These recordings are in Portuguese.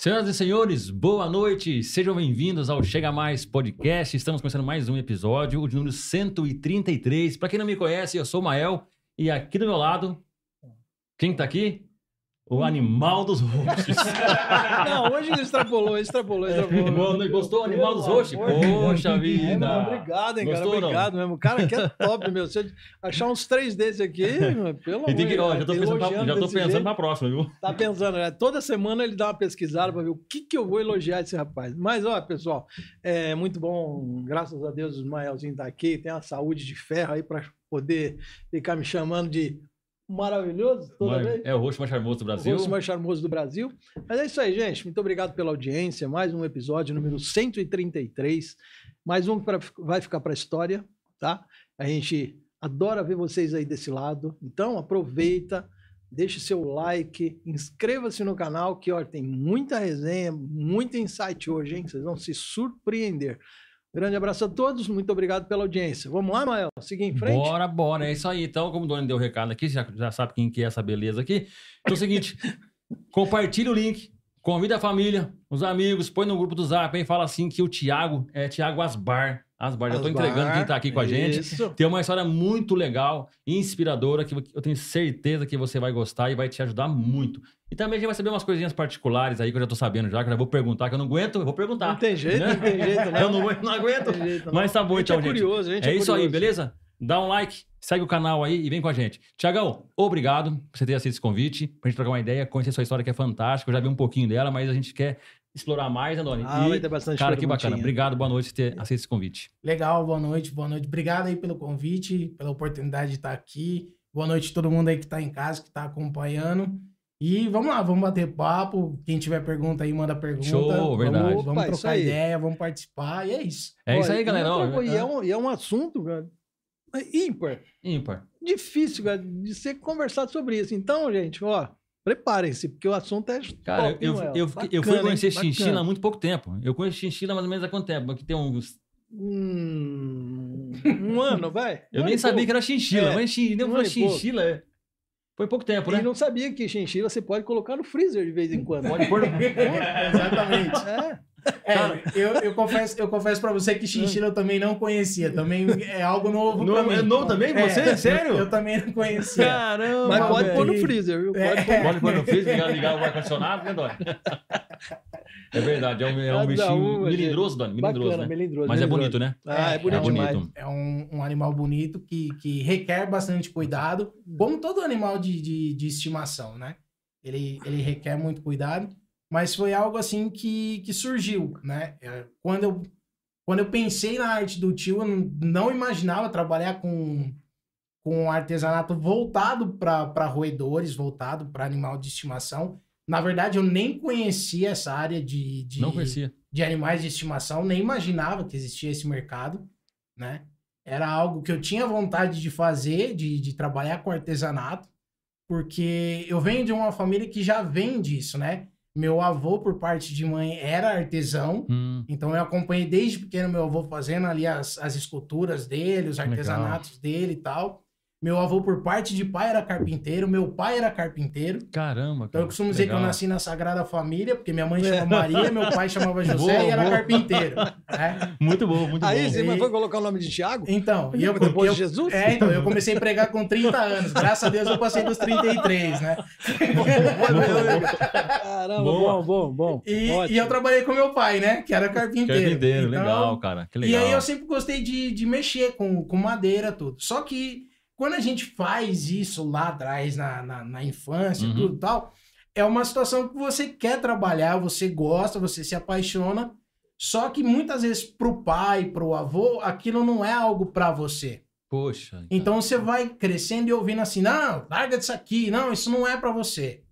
Senhoras e senhores, boa noite. Sejam bem-vindos ao Chega Mais Podcast. Estamos começando mais um episódio, o de número 133. Para quem não me conhece, eu sou o Mael e aqui do meu lado, quem tá aqui? O animal dos roxos. Não, hoje ele extrapolou, extrapolou, extrapolou. Mano, gostou? Animal dos roxos? Deus. Poxa É, vida. mano, obrigado, hein, Gostou, cara. não? Obrigado mesmo. O cara que é top, meu. Se eu achar uns três desses aqui, mano, pelo amor de já tô Deus, pensando, pra, já tô desse pensando jeito. pra próxima, viu? Tá pensando, né? Toda semana ele dá uma pesquisada pra ver o que, que eu vou elogiar esse rapaz. Mas, ó, pessoal, é muito bom. Graças a Deus o Ismaelzinho tá aqui. Tem uma saúde de ferro aí pra poder ficar me chamando de maravilhoso toda vez. É o roxo mais charmoso do Brasil. O rosto mais charmoso do Brasil. Mas é isso aí, gente. Muito obrigado pela audiência. Mais um episódio número 133. Mais um que pra- vai ficar para a história, tá? A gente adora ver vocês aí desse lado. Então, aproveita, deixe seu like, inscreva-se no canal, que ó, tem muita resenha, muito insight hoje, hein? Vocês vão se surpreender. Grande abraço a todos, muito obrigado pela audiência. Vamos lá, Mael? Seguir em frente? Bora, bora. É isso aí. Então, como o Doni deu o recado aqui, já, já sabe quem que é essa beleza aqui. Então é o seguinte: compartilha o link, convida a família, os amigos, põe no grupo do Zap e fala assim que o Thiago é Thiago Asbar. Asbar, já Asbar, entregando quem tá aqui com a gente. Isso. Tem uma história muito legal, inspiradora, que eu tenho certeza que você vai gostar e vai te ajudar muito. E também a gente vai saber umas coisinhas particulares aí que eu já tô sabendo já, que eu já vou perguntar, que eu não aguento, eu vou perguntar. Não tem jeito, Né? não tem jeito, não. Eu não, aguento- não aguento. Jeito, não. Mas tá bom gente então, é gente. curioso, a gente É é isso aí, curioso. beleza? Dá um like, segue o canal aí e vem com a gente. Tiagão, obrigado por você ter aceito esse convite, pra gente trocar uma ideia, conhecer sua história que é fantástica. Eu já vi um pouquinho dela, mas a gente quer explorar mais, né, Doni? Ah, e, vai ter bastante cara, que bacana. Obrigado, boa noite por ter aceito esse convite. Legal, boa noite, boa noite. Obrigado aí pelo convite, pela oportunidade de estar aqui. Boa noite a todo mundo aí que está em casa, que está acompanhando. E vamos lá, vamos bater papo. Quem tiver pergunta aí, manda pergunta. Show, Vamos- verdade. Vamos, Opa, isso trocar ideia, vamos participar. E é isso. É isso aí, e galera. coisa, E é é- um, e é um assunto, cara, ímpar. Ímpar. Difícil, cara, de ser conversado sobre isso. Então, gente, ó, preparem-se, porque o assunto é Cara, top, eu, eu, Bacana, eu fui hein? conhecer Bacana. chinchila há muito pouco tempo. Eu conheço chinchila mais ou menos há quanto tempo? Aqui tem uns... Hum, um ano, vai. Eu Um nem sabia pouco. que era chinchila, É, mas chin... nem um chinchila. é- Foi pouco tempo, né? E não sabia que chinchila você pode colocar no freezer de vez em quando. Pode pôr... Exatamente. É, É, eu, eu confesso, eu confesso para você que chinchila eu também não conhecia. Também é algo novo pra mim. é novo também? Você? eu- Sério? Eu, também não conhecia. Caramba! mas pode velho. pôr no freezer, viu? Pode É. pôr. Pode pôr no freezer, ligar, ligar o ar-condicionado, né, Doni? É verdade, é um, é um bichinho uma, melindroso, Doni, melindroso, Bacana, né? melindroso. Mas é melindroso. bonito, né? Ah, é, bonito é bonito. É um, um animal bonito que, que requer bastante cuidado, como todo animal de, de, de estimação, né? Ele, ele requer muito cuidado, mas foi algo assim que, que surgiu, né? É, Quando eu, quando eu pensei na arte do tio, eu não, não imaginava trabalhar com, com artesanato voltado para roedores, voltado para animal de estimação. Na verdade, eu nem conhecia essa área de, de, Não conhecia. de animais de estimação, nem imaginava que existia esse mercado, né? Era algo que eu tinha vontade de fazer, de, de trabalhar com artesanato, porque eu venho de uma família que já vem disso, né? Meu avô, por parte de mãe, era artesão, Hum, então eu acompanhei desde pequeno meu avô fazendo ali as, as esculturas dele, os Legal. artesanatos dele e tal. Meu avô, por parte de pai, era carpinteiro, meu pai era carpinteiro. caramba, Então cara. eu costumo dizer que eu nasci na Sagrada Família, porque minha mãe É. chama Maria, meu pai chamava José Boa, e era boa. carpinteiro. né? Muito bom, muito Aí bom. você mas E- foi colocar o nome de Thiago? Então, e eu, Depois eu- de Jesus? É, então, eu comecei a pregar com 30 anos. Graças a Deus eu passei dos 33, né? Caramba, Boa. bom, bom, bom. E, e eu trabalhei com meu pai, né? Que era carpinteiro. Carpinteiro, Então, legal, cara. Que E legal. aí eu sempre gostei de, de mexer com, com madeira, tudo. Só que quando a gente faz isso lá atrás, na, na, na infância, Uhum. tudo e tal, é uma situação que você quer trabalhar, você gosta, você se apaixona. Só que muitas vezes pro pai, pro avô, aquilo não é algo pra você. Poxa. Então você vai crescendo e ouvindo assim: não, larga disso aqui, não, isso não é pra você.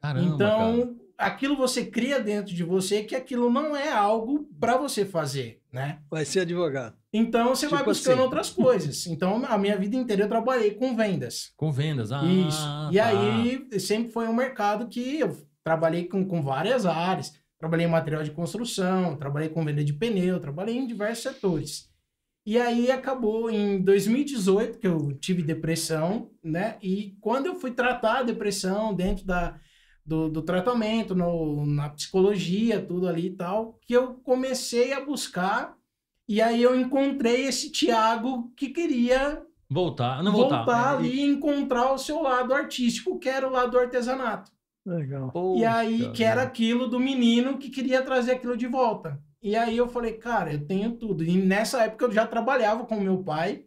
Caramba, cara. então, aquilo você cria dentro de você que aquilo não é algo pra você fazer, né? Vai ser advogado. Então você vai Tipo buscando assim. outras coisas. Então a minha vida inteira eu trabalhei com vendas. Com vendas, ah, Isso. E tá. aí sempre foi um mercado que eu trabalhei com, com várias áreas. Trabalhei em material de construção, trabalhei com venda de pneu, trabalhei em diversos setores. E aí acabou em 2018 que eu tive depressão, né? E quando eu fui tratar a depressão dentro da, do, do tratamento, no, na psicologia, tudo ali e tal, que eu comecei a buscar. E aí eu encontrei esse Tiago que queria Voltar, não voltar, voltar. ali e encontrar o seu lado artístico, que era o lado do artesanato. Legal. E aí, Poxa, que era aquilo do menino que queria trazer aquilo de volta. E aí eu falei, cara, eu tenho tudo. E nessa época eu já trabalhava com meu pai,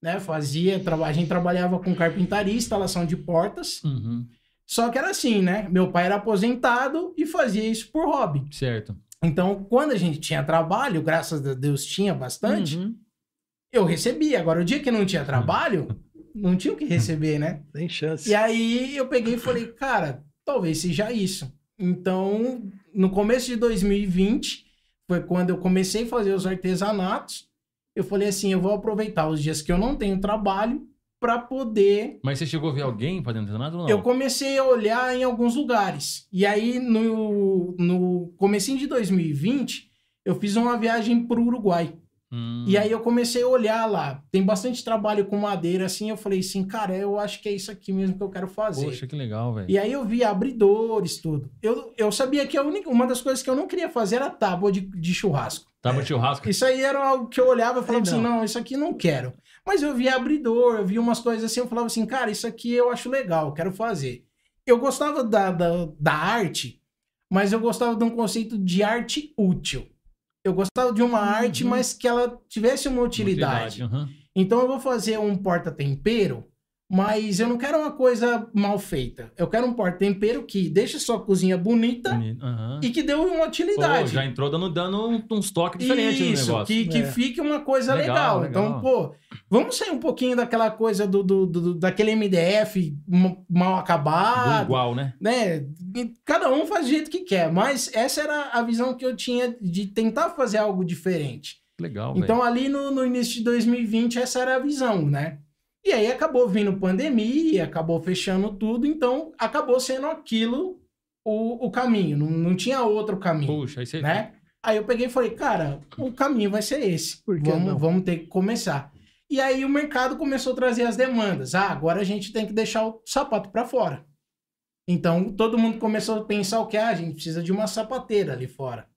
né? Fazia, a gente trabalhava com carpintaria, instalação de portas. Uhum, Só que era assim, né? Meu pai era aposentado e fazia isso por hobby. certo. Então, quando a gente tinha trabalho, graças a Deus tinha bastante, Uhum. eu recebia. Agora, o dia que não tinha trabalho, não tinha o que receber, né? Tem chance. E aí eu peguei e falei, cara, talvez seja isso. Então, no começo de 2020, foi quando eu comecei a fazer os artesanatos. Eu falei assim, eu vou aproveitar os dias que eu não tenho trabalho para poder Mas você chegou a ver alguém fazendo artesanato ou não? eu comecei a olhar em alguns lugares. E aí, no, no comecinho de 2020, eu fiz uma viagem para o Uruguai. Hum, E aí eu comecei a olhar lá. Tem bastante trabalho com madeira, assim. Eu falei assim, cara, eu acho que é isso aqui mesmo que eu quero fazer. Poxa, que legal, velho. E aí eu vi abridores, tudo. Eu, eu sabia que a única, uma das coisas que eu não queria fazer era tábua de, de churrasco. Tava de churrasco. Isso aí era algo que eu olhava e falava assim, não. não, isso aqui não quero. Mas eu via abridor, eu via umas coisas assim, eu falava assim, cara, isso aqui eu acho legal, quero fazer. Eu gostava da, da, da arte, mas eu gostava de um conceito de arte útil. Eu gostava de uma arte, Uhum. mas que ela tivesse uma utilidade. aham. Então eu vou fazer um porta-tempero, mas eu não quero uma coisa mal feita. Eu quero um porta-tempero que deixe sua cozinha bonita aham. e que dê uma Pô, utilidade. já entrou dando, dando um- uns toques diferentes no negócio. que, que É. fique uma coisa Legal, legal. legal. Então, pô, vamos sair um pouquinho daquela coisa do, do, do- daquele MDF mal Do acabado, igual, né? né? Cada um faz do jeito que quer, mas essa era a visão que eu tinha de tentar fazer algo diferente. Legal. Então, ali no, no início de 2020, essa era a visão, né? E aí acabou vindo pandemia, acabou fechando tudo, então acabou sendo aquilo o, o caminho, não, não tinha outro caminho Puxa, aí você... né? Aí eu peguei e falei, cara, o caminho vai ser esse. Por que vamos, não? vamos ter que começar. E aí o mercado começou a trazer as demandas. Ah, agora a gente tem que deixar o sapato para fora. Então todo mundo começou a pensar o que? Ah, a gente precisa de uma sapateira ali fora.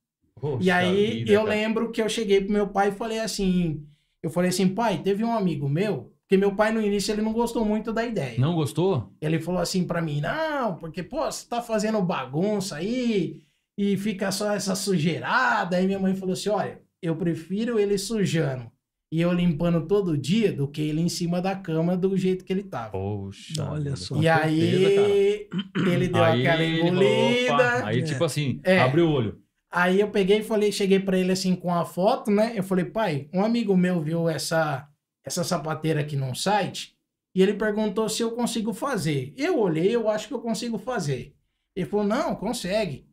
Poxa e aí vida, eu cara. lembro que eu cheguei pro meu pai e falei assim, eu falei assim, pai, teve um amigo meu, porque meu pai no início ele não gostou muito da ideia. Não gostou? Ele falou assim pra mim: não, porque, pô, você tá fazendo bagunça aí e fica só essa sujeirada. Aí minha mãe falou assim: olha, eu prefiro ele sujando e eu limpando todo dia do que ele em cima da cama do jeito que ele tava. Poxa. Olha só. E aí certeza, ele deu Aí aquela ele falou, engolida. opa, Aí, tipo assim, É. abriu o olho. Aí eu peguei e falei, cheguei pra ele assim com a foto, né? Eu falei, pai, um amigo meu viu essa essa sapateira aqui num site e ele perguntou se eu consigo fazer. Eu olhei, eu acho que eu consigo fazer. Ele falou, não, consegue.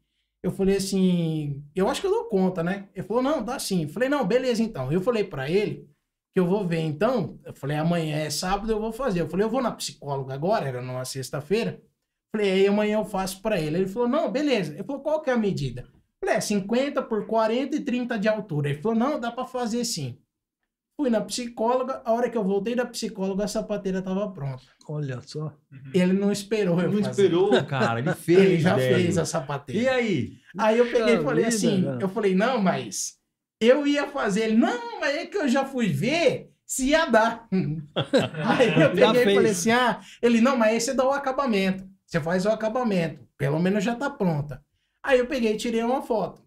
Eu falei assim, eu acho que eu dou conta, né? Ele falou, não, dá sim. Eu falei, não, beleza então. Eu falei pra ele que eu vou ver então. Eu falei, amanhã é sábado, eu vou fazer. Eu falei, eu vou na psicóloga agora, era numa sexta-feira. Falei, aí amanhã eu faço pra ele. Ele falou, não, beleza. Ele falou, qual que é a medida? Falei, é 50 por 40 e 30 de altura. Ele falou, não, dá pra fazer sim. Fui na psicóloga, a hora que eu voltei da psicóloga, a sapateira tava pronta. Olha só. Ele não esperou eu Não fazer. esperou, cara. Ele fez, Ele já velho. fez a E sapateira. aí? Aí eu peguei e falei vida, assim, cara. eu falei, não, mas eu ia fazer. Ele, não, mas é que eu já fui ver se ia dar. Aí eu peguei e falei assim, ah, ele, não, mas aí você dá o acabamento. Você faz o acabamento. Pelo menos já tá pronta. Aí eu peguei e tirei uma foto.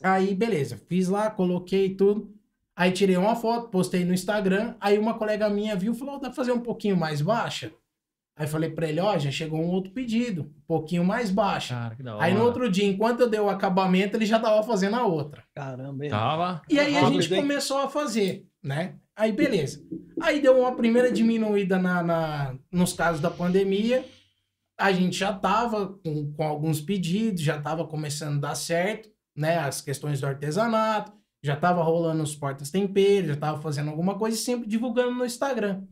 Aí, beleza, fiz lá, coloquei tudo. Aí tirei uma foto, postei no Instagram. Aí uma colega minha viu e falou: dá pra fazer um pouquinho mais baixa? Aí falei pra ele: ó, já chegou um outro pedido, um pouquinho mais baixa. Cara, que da hora. Aí no outro dia, enquanto eu dei o acabamento, ele já tava fazendo a outra. Caramba? Tava. E aí a gente hein? começou a fazer, né? Aí beleza. Aí deu uma primeira diminuída na, na- nos casos da pandemia. A gente já tava com, com alguns pedidos, já tava começando a dar certo, né? As questões do artesanato, já tava rolando os portas temperos, já tava fazendo alguma coisa e sempre divulgando no Instagram.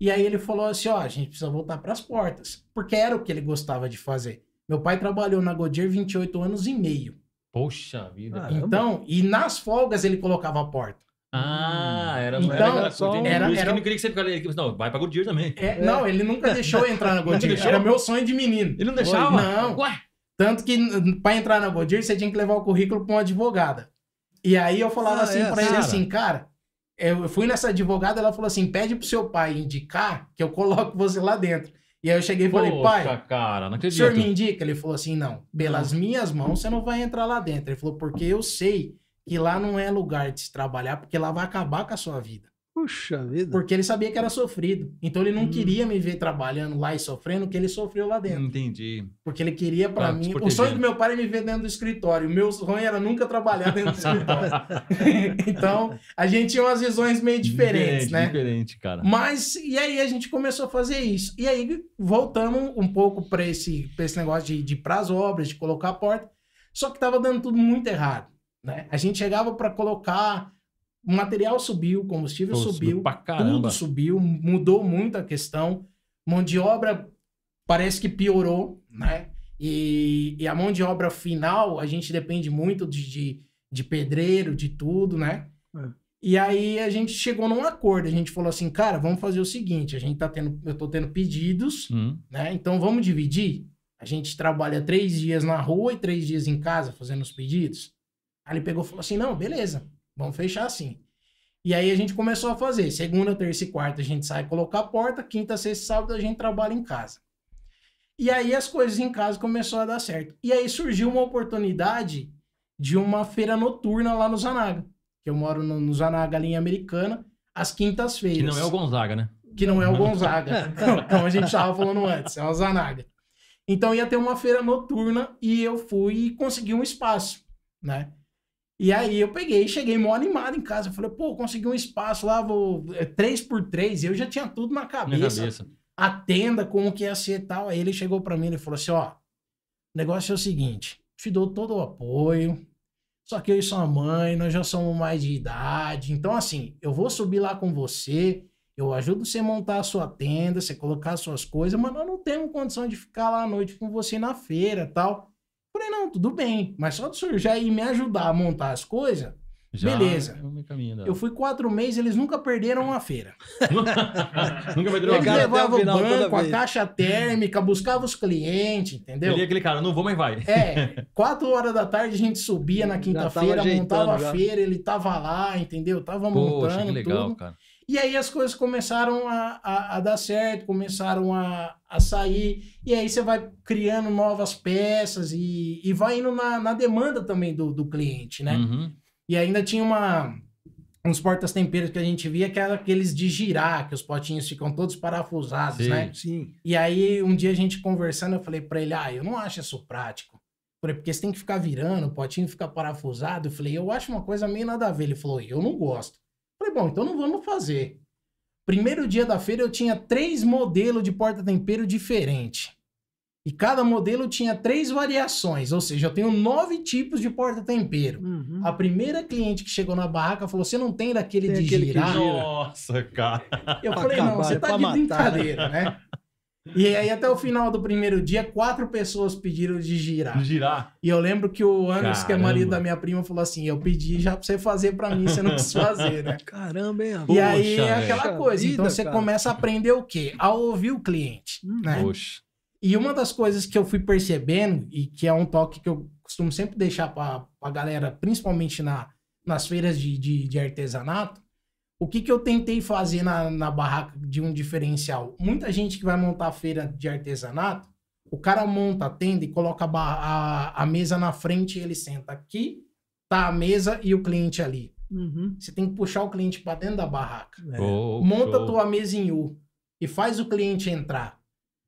E aí ele falou assim, ó, a gente precisa voltar para as portas, porque era o que ele gostava de fazer. Meu pai trabalhou na Goodyear 28 anos e meio. Poxa vida. Caramba. Então, e nas folgas ele colocava a porta. Ah, era Então, era, só- entendi. era- Por isso que era- ele não queria que você ficasse. ele- Não, vai pra Goodyear também. É, Não, ele nunca deixou eu entrar na Goodyear. deixou? Era meu sonho de menino. Ele não deixava? Não. Ué? Tanto que para entrar na Goodyear você tinha que levar o currículo para uma advogada. E aí eu falava Ah, assim é, para ele cara. assim, cara, eu fui nessa advogada, ela falou assim, pede pro seu pai indicar que eu coloco você lá dentro. E aí eu cheguei e falei, Poxa, pai, cara, não o acredito. senhor me indica? Ele falou assim, não, pelas minhas mãos você não vai entrar lá dentro. Ele falou, porque eu sei que lá não é lugar de se trabalhar, porque lá vai acabar com a sua vida. Puxa vida. Porque ele sabia que era sofrido. Então ele não Hum. queria me ver trabalhando lá e sofrendo o que ele sofreu lá dentro. Entendi. Porque ele queria te mim. O sonho do meu pai era me ver dentro do escritório. O meu sonho era nunca trabalhar dentro do escritório. então, a gente tinha umas visões meio diferentes, Diferente, né? Diferente, cara. Mas, e aí a gente começou a fazer isso. E aí voltamos um pouco para esse, pra esse negócio de, de ir pras obras, de colocar a porta. Só que tava dando tudo muito errado. Né? A gente chegava para colocar, o material subiu, o combustível Pô, subiu, tudo subiu, mudou muito a questão. Mão de obra parece que piorou, né? E, e a mão de obra final, a gente depende muito de, de, de pedreiro, de tudo, né? É. E aí a gente chegou num acordo. A gente falou assim, cara, vamos fazer o seguinte: a gente tá tendo, eu tô tendo pedidos, Hum. né? Então vamos dividir. A gente trabalha três dias na rua e três dias em casa fazendo os pedidos. Aí ele pegou e falou assim: não, beleza, vamos fechar assim. E aí a gente começou a fazer. Segunda, terça e quarta a gente sai colocar a porta, quinta, sexta e sábado a gente trabalha em casa. E aí as coisas em casa começaram a dar certo. E aí surgiu uma oportunidade de uma feira noturna lá no Zanaga. Que eu moro no, no Zanaga, em Americana, às quintas-feiras. Que não é o Gonzaga, né? Que não é o Gonzaga. Como a gente estava falando antes, é o Zanaga. Então ia ter uma feira noturna e eu fui e consegui um espaço, né? E aí eu peguei, cheguei mó animado em casa. Eu falei, pô, consegui um espaço lá, vou. É 3x3, eu já tinha tudo na cabeça. cabeça. A tenda, como que ia ser e tal. Aí ele chegou pra mim e falou assim: ó, o negócio é o seguinte, te dou todo o apoio. Só que eu e sua mãe, nós já somos mais de idade. Então, assim, eu vou subir lá com você. Eu ajudo você a montar a sua tenda, você colocar as suas coisas, mas nós não temos condição de ficar lá à noite com você na feira tal. Falei, não, tudo bem, mas só de senhor já ir me ajudar a montar as coisas, Já Beleza. o meu caminho, né? eu fui quatro meses, eles nunca perderam uma feira. Nunca Eles uma Pegaram até o banco, a caixa térmica, buscavam os clientes, entendeu? Ele aquele cara, não vou, mas vai. É, quatro horas da tarde a gente subia na quinta-feira, montava a feira, ele tava lá, entendeu? Tava Poxa, montando que legal, tudo. cara. E aí as coisas começaram a, a, a dar certo, começaram a, a sair, e aí você vai criando novas peças e, e vai indo na, na demanda também do, do cliente, né? Uhum. E ainda tinha uma, uns portas-temperos que a gente via que eram aqueles de girar, que os potinhos ficam todos parafusados, Sim. né? Sim. E aí, um dia a gente conversando, eu falei pra ele, ah, eu não acho isso prático. Falei, porque você tem que ficar virando, o potinho fica parafusado. Eu falei, eu acho uma coisa meio nada a ver. Ele falou, eu não gosto. Falei, bom, então não vamos fazer. Primeiro dia da feira eu tinha três modelos de porta-tempero diferente. E cada modelo tinha três variações, ou seja, eu tenho nove tipos de porta-tempero. Uhum. A primeira cliente que chegou na barraca falou: Você não tem daquele Tem de aquele que girar? gira. Nossa, cara. Eu falei, não, você tá de matar, brincadeira, né? E aí, até o final do primeiro dia, quatro pessoas pediram de girar. Girar. E eu lembro que o Anderson, que é marido da minha prima, falou assim: Eu pedi já pra você fazer pra mim, você não quis fazer, né? Caramba, hein, E aí é aquela coisa. Vida, Então você cara. começa a aprender o quê? A ouvir o cliente, Hum, né? Poxa. E uma das coisas que eu fui percebendo, e que é um toque que eu costumo sempre deixar para a galera, principalmente na, nas feiras de, de, de artesanato, o que, que eu tentei fazer na, na barraca de um diferencial? Muita gente que vai montar a feira de artesanato, o cara monta a tenda e coloca a, a, a mesa na frente e ele senta aqui, tá a mesa e o cliente ali. Uhum. Você tem que puxar o cliente para dentro da barraca. É. Oh, Monta show. a tua mesa em U e faz o cliente entrar.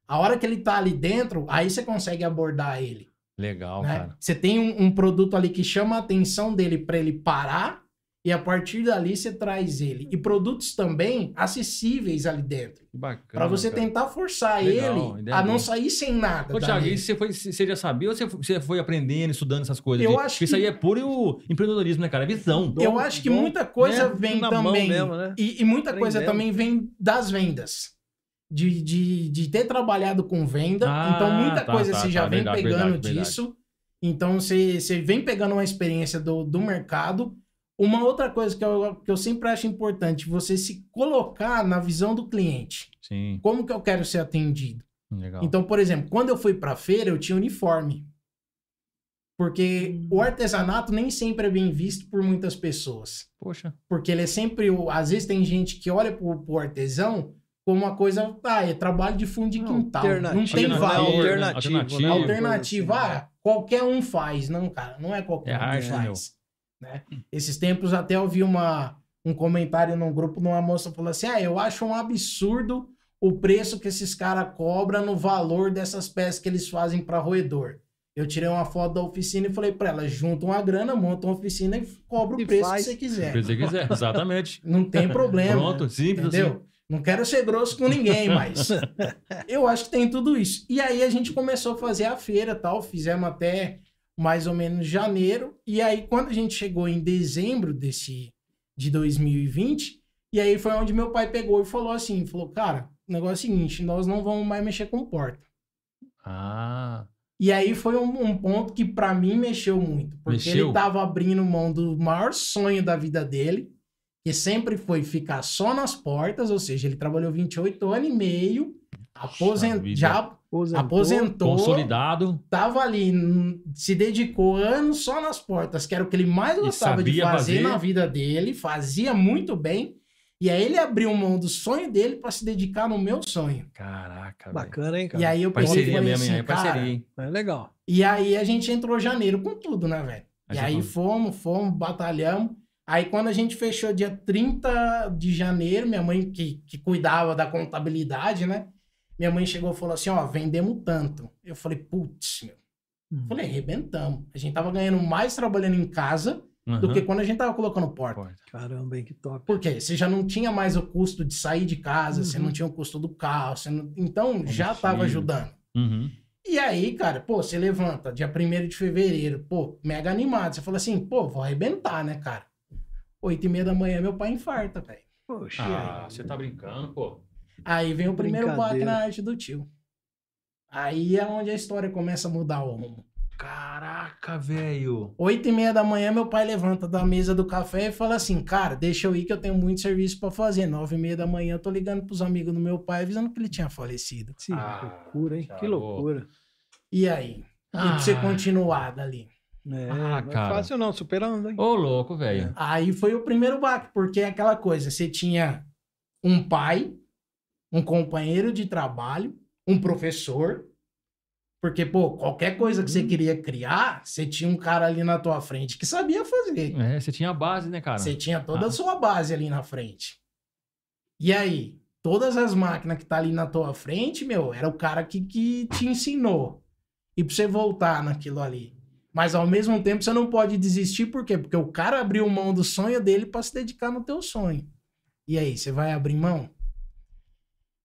A hora que ele tá ali dentro, aí você consegue abordar ele. Legal, né? cara. Você tem um, um produto ali que chama a atenção dele para ele parar e a partir dali você traz ele. E produtos também acessíveis ali dentro. Que bacana. Para você cara. tentar forçar Legal, ele a não sair sem nada. Ô, Thiago, isso você, foi, você já sabia ou você, você foi aprendendo, estudando essas coisas? Eu de- acho Porque isso que- aí é puro empreendedorismo, né, cara? É visão. Dom- Eu acho que dom, muita coisa né? vem Na mão também. mesmo, né? E, e muita coisa também vem das vendas. De, de, de ter trabalhado com venda. Ah, então, muita tá, coisa tá, você já tá, vem verdade, pegando verdade, disso. Então, você, você vem pegando uma experiência do, do mercado. Uma outra coisa que eu, que eu sempre acho importante, você se colocar na visão do cliente. Sim, Como que eu quero ser atendido? legal. Então, por exemplo, quando eu fui pra feira, eu tinha uniforme. Porque o artesanato nem sempre é bem visto por muitas pessoas. Poxa, Porque ele é sempre. Às vezes tem gente que olha pro, pro artesão como uma coisa. Ah, é trabalho de fundo de Não, quintal. Não alternativo, tem né? valor. Alternativo, Alternativo. né? Alternativa, Coisa assim, ah, qualquer um faz. Não, cara, não é qualquer É um que arte, né, faz. Né? Esses tempos até eu vi uma, um comentário num grupo de uma moça falou assim: Ah, eu acho um absurdo o preço que esses caras cobram no valor dessas peças que eles fazem para roedor. Eu tirei uma foto da oficina e falei para ela: junta uma grana, monta uma oficina e cobra o E preço faz. que você quiser. se você quiser, exatamente. Não tem problema. Pronto, simples Entendeu? assim. Não quero ser grosso com ninguém, mas eu acho que tem tudo isso. E aí a gente começou a fazer a feira tal, fizemos até mais ou menos janeiro. E aí quando a gente chegou em dezembro desse de 2020, e aí foi onde meu pai pegou e falou assim, falou: "Cara, o negócio é o seguinte, nós não vamos mais mexer com porta". Ah, E aí foi um, um ponto que pra mim mexeu muito, porque Mexeu? ele tava abrindo mão do maior sonho da vida dele, que sempre foi ficar só nas portas, ou seja, ele trabalhou 28 anos e meio, aposen- vida. já Aposentou. aposentou, consolidado. tava ali, se dedicou anos só nas portas, que era o que ele mais gostava de fazer, fazer. na vida dele, fazia muito bem, e aí ele abriu mão do sonho dele pra se dedicar no meu sonho. Caraca. Bacana, hein, cara? E aí eu Parceria falei mesmo, assim, hein? É cara, parceria, hein? É legal. E aí a gente entrou janeiro com tudo, né, velho? E aí fomos, fomos, batalhamos. Aí quando a gente fechou dia 30 de janeiro, minha mãe que, que cuidava da contabilidade, né? Minha mãe chegou e falou assim, ó, vendemos tanto. Eu falei, putz, meu. Hum. Falei, arrebentamos. A gente tava ganhando mais trabalhando em casa do Aham. que quando a gente tava colocando porta. Porta. Caramba, hein, que top. Por quê? Você já não tinha mais o custo de sair de casa, você Uhum. não tinha o custo do carro, você não... então já tava ajudando. Uhum. E aí, cara, pô, você levanta dia 1 de fevereiro, pô, mega animado. Você fala assim, pô, vou arrebentar, né, cara? Oito e meia da manhã, meu pai infarta, velho. Poxa, Ah, você tá brincando, pô. Aí vem o primeiro baque Brincadeira. na arte do tio. Aí é onde a história começa a mudar o rumo. Caraca, velho. Oito e meia da manhã, meu pai levanta da mesa do café e fala assim, cara, deixa eu ir que eu tenho muito serviço pra fazer. Nove e meia da manhã, eu tô ligando pros amigos do meu pai avisando que ele tinha falecido. que Ah, loucura, hein? Que Thiago. loucura. E aí? E pra você Ah. continuar dali? É, Ah, não é cara. fácil não, superando, hein? Ô, louco, velho. Aí foi o primeiro baque, porque é aquela coisa, você tinha um pai, um companheiro de trabalho, um professor, porque, pô, qualquer coisa que você queria criar, você tinha um cara ali na tua frente que sabia fazer. É, você tinha a base, né, cara? Você tinha toda Ah. a sua base ali na frente. E aí, todas as máquinas que tá ali na tua frente, meu, era o cara que, que te ensinou. E pra você voltar naquilo ali. Mas ao mesmo tempo você não pode desistir, por quê? Porque o cara abriu mão do sonho dele pra se dedicar no teu sonho. E aí, você vai abrir mão?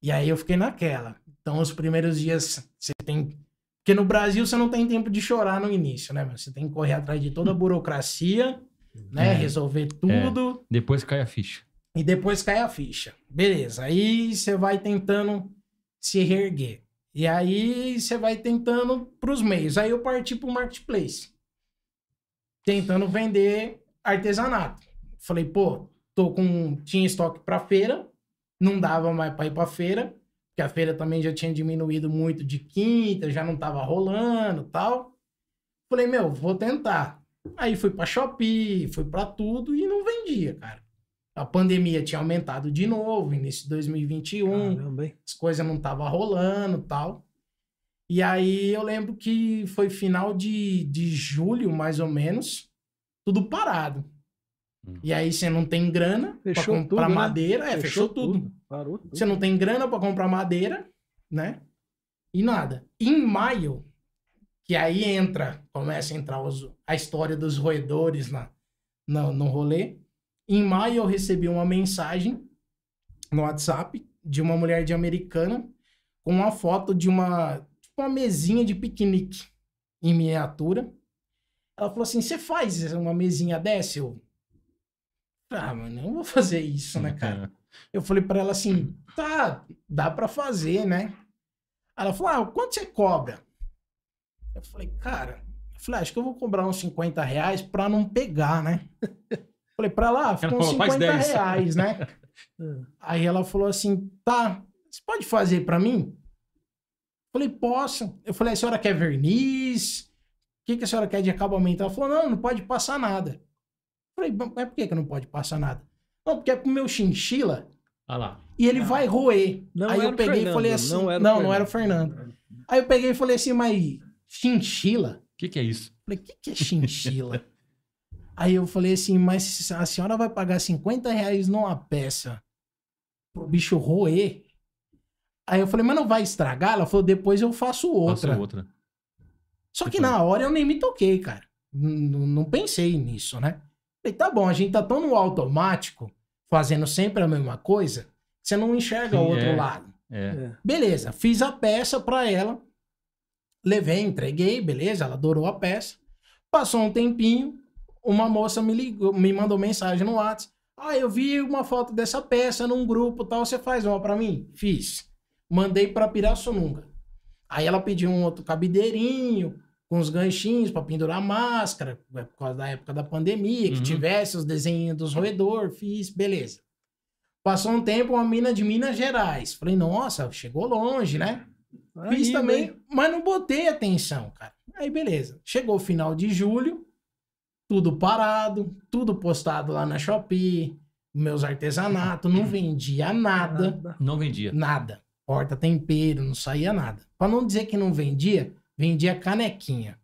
E aí eu fiquei naquela. Então, os primeiros dias você tem. Porque no Brasil você não tem tempo de chorar no início, né? Você tem que correr atrás de toda a burocracia, né? É. Resolver tudo. Depois cai a ficha. E depois cai a ficha. Beleza. Aí você vai tentando se reerguer. E aí você vai tentando pros meios. Aí eu parti pro marketplace. Tentando vender artesanato. Falei, pô, tô com. Tinha estoque pra feira. Não dava mais pra ir pra feira. Porque a feira também já tinha diminuído muito de quinta, já não tava rolando tal. Falei, meu, vou tentar. Aí fui pra Shopee, fui pra tudo e não vendia, cara. A pandemia tinha aumentado de novo, início de 2021 Caramba, as coisas não estavam rolando tal. E aí eu lembro que foi final de, de julho, mais ou menos, tudo parado. Hum. E aí você não tem grana para Fechou comprar tudo, né? madeira, é, fechou, tudo. Parou tudo. Você não tem grana para comprar madeira, né? E nada. Em maio, que aí entra, começa a entrar os- a história dos roedores na, no, no rolê. Em maio eu recebi uma mensagem no WhatsApp de uma mulher de americana com uma foto de uma, tipo uma mesinha de piquenique em miniatura. Ela falou assim: Você faz uma mesinha dessa? Eu. Ah, mano, eu não vou fazer isso, né, cara? Eu falei pra ela assim: tá, dá pra fazer, né? Ela falou: ah, quanto você cobra? Eu falei, cara, eu falei, "Ah, acho que eu vou cobrar uns 50 reais pra não pegar, né? Falei, pra lá, ficam falou, "Faz 50 10." reais, né? Aí ela falou assim, tá, você pode fazer pra mim? Falei, posso. Eu falei, a senhora quer verniz? O que, que a senhora quer de acabamento? Ela falou, não, não pode passar nada. Falei, mas por que, que não pode passar nada? Não, porque é pro meu chinchila Olha lá. e ele vai roer. Não Aí era eu o peguei Fernando, e falei assim, não não, era o não, Fernando. era o Fernando. Aí eu peguei e falei assim, mas chinchila? O que, que é isso? Falei, o que, que é chinchila? Aí eu falei assim, mas a senhora vai pagar 50 reais numa peça pro bicho roer? Aí eu falei, mas não vai estragar? Ela falou, depois eu faço outra. Faço outra. Só que na hora eu nem me toquei, cara. N- Não pensei nisso, né? Falei, tá bom, a gente tá tão no automático, fazendo sempre a mesma coisa, que você não enxerga o Sim, outro é. lado. É. Beleza, fiz a peça pra ela, levei, entreguei, beleza, ela adorou a peça. Passou um tempinho, uma moça me ligou, me mandou mensagem no WhatsApp. Ah, eu vi uma foto dessa peça num grupo tal, você faz uma pra mim? Fiz. Mandei pra Pirassununga. Aí ela pediu um outro cabideirinho, com os ganchinhos pra pendurar máscara, é por causa da época da pandemia, que Uhum. tivesse os desenhos dos roedor, fiz, beleza. Passou um tempo, uma mina de Minas Gerais. Falei, nossa, chegou longe, né? Fiz Ainda, também, hein? mas não botei atenção, cara. Aí, beleza. Chegou o final de julho, tudo parado, tudo postado lá na Shopee, meus artesanatos, não vendia nada. Não vendia. nada. Porta tempero, não saía nada. Pra não dizer que não vendia, vendia canequinha.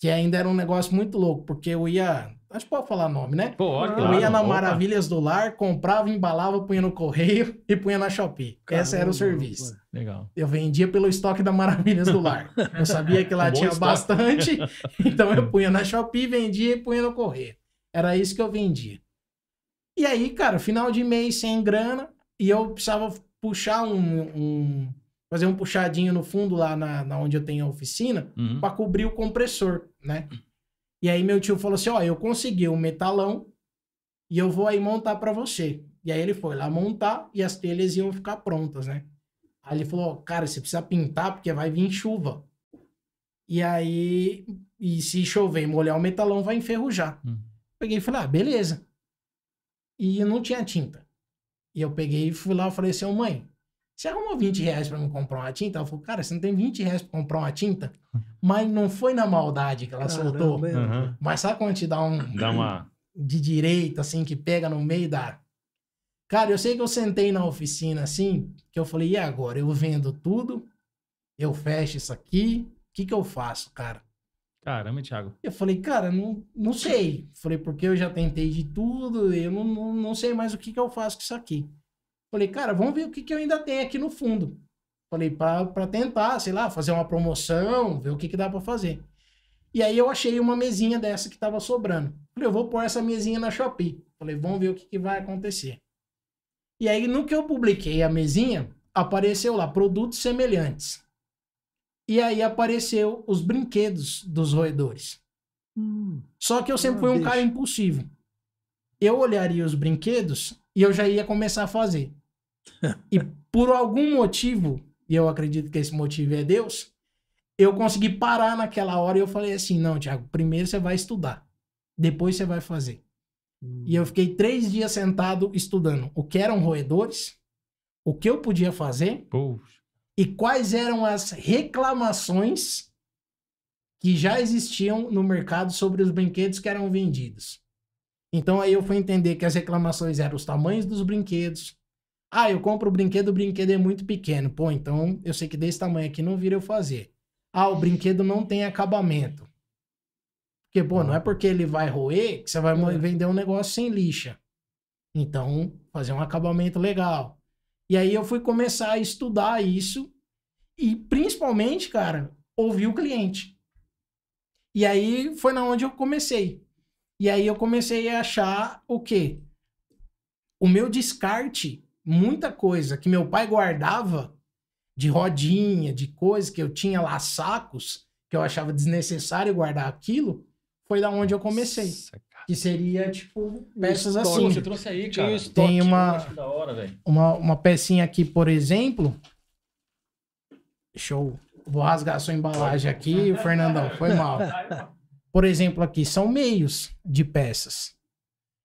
Que ainda era um negócio muito louco, porque eu ia. Acho que pode falar nome, né? Pode, Eu Eu claro. ia na Opa. Maravilhas do Lar, comprava, embalava, punha no correio e punha na Shopee. Esse era Caramba, o serviço. pô. Legal. Eu vendia pelo estoque da Maravilhas do Lar. Eu sabia que lá Um tinha bastante, então eu punha na Shopee, vendia e punha no correio. Era isso que eu vendia. E aí, cara, final de mês sem grana, e eu precisava puxar um. um- fazer um puxadinho no fundo lá na, na onde eu tenho a oficina, Uhum. para cobrir o compressor, né? E aí meu tio falou assim, ó, eu consegui um metalão e eu vou aí montar para você. E aí ele foi lá montar e as telhas iam ficar prontas, né? Aí ele falou, cara, você precisa pintar porque vai vir chuva. E aí, e se chover e molhar o metalão, vai enferrujar. Hum. Peguei e falei, ah, beleza. E não tinha tinta. E eu peguei e fui lá e falei assim, ô mãe, você arrumou 20 reais pra me comprar uma tinta? Ela falou, cara, você não tem 20 reais pra comprar uma tinta? Mas não foi na maldade que ela soltou. Caramba, hein? Uhum. Mas sabe quando te dá um Dá uma. de direita, assim, que pega no meio da. Cara, eu sei que eu sentei na oficina assim, que eu falei, e agora? Eu vendo tudo, eu fecho isso aqui, o que que eu faço, cara? Caramba, Thiago. Eu falei, cara, não, não sei. Falei, porque eu já tentei de tudo, eu não, não, não sei mais o que que eu faço com isso aqui. Falei, cara, vamos ver o que que eu ainda tenho aqui no fundo. Falei, pra tentar, sei lá, fazer uma promoção, ver o que que dá pra fazer. E aí eu achei uma mesinha dessa que tava sobrando. Falei, eu vou pôr essa mesinha na Shopee. Falei, vamos ver o que que vai acontecer. E aí, no que eu publiquei a mesinha, apareceu lá, produtos semelhantes. E aí apareceu os brinquedos dos roedores. Hum, Só que eu sempre Ah, fui um bicho. cara impulsivo. Eu olharia os brinquedos e eu já ia começar a fazer. E por algum motivo, e eu acredito que esse motivo é Deus, eu consegui parar naquela hora e eu falei assim: não, Thiago, primeiro você vai estudar, depois você vai fazer. hum. E eu fiquei três dias sentado estudando o que eram roedores, o que eu podia fazer Poxa. e quais eram as reclamações que já existiam no mercado sobre os brinquedos que eram vendidos. Então aí eu fui entender que as reclamações eram os tamanhos dos brinquedos. Ah, eu compro o brinquedo, o brinquedo é muito pequeno. Pô, então eu sei que desse tamanho aqui não vira eu fazer. Ah, o brinquedo não tem acabamento. Porque, pô, não é porque ele vai roer que você vai É. vender um negócio sem lixa. Então, fazer um acabamento legal. E aí eu fui começar a estudar isso e principalmente, cara, ouvir o cliente. E aí foi na onde eu comecei. E aí eu comecei a achar o quê? O meu descarte, muita coisa que meu pai guardava de rodinha, de coisas que eu tinha lá sacos, que eu achava desnecessário guardar aquilo, foi da onde eu comecei. Nossa. Que seria tipo peças estoque, assim. Você trouxe aí, cara. estoque, Tem uma hora, uma, uma pecinha aqui, por exemplo. Show. Vou rasgar a sua embalagem aqui, Fernandão. Foi mal. Por exemplo, aqui são meios de peças.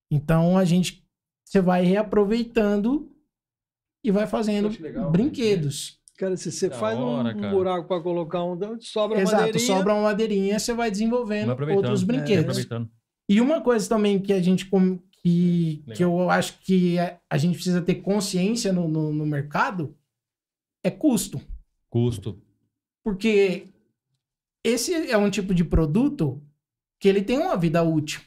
Então a gente você vai reaproveitando e vai fazendo legal, brinquedos. Cara, se você Da faz um- hora, um, cara. buraco para colocar um, sobra uma Exato, madeirinha. sobra uma madeirinha, você vai desenvolvendo outros É, brinquedos. aproveitando. E uma coisa também que a gente que, Legal. que eu acho que a, a gente precisa ter consciência no, no, no mercado é custo. Custo. Porque esse é um tipo de produto que ele tem uma vida útil.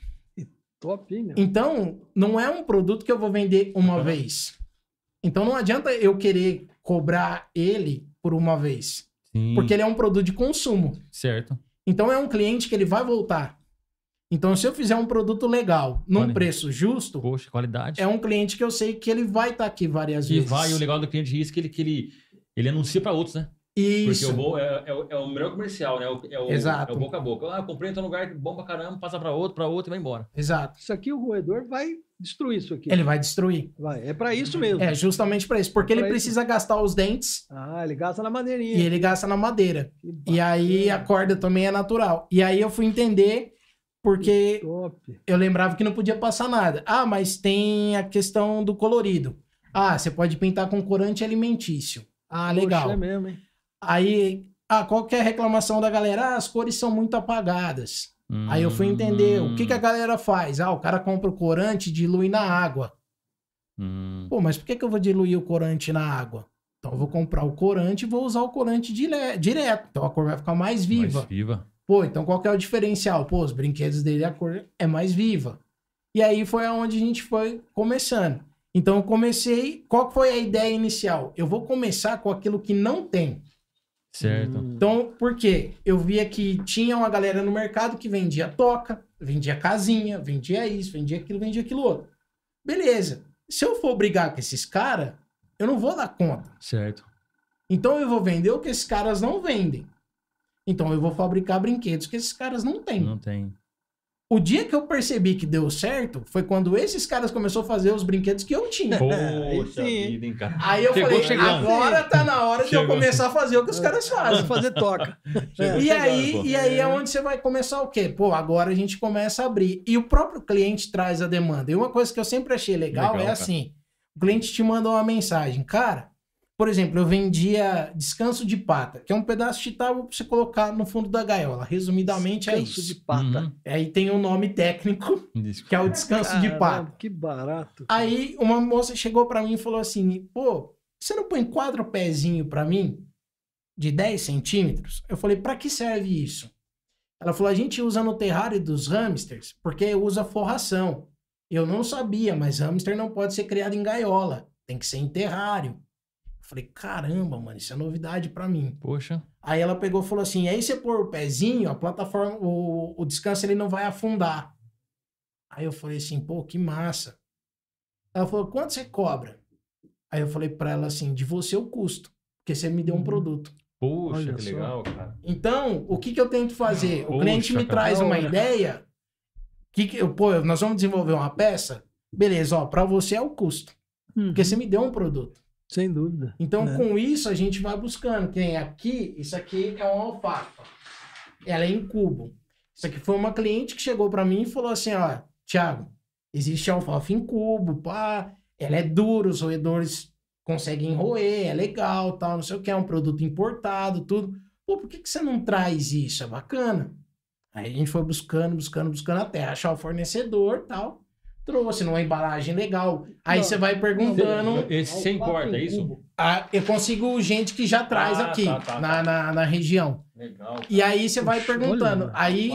Top, hein, meu? Então, não é um produto que eu vou vender uma Aham. vez. Então, não adianta eu querer cobrar ele por uma vez. Sim. Porque ele é um produto de consumo. Certo. Então, é um cliente que ele vai voltar. Então, se eu fizer um produto legal, num Olha. preço justo, Poxa, qualidade. é um cliente que eu sei que ele vai estar aqui várias E vezes. vai, e o legal do cliente diz que ele, que ele, ele anuncia para outros, né? Isso. Porque o bom é, é, o- é o melhor comercial, né? É o, é Exato. É o boca a boca. Ah, comprei em tal lugar, bom pra caramba, passa pra outro, pra outro e vai embora. Exato. Isso aqui o roedor vai destruir isso aqui. Ele vai destruir. Vai. É para isso mesmo. É justamente para isso. Porque ele Pra isso. precisa gastar os dentes Ah, ele gasta na madeirinha. e ele gasta na madeira. E aí a corda também é natural. E aí eu fui entender porque eu lembrava que não podia passar nada. Ah, mas tem a questão do colorido. Ah, você pode pintar com corante alimentício. Ah, legal. Poxa, é mesmo, hein? Aí, ah, qual que é a reclamação da galera? Ah, as cores são muito apagadas. Aí eu fui entender o que, que a Hum, galera faz. Ah, o cara compra o corante e dilui na água. hum. Pô, mas por que, que eu vou diluir o corante na água? Então eu vou comprar o corante e vou usar o corante dire- direto. Então a cor vai ficar mais viva. Mais viva. Pô, então qual que é o diferencial? Pô, os brinquedos dele, a cor é mais viva. E aí foi aonde a gente foi começando. Então eu comecei. Qual foi a ideia inicial? Eu vou começar com aquilo que não tem. Certo. Hum. Então, por quê? Eu via que tinha uma galera no mercado que vendia toca, vendia casinha, vendia isso, vendia aquilo, vendia aquilo outro. Beleza. Se eu for brigar com esses caras, eu não vou dar conta. Certo. Então eu vou vender o que esses caras não vendem. Então eu vou fabricar brinquedos que esses caras não têm. Não tem. O dia que eu percebi que deu certo foi quando esses caras começaram a fazer os brinquedos que eu tinha. Aí Poxa sim, hein? vida, hein, cara. Aí eu Chegou falei, chegando. agora tá na hora de eu Chegou. começar a fazer o que os caras fazem. Fazer toca. Chegou E aí, pô. e aí é onde você vai começar o quê? Pô, agora a gente começa a abrir. E o próprio cliente traz a demanda. E uma coisa que eu sempre achei legal, Legal, é cara. assim: o cliente te manda uma mensagem. Cara, por exemplo, eu vendia descanso de pata, que é um pedaço de tábua pra você colocar no fundo da gaiola. Resumidamente é Descanso isso. de pata. Uhum. Aí tem um nome técnico, que é o descanso de Caramba, pata. Que barato. Aí uma moça chegou pra mim e falou assim: pô, você não põe quatro pezinhos pra mim? De 10 centímetros? Eu falei: pra que serve isso? Ela falou: a gente usa no terrário dos hamsters porque usa forração. Eu não sabia, mas hamster não pode ser criado em gaiola, tem que ser em terrário. Falei: caramba, mano, isso é novidade pra mim. Poxa. Aí ela pegou e falou assim: aí você pôr o pezinho, a plataforma, o, o descanso ele não vai afundar. Aí eu falei assim: pô, que massa. Ela falou: quanto você cobra? Aí eu falei pra ela assim: de você o custo, porque você me deu um Uhum. produto. Poxa, Olha que só. legal, cara. Então, o que, que eu tento fazer? O cliente me cara. traz uma hora. ideia. Que que, eu- pô, nós vamos desenvolver uma peça. Beleza, ó, pra você é o custo, porque você me deu um produto. Sem dúvida. Então, É. com isso, a gente vai buscando. Quem aqui, isso aqui é uma alfafa. Ela é em cubo. Isso aqui foi uma cliente que chegou pra mim e falou assim: ó, Thiago, existe alfafa em cubo, pá, ela é dura, os roedores conseguem roer, é legal, tal, não sei o que, é um produto importado, tudo. Pô, por que, que você não traz isso? É bacana. Aí a gente foi buscando, buscando, buscando até achar o fornecedor tal. Trouxe numa embalagem legal. Aí você vai perguntando. Esse você importa, é isso? Ah, eu consigo gente que já traz Ah, aqui tá, tá, na, tá. na, na região. Legal. E aí você vai Puxa, perguntando. olha, aí.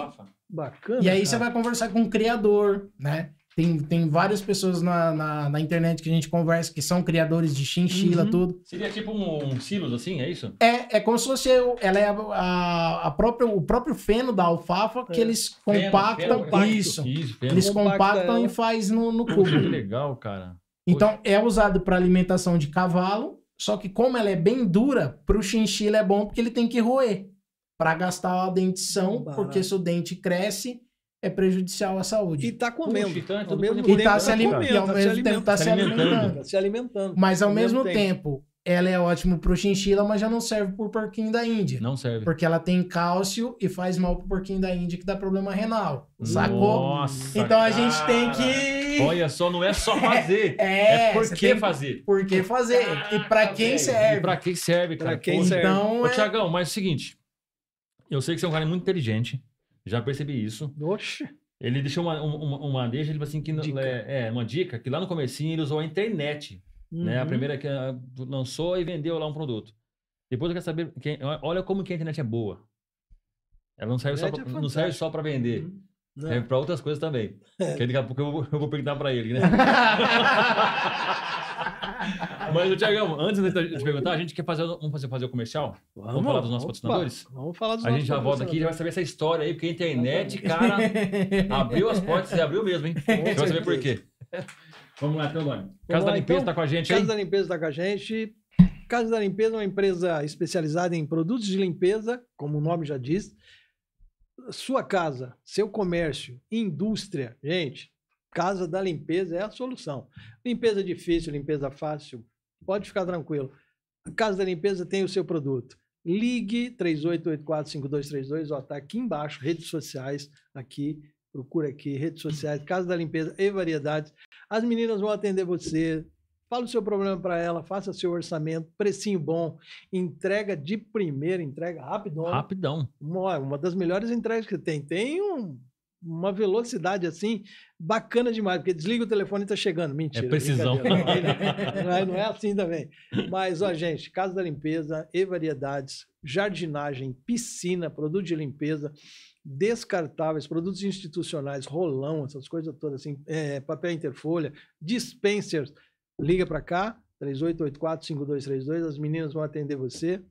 Bacana. e aí você cara. vai conversar com o criador, né? Tem, tem várias pessoas na, na, na internet que a gente conversa que são criadores de chinchila, Uhum. tudo. Seria tipo um, um silos assim, é isso? É, é como se fosse. o- Ela é a, a, a própria, o próprio feno da alfafa que É. eles Feno, compactam. feno, isso. Isso, feno. Eles Compacta compactam ela. e faz no, no Poxa, que cubo. legal, cara. Então, é usado para alimentação de cavalo, só que como ela é bem dura, para o chinchila é bom porque ele tem que roer para gastar a dentição, Barato. porque se o dente cresce, é prejudicial à saúde. E tá comendo. Puxa, então é Ao tudo mesmo por tempo E tá tá se, alim- comendo, e ao tá se mesmo tempo tá se alimentando. alimentando. Tá se alimentando. Mas ao Ao mesmo mesmo tempo, ela é ótima pro chinchila, mas já não serve pro porquinho da Índia. Não serve. Porque ela tem cálcio e faz mal pro porquinho da Índia que dá problema renal. Sacou? Nossa, Então a gente cara. tem que. Olha só, não é só fazer. É, É por que fazer. Por que fazer? E pra quem E serve? pra que serve, cara? Pra quem Pô, serve. Então, Ô, é... Tiagão, mas é o seguinte. Eu sei que você é um cara muito inteligente. Já percebi isso. Oxe. Ele deixou uma, uma, uma deixa, ele falou assim, que Dica. é, é, uma dica, que lá no comecinho ele usou a internet, né? A Uhum. primeira que ah, lançou e vendeu lá um produto. Depois eu quero saber, quem, olha como que a internet é boa. Ela não serve, só pra, é não serve só para vender. Uhum. Não. Serve para outras coisas também. É. Que daqui a pouco eu vou, eu vou perguntar para ele, né? Mas, Tiagão, antes de te perguntar, a gente quer fazer, vamos fazer, fazer o comercial? Vamos falar dos nossos opa, patrocinadores? Vamos falar dos A gente já volta aqui e já vai saber essa história aí, porque a internet, cara, abriu as portas e abriu mesmo, hein? Você vai saber por quê. Vamos lá, então, Doni. Casa lá, da Limpeza então. tá com a gente aí? Casa da Limpeza está com a gente. Casa da Limpeza é uma empresa especializada em produtos de limpeza, como o nome já diz. Sua casa, seu comércio, indústria, gente, Casa da Limpeza é a solução. Limpeza difícil, limpeza fácil, pode ficar tranquilo. A Casa da Limpeza tem o seu produto. Ligue 38845232, ó, tá aqui embaixo, redes sociais, aqui, procura aqui, redes sociais, Casa da Limpeza e Variedades. As meninas vão atender você. Fala o seu problema para ela, faça seu orçamento, precinho bom, entrega de primeira, entrega rapidão. Rapidão. Uma, uma das melhores entregas que tem. Tem um- uma velocidade assim bacana demais, porque desliga o telefone e tá chegando. Mentira. É precisão. Não é, não é assim também. Mas, ó, gente, Casa da Limpeza e Variedades, jardinagem, piscina, produto de limpeza, descartáveis, produtos institucionais, rolão, essas coisas todas assim, é, papel interfolha, dispensers. Liga para cá, 3884-5232, as meninas vão atender você.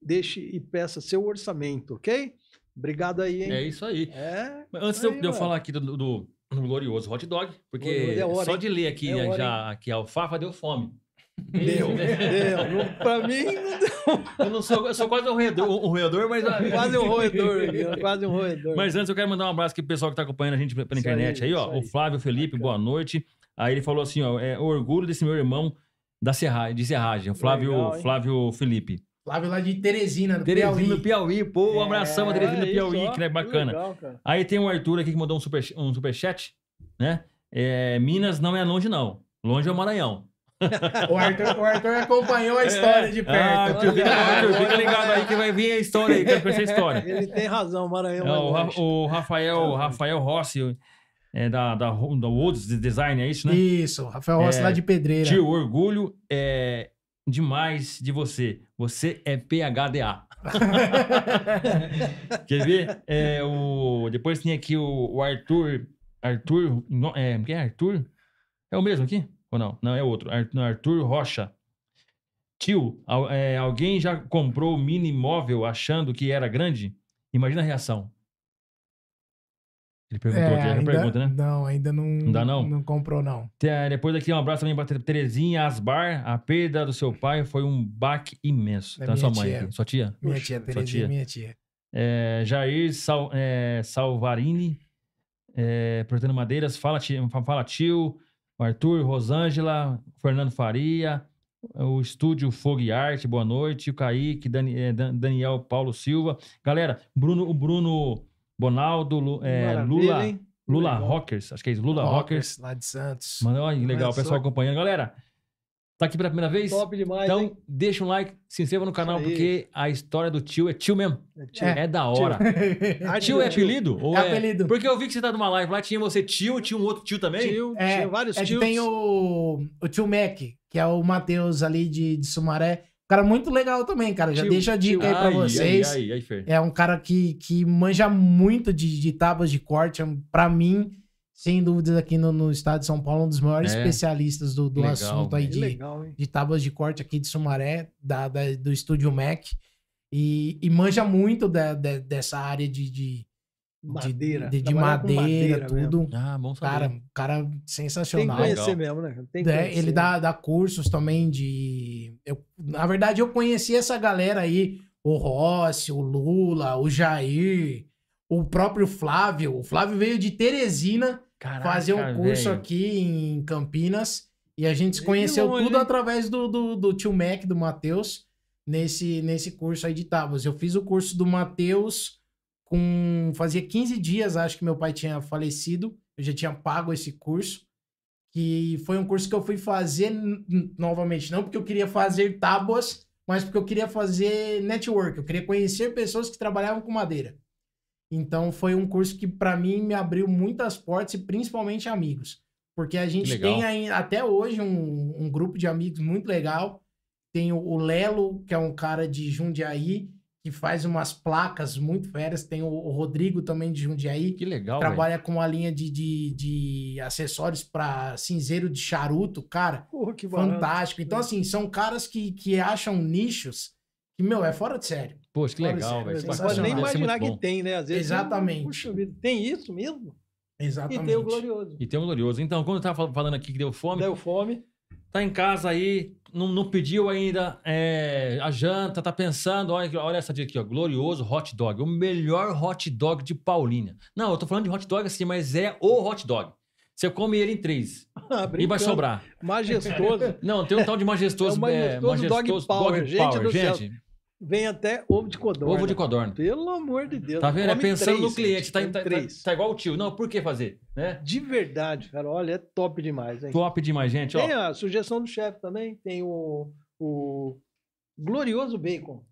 Deixe e peça seu orçamento, ok? Obrigado aí, hein? É isso aí. É, Antes de eu, Aí, de eu ué. falar aqui do, do, do glorioso hot dog, porque é hora, só hein? de ler aqui É né, hora, já que a alfafa deu fome. deu, deu. Não- Pra mim, não deu. Eu não sou, eu sou quase um roedor, um roedor mas. quase um roedor, aqui, quase um roedor. Mas antes eu quero mandar um abraço aqui pro pessoal que tá acompanhando a gente pela Isso internet aí, aí, ó. isso O aí. Flávio Felipe, Bacana. boa noite. Aí ele falou assim, ó, é orgulho desse meu irmão da Serra, de Serragem, o Flávio, Legal? Flávio Felipe. Flávio lá de Teresina, do Teresina Piauí. do Piauí, pô, um É, abração a Teresina do isso, Piauí, ó, que é bacana. legal. Aí tem o Arthur aqui que mandou um, super, um superchat, né? É, Minas não é longe, não. Longe é o Maranhão. O Arthur, o Arthur acompanhou a história de Ah, perto. Arthur, fica, Arthur, fica ligado aí que vai vir a história aí, quero conhecer a história. Ele tem razão, Maranhão. É, é o, o Rafael, Rafael Rossi, é, da, da, da Woods Design, é isso, né? Isso, Rafael Rossi É, lá de Pedreira. Tio, orgulho é demais de você. Você é PHDA. Quer ver? É, o, depois tem aqui o, o Arthur. Arthur. É, quem é Arthur? É o mesmo aqui? Ou não? Não, é outro. Ar- não, Arthur Rocha. Tio, é, alguém já comprou o mini móvel achando que era grande? Imagina a reação. Ele perguntou aqui, é ainda- pergunta, né? Não, ainda não. Não dá, não? Não comprou, não. Te- Depois aqui, um abraço também para Terezinha Asbar. A perda do seu pai foi um baque imenso. Da Então, sua mãe tia. Sua tia? Minha tia, Terezinha, tia. minha tia. É, Jair Sal, é, Salvarini. É, Madeiras. Fala, tio. Fala, tio. O Arthur, Rosângela, Fernando Faria. O Estúdio Fogo e Arte, boa noite. O Kaique, Dani- é, Dan- Daniel Paulo Silva. Galera, Bruno, o Bruno Bonaldo, Lu- é, Lula, hein? Lula Legal. Rockers. Acho que é isso. Lula Rockers. Lá de Santos. Mano, olha que legal, o pessoal acompanhando. Galera, tá aqui pela primeira vez? Top demais, Então, hein? deixa um like, se inscreva no canal, porque a história do tio é tio mesmo. É, tio. É, da hora. Ah, Tio é apelido? Ou É apelido. Porque eu vi que você tá numa live lá, tinha você tio, tinha um outro tio também? Tio, É, tinha vários é tios. tem o, o tio Mac, que é o Matheus ali de, de Sumaré. Um cara muito legal também, cara. Já Tio, deixa a dica aí pra Ai, vocês. Aí, Fer. É um cara que, que manja muito de, de tábuas de corte. É Pra mim, sem dúvidas, aqui no, no estado de São Paulo, um dos maiores É. especialistas do, do Legal, assunto aí de, legal, de tábuas de corte aqui de Sumaré, da, da- do estúdio Mac. E, e manja muito da- da- dessa área de, de, Madeira. de, de com madeira, madeira tudo. Ah, bom saber. Cara, cara Tem que sensacional. conhecer Legal. mesmo, né? Tem que É, conhecer. ele dá, dá cursos também de. Eu, na verdade, eu conheci essa galera aí: o Rossi, o Lula, o Jair, o próprio Flávio. O Flávio veio de Teresina Caraca, fazer um curso velho. aqui em Campinas. E a gente se conheceu longe, tudo hein? através do, do, do tio Mac, do Matheus, nesse, nesse curso aí de tábuas. Eu fiz o curso do Matheus com. Fazia 15 dias, acho que meu pai tinha falecido. Eu já tinha pago esse curso. Que foi um curso que eu fui fazer novamente, não porque eu queria fazer tábuas, mas porque eu queria fazer network. Eu queria conhecer pessoas que trabalhavam com madeira. Então foi um curso que para mim me abriu muitas portas e principalmente amigos. Porque a gente tem até hoje um, um grupo de amigos muito legal. Tem o Lelo, que é um cara de Jundiaí, que faz umas placas muito férias. Tem o, o Rodrigo também de Jundiaí, Que legal, trabalha com uma linha de, de, de acessórios para cinzeiro de charuto, cara. Porra, que barato. Fantástico. Então, assim, são caras que, que acham nichos que, meu, é fora de sério. Poxa, que legal, velho. Não é pode nem imaginar que tem, né? Às vezes, Exatamente. Puxa vida, tem isso mesmo? Exatamente. E tem o glorioso. E tem um glorioso. Então, quando eu tava fal- falando aqui que deu fome, Deu fome. tá em casa aí, não, não pediu ainda é, a janta, tá pensando, olha, olha essa dica aqui, ó, glorioso hot dog, o melhor hot dog de Paulínia. Não, eu tô falando de hot dog assim, mas é o hot dog. Você come ele em três Ah, e vai sobrar. Majestoso. Não, tem um tal de majestoso, É o majestoso Dog Power. Gente do céu. gente. Vem até ovo de codorna. Ovo de codorna. Pelo amor de Deus. Tá vendo? É pensando três, no cliente, tá, tá, tá, três. tá igual o tio. Não, por que fazer? Né? De verdade, cara. Olha, é top demais, hein? Top demais, gente. Ó, Tem a sugestão do chefe também. Tem o, o glorioso bacon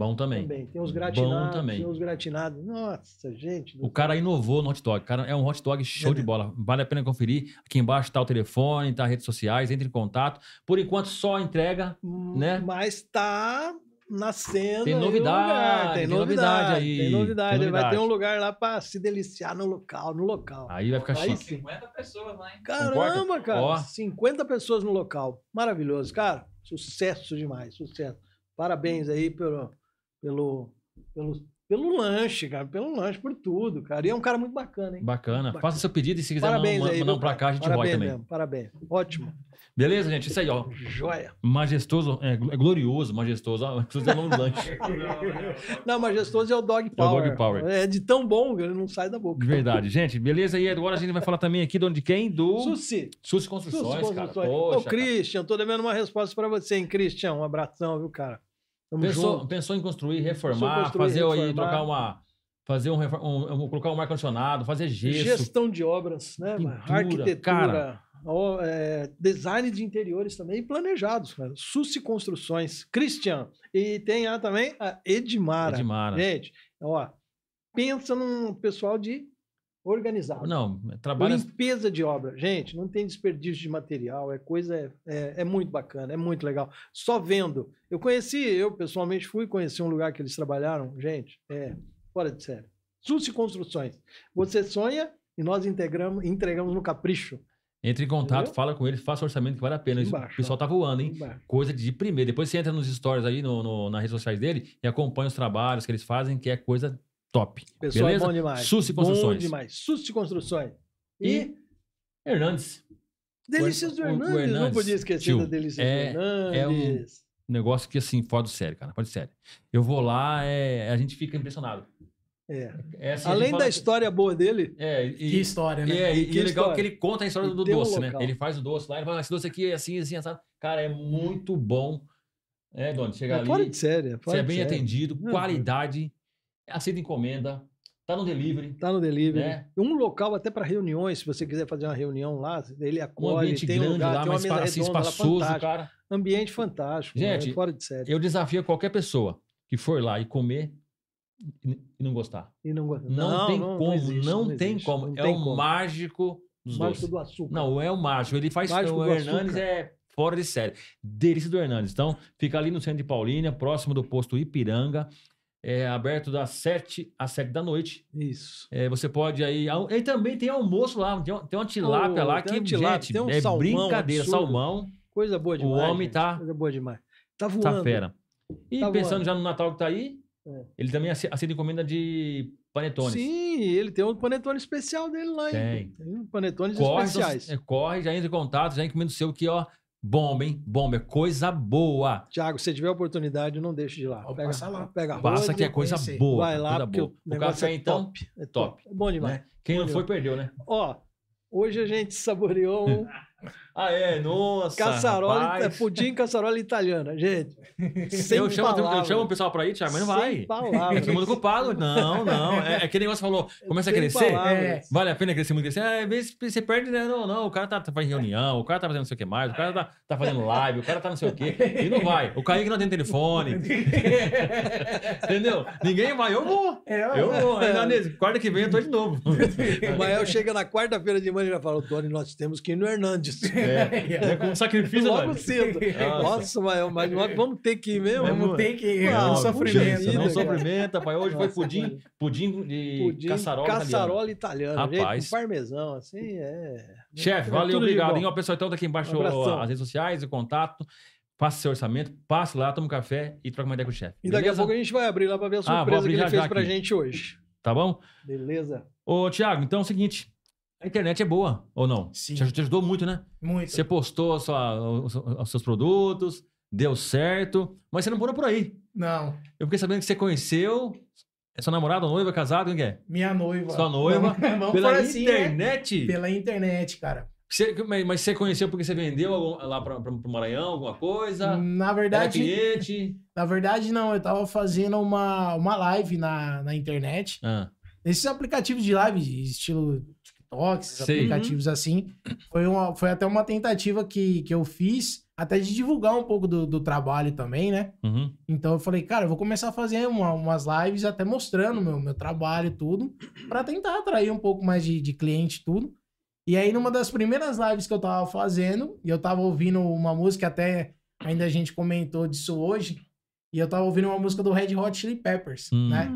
bom também. também. Tem os gratinados. também. Tem os gratinados. Nossa, gente. O cara inovou no hot dog. Cara, é um hot dog show É de bola. Vale a pena conferir. Aqui embaixo tá o telefone, tá as redes sociais, entre em contato. Por enquanto, só entrega. né? Mas tá nascendo. Tem novidade, lugar, tem Tem novidade novidade. aí, Tem novidade. tem Vai ter novidade. um lugar lá pra se deliciar no local. No local. Aí vai ficar Aí chique. sim. 50 pessoas lá, hein? Caramba, cara. Ó. 50 pessoas no local. Maravilhoso, cara. Sucesso demais, sucesso. Parabéns aí pelo, pelo, pelo, pelo lanche, cara. Pelo lanche, por tudo, cara. E é um cara muito bacana, hein? Bacana. Bacana. Faça seu pedido e se quiser Parabéns mandar, aí. mandar um pra cara? cá, a gente vai Parabéns também. mesmo, parabéns. Ótimo. Beleza, gente? Isso aí, ó. Joia. Majestoso, é, é glorioso, majestoso. Ó, Majestoso é o nome do lanche. Não, majestoso é o Dog o Power. Dog Power. É de tão bom que ele não sai da boca. De verdade. Gente, beleza? E agora a gente vai falar também aqui de quem? Do Suci. Suci Construções, Suci cara. Construções. Poxa, Ô, Christian, tô devendo uma resposta pra você, hein, Christian? Um abração, viu, cara? Tamo Pensou, junto. pensou em construir, reformar, construir, fazer aí, reformar. trocar uma. Fazer um, um, um- colocar um ar-condicionado, fazer gesso. Gestão de obras, né? Pintura, Arquitetura, cara. é, design de interiores também planejados, cara. Suci Construções. Christian. E tem a, também a Edmara. Edmara. Gente, ó, pensa num pessoal de organizado. Não, trabalha. Limpeza de obra. Gente, não tem desperdício de material, é coisa, é, é muito bacana, é muito legal. Só vendo. Eu conheci, eu pessoalmente fui conhecer um lugar que eles trabalharam, gente, é fora de série. Suci Construções. Você sonha e nós integramos, entregamos no capricho. Entre em contato, Entendeu? fala com ele, faça orçamento que vale a pena. Embaixo, o pessoal tá voando, hein? Embaixo. Coisa de primeiro. Depois você entra nos stories aí, no, no- nas redes sociais dele e acompanha os trabalhos que eles fazem, que é coisa top. Pessoal Beleza? é bom demais. Bom Construções. demais. Suci Construções. E, E Hernandes. Delícias do o- o Hernandes. Não Hernandes, podia esquecer tio, da Delícias é- do é um- Hernandes. Um negócio que, assim, fora do sério, cara. Pode sério. Eu vou lá, é, a gente fica impressionado. É. É assim, Além da que- história boa dele, É, e, Que história, né? É, e, Que e é legal história. que ele conta a história E do tem um doce, né? Ele faz o doce lá, ele fala, esse doce aqui é assim, assim, assado. Cara, é muito bom. É, Doni, chega é ali, fora de série. é você fora é de bem série. atendido, Uhum. qualidade, aceita encomenda, tá no delivery. Tá no delivery. né? Um local até para reuniões, se você quiser fazer uma reunião lá, ele Um acolhe, ambiente tem um grande lugar, lá, tem uma mas mesa assim, redonda lá espaçoso, fantástica. cara. Ambiente fantástico. Gente, é fora de série. Eu desafio qualquer pessoa que for lá e comer e não gostar. E não, gosta- Não, tem como, não, existe, tem existe, como. não é o como. mágico dos Mágico doces. do açúcar. Não, é o mágico. Ele faz. Mágico o Hernandes açúcar. é fora de série. Delícia do Hernandes. Então, fica ali no centro de Paulínia, próximo do posto Ipiranga. É aberto das 7 às 7 da noite. Isso. É, você pode aí. E também tem almoço lá. Tem, uma- tem uma tilápia Oh, lá tem que, tilápia, gente, tem um é salmão brincadeira. absurdo. Salmão, Coisa boa demais. homem gente, tá- Coisa boa demais. Tá voando. tá fera. E Tá pensando voando. já no Natal que tá aí, É. ele também ace- aceita encomenda de panetones. Sim, ele tem um panetone especial dele lá, hein? Tem. Tem um panetones Corre, especiais. então, corre, já entra em contato, já encomenda o seu que, ó, bomba, hein? Bomba, é coisa boa. Tiago, se tiver oportunidade, não deixe de ir lá. Pega, passar lá. pega a Passa que é coisa conhecer. boa. vai lá, coisa porque boa. o O negócio café, é então, top. É top. top. É bom demais. né? Quem não Bom foi, perdeu, né? Ó, hoje a gente saboreou um Ah, é? Nossa. Caçarola, rapaz. pudim caçarola italiana, gente. Sem Eu chamo, eu chamo o pessoal pra ir, Thiago, mas não vai. Sem palavras. Todo mundo culpado. Não, não. É, é aquele negócio que falou, começa a Sem crescer. palavras. Vale a pena crescer muito, crescer. Ah, às vezes você perde, né? Não, não. O cara tá, tá fazendo reunião, o cara tá fazendo não sei o que mais, o cara tá, tá fazendo live, o cara tá não sei o que. E não vai. O Kaique não tem telefone. Entendeu? Ninguém vai. Eu vou. É, Eu vou. Ainda nesse, quarta que vem eu tô de novo. O Mael chega na quarta-feira de manhã e já fala, Tony, nós temos que ir no Hernandes. É, é com sacrifício, Logo velho. cedo. Nossa. Nossa, mas nós vamos ter que ir mesmo? Vamos ter que. Ah, É um puxa sofrimento. vida, Não cara. sofrimento, pai. Hoje foi Nossa, pudim, mano. pudim de Pudim, caçarola. italiana. caçarola italiana. Rapaz. com parmesão, assim, é... Chefe, valeu, obrigado. Hein? Ó, pessoal, então daqui embaixo Um as redes sociais, o contato. Passe seu orçamento, passe lá, toma um café e troca uma ideia com o chefe. E daqui a pouco a gente vai abrir lá pra ver a Ah, surpresa abrir que ele fez aqui. gente hoje. Tá bom? Beleza? Ô, Thiago, então é o seguinte. A internet é boa, ou não? Sim. Te, te ajudou muito, né? Muito. Você postou a sua- os, seus produtos, deu certo, mas você não parou por aí. Não. Eu fiquei sabendo que você conheceu é sua namorada, noiva, casado, quem que é? Minha noiva. Sua noiva, Vamos, vamos Pela assim, né? internet? Pela internet, cara. Você- mas, você conheceu porque você vendeu algum- lá para o Maranhão, alguma coisa? Na verdade, cliente? na verdade, não. Eu tava fazendo uma, uma live na, na internet. Ah, Esses aplicativos de live, estilo TikTok, esses Sei. aplicativos assim, foi, uma, foi até uma tentativa que, que eu fiz, até de divulgar um pouco do, do trabalho também, né? uhum. Então eu falei, cara, eu vou começar a fazer uma- umas lives até mostrando meu, meu trabalho e tudo, pra tentar atrair um pouco mais de, de cliente e tudo. E aí, numa das primeiras lives que eu tava fazendo, e eu tava ouvindo uma música, até ainda a gente comentou disso hoje, e eu tava ouvindo uma música do Red Hot Chili Peppers, Hum. né?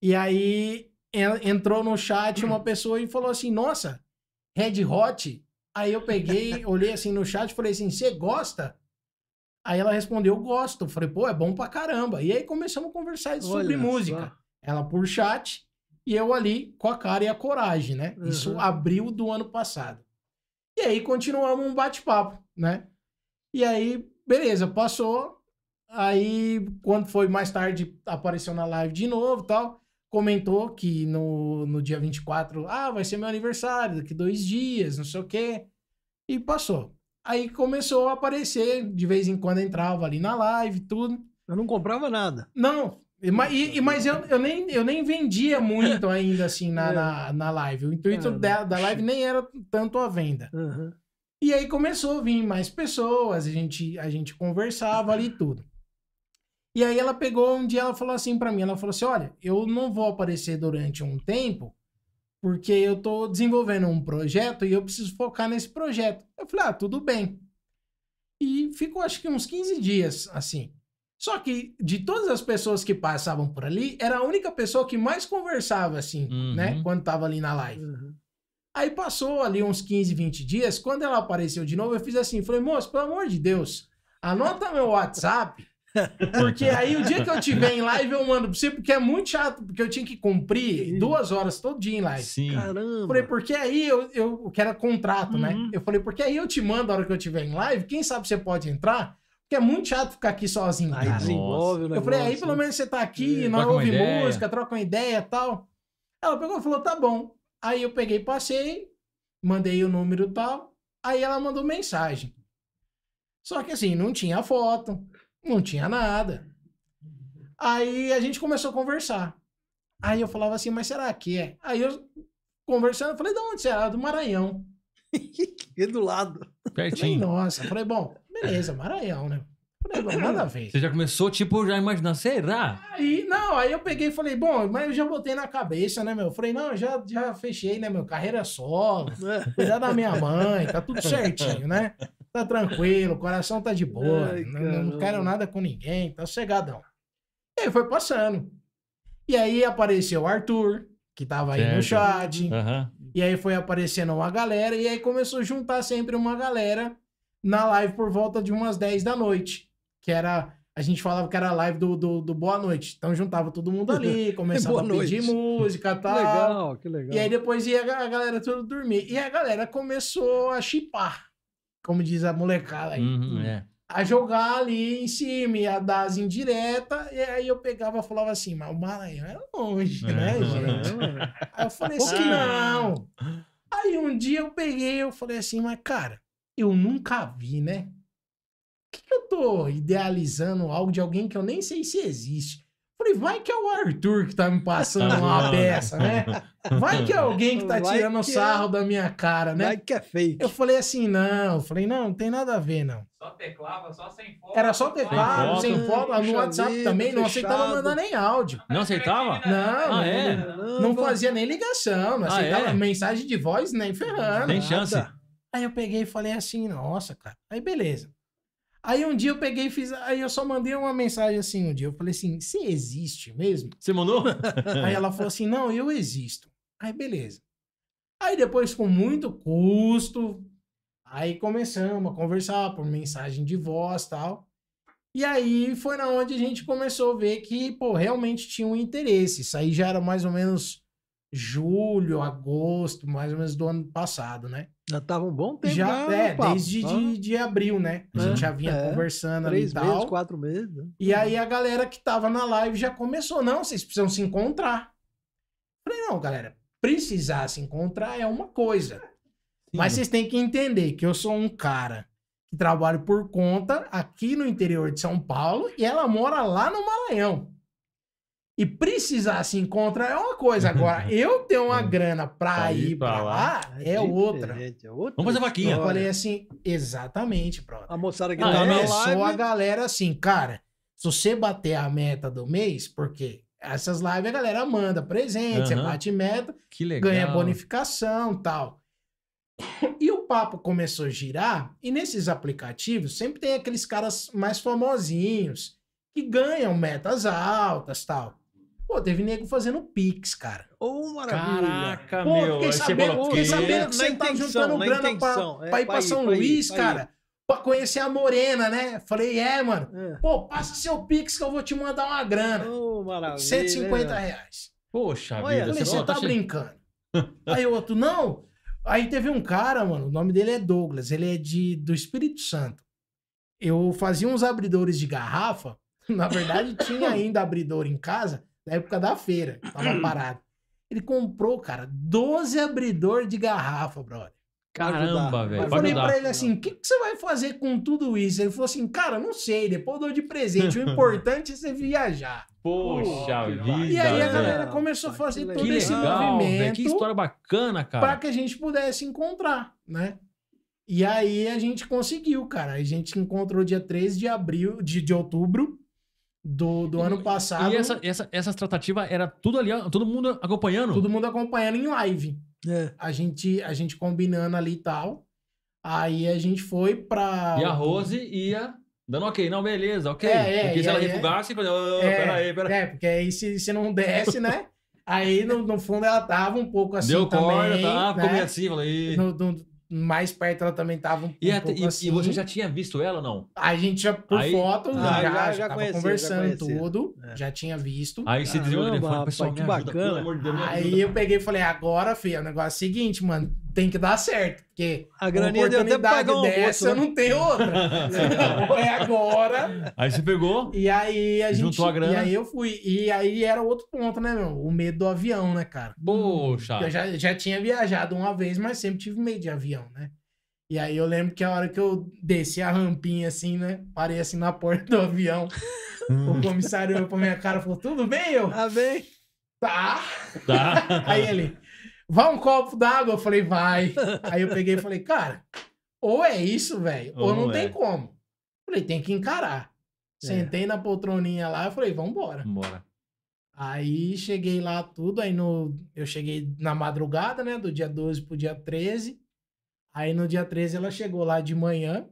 E aí entrou no chat uma pessoa e falou assim: Nossa, Red Hot. Aí eu peguei, olhei assim no chat e falei assim: Você gosta? Aí ela respondeu: Gosto. Eu falei: Pô, é bom pra caramba. E aí começamos a conversar sobre Olha música. só. Ela por chat e eu ali com a cara e a coragem, né? Isso Uhum. abril do ano passado. E aí continuamos um bate-papo, né? E aí, beleza, passou. Aí, quando foi mais tarde, apareceu na live de novo e tal. Comentou que no, no dia 24, ah, vai ser meu aniversário, daqui dois dias, não sei o quê. E passou. Aí começou a aparecer, de vez em quando entrava ali na live, tudo. Eu não comprava nada. Não, e e- mas eu, eu, nem, eu nem vendia muito ainda assim na, É. na, na live. O intuito Caramba. da, da live nem era tanto a venda. Uhum. E aí começou a vir mais pessoas, a gente, a gente conversava ali e tudo. E aí ela pegou um dia, ela falou assim pra mim, ela falou assim, olha, eu não vou aparecer durante um tempo, porque eu tô desenvolvendo um projeto e eu preciso focar nesse projeto. Eu falei, ah, tudo bem. E ficou acho que uns 15 dias assim. Só que de todas as pessoas que passavam por ali, era a única pessoa que mais conversava assim, Uhum. né, quando tava ali na live. Uhum. Aí passou ali uns 15, 20 dias. Quando ela apareceu de novo, eu fiz assim: falei, moço, pelo amor de Deus, anota meu WhatsApp. Porque aí o dia que eu tiver em live eu mando pra você, porque é muito chato, porque eu tinha que cumprir Sim. duas horas todo dia em live. Sim. Caramba. Falei, porque aí eu, eu que era contrato, né? Uhum. Eu falei, porque aí eu te mando a hora que eu tiver em live, quem sabe você pode entrar, porque é muito chato ficar aqui sozinho. Cara. desenvolve o Eu falei, aí pelo né? menos você tá aqui, É. nós ideia. música, troca uma ideia e tal. Ela pegou e falou, tá bom. Aí eu peguei, passei, mandei o número e tal. Aí ela mandou mensagem. Só que assim, não tinha foto, não tinha nada. Aí a gente começou a conversar. Aí eu falava assim, mas será que é? Aí eu conversando, eu falei, de onde será? Do Maranhão. E do lado. Falei, Pertinho. nossa. Falei, bom, beleza, Maranhão, né? Falei, bom, nada a ver. Você já começou, tipo, já imaginando, será? Aí, não, aí eu peguei e falei, bom, mas eu já botei na cabeça, né, meu? Eu falei, não, já, já fechei, né, meu? Carreira solo, né? cuidar da minha mãe, tá tudo certinho, né? Tá tranquilo, o coração tá de boa, Ai, não, não quero nada com ninguém, tá sossegadão. E aí foi passando. E aí apareceu o Arthur, que tava aí no chat, Aham. e aí foi aparecendo uma galera, e aí começou a juntar sempre uma galera na live por volta de umas 10 da noite. Que era. A gente falava que era a live do, do, do Boa Noite. Então juntava todo mundo ali, começava a pedir música e Que tal. legal, que legal. E aí depois ia a galera tudo dormir. E a galera começou a chipar, como diz a molecada aí. Uhum, é. A jogar ali em cima, a dar as indiretas. E aí eu pegava e falava assim, mas o Maranhão é longe, É, né, é, gente? Aí eu falei assim, não. Aí um dia eu peguei, eu falei assim, mas cara, Eu nunca vi, né? Por que, que eu tô idealizando algo de alguém que eu nem sei se existe? Falei, vai que é o Arthur que tá me passando uma zoando. peça, né? Vai que é alguém que tá Vai tirando que é. sarro da minha cara, né? Vai que é fake. Eu falei assim, não. Eu falei, não, não tem nada a ver, não. Só teclava, só sem foto. Era só teclado, Sem sem foto. foto. No WhatsApp vida, também, não fechado. aceitava mandar nem áudio. Não aceitava? Não, Ah, é? não fazia nem ligação, não Ah, aceitava é? mensagem de voz nem ferrando. Tem chance. Aí eu peguei e falei assim, nossa, cara. Aí beleza. Aí um dia eu peguei e fiz. Aí eu só mandei uma mensagem assim um dia. Eu falei assim: você existe mesmo? Você mandou? Aí ela falou assim: não, eu existo. Aí beleza. Aí depois, com muito custo, aí começamos a conversar por mensagem de voz e tal. E aí foi na onde a gente começou a ver que, pô, realmente tinha um interesse. Isso aí já era mais ou menos julho, agosto, mais ou menos do ano passado, né? Já tava um bom tempo. já, no é, papo, desde tá? de, de abril, né? A É, gente já vinha é. conversando ali e Três meses, quatro meses. né? E aí a galera que tava na live já começou, não, vocês precisam se encontrar. Falei, não, galera, precisar se encontrar é uma coisa. Mas vocês têm que entender que eu sou um cara que trabalho por conta aqui no interior de São Paulo e ela mora lá no Maranhão. E precisar se encontrar é uma coisa. Agora, eu ter uma grana pra Pra ir pra pra lá. lá é outra. é outra Vamos fazer vaquinha. Eu falei assim, exatamente, brother. A moçada que Ah, tá é? na Começou a live. galera assim, cara, se você bater a meta do mês, porque essas lives a galera manda presente, você Aham. bate meta, Que legal. ganha bonificação tal. E o papo começou a girar, e nesses aplicativos sempre tem aqueles caras mais famosinhos que ganham metas altas tal. Pô, teve nego fazendo Pix, cara. Ô, maravilha. Caraca, Pô, meu. fiquei sabendo, fiquei sabendo que você tá intenção, juntando na grana pra. É, pra ir pra ir, São pra ir, Luís, ir. cara. Pra conhecer a Morena, né? Falei, é, mano. É. Pô, passa seu Pix que eu vou te mandar uma grana. Ô, maravilha. 150 né? reais. Poxa Olha, vida. Falei, você tá che- brincando. Aí o outro, não. Aí teve um cara, mano, o nome dele é Douglas, ele é de, do Espírito Santo. Eu fazia uns abridores de garrafa, na verdade tinha ainda abridor em casa, na época da feira, tava parado. Ele comprou, cara, 12 abridor de garrafa, brother. Caramba, velho. Eu falei ajudar. pra ele assim, o que, que você vai fazer com tudo isso? Ele falou assim, cara, não sei, depois eu dou de presente, o importante é você viajar. Poxa vida. E aí a galera velho. começou a fazer todo Que esse legal, velho. movimento Que história bacana, para cara. que a gente pudesse encontrar, né? E aí a gente conseguiu, cara. A gente encontrou dia 13 de abril, de, de outubro do, do ano passado. E essa, essa, essas tratativas era tudo ali, todo mundo acompanhando? Todo mundo acompanhando em live. É. A gente, a gente combinando ali e tal. Aí a gente foi pra. E a Rose ia dando ok. Não, beleza, ok. É, é, Porque e se ela é- refugasse, falei, oh, É, peraí, peraí. É, porque aí se, se não desce, né? Aí no, no fundo ela tava um pouco assim Deu também. corda, tá? Ficou né? meio assim, falei. No- no- mais perto ela também tava um, E, um a- pouco e- assim. e você já tinha visto ela ou não? A gente já, por Aí- foto, Ah, já, já- já, já tava conhecia, já conversando conhecia. tudo, É. já tinha visto. Aí você desligou o telefone, pessoal, me que ajuda, bacana. pelo amor de Deus. me Aí eu peguei e falei, agora, filho, o negócio é o seguinte, mano, tem que dar certo, porque A graninha deu até pagar um dessa almoço, né? não tem outra. É agora. Aí você pegou, E aí a gente... Juntou a grana. E aí eu fui. E aí era outro ponto, né, meu? O medo do avião, né, cara? poxa. Eu já, já tinha viajado uma vez, mas sempre tive medo de avião, né? E aí eu lembro que a hora que eu desci a rampinha assim, né? Parei assim na porta do avião. O comissário olhou pra minha cara e falou: Tudo bem, eu? Tá bem? Tá. Tá. Aí ele, vai um copo d'água? Eu falei, vai. Aí eu peguei e falei, cara, ou é isso, velho, ou, Ou não não tem é. como. Falei, tem que encarar. Sentei na poltroninha lá e falei, vambora. Bora. Aí cheguei lá tudo, aí no, eu cheguei na madrugada, né, do dia 12 pro dia 13. Aí no dia 13 ela chegou lá de manhã.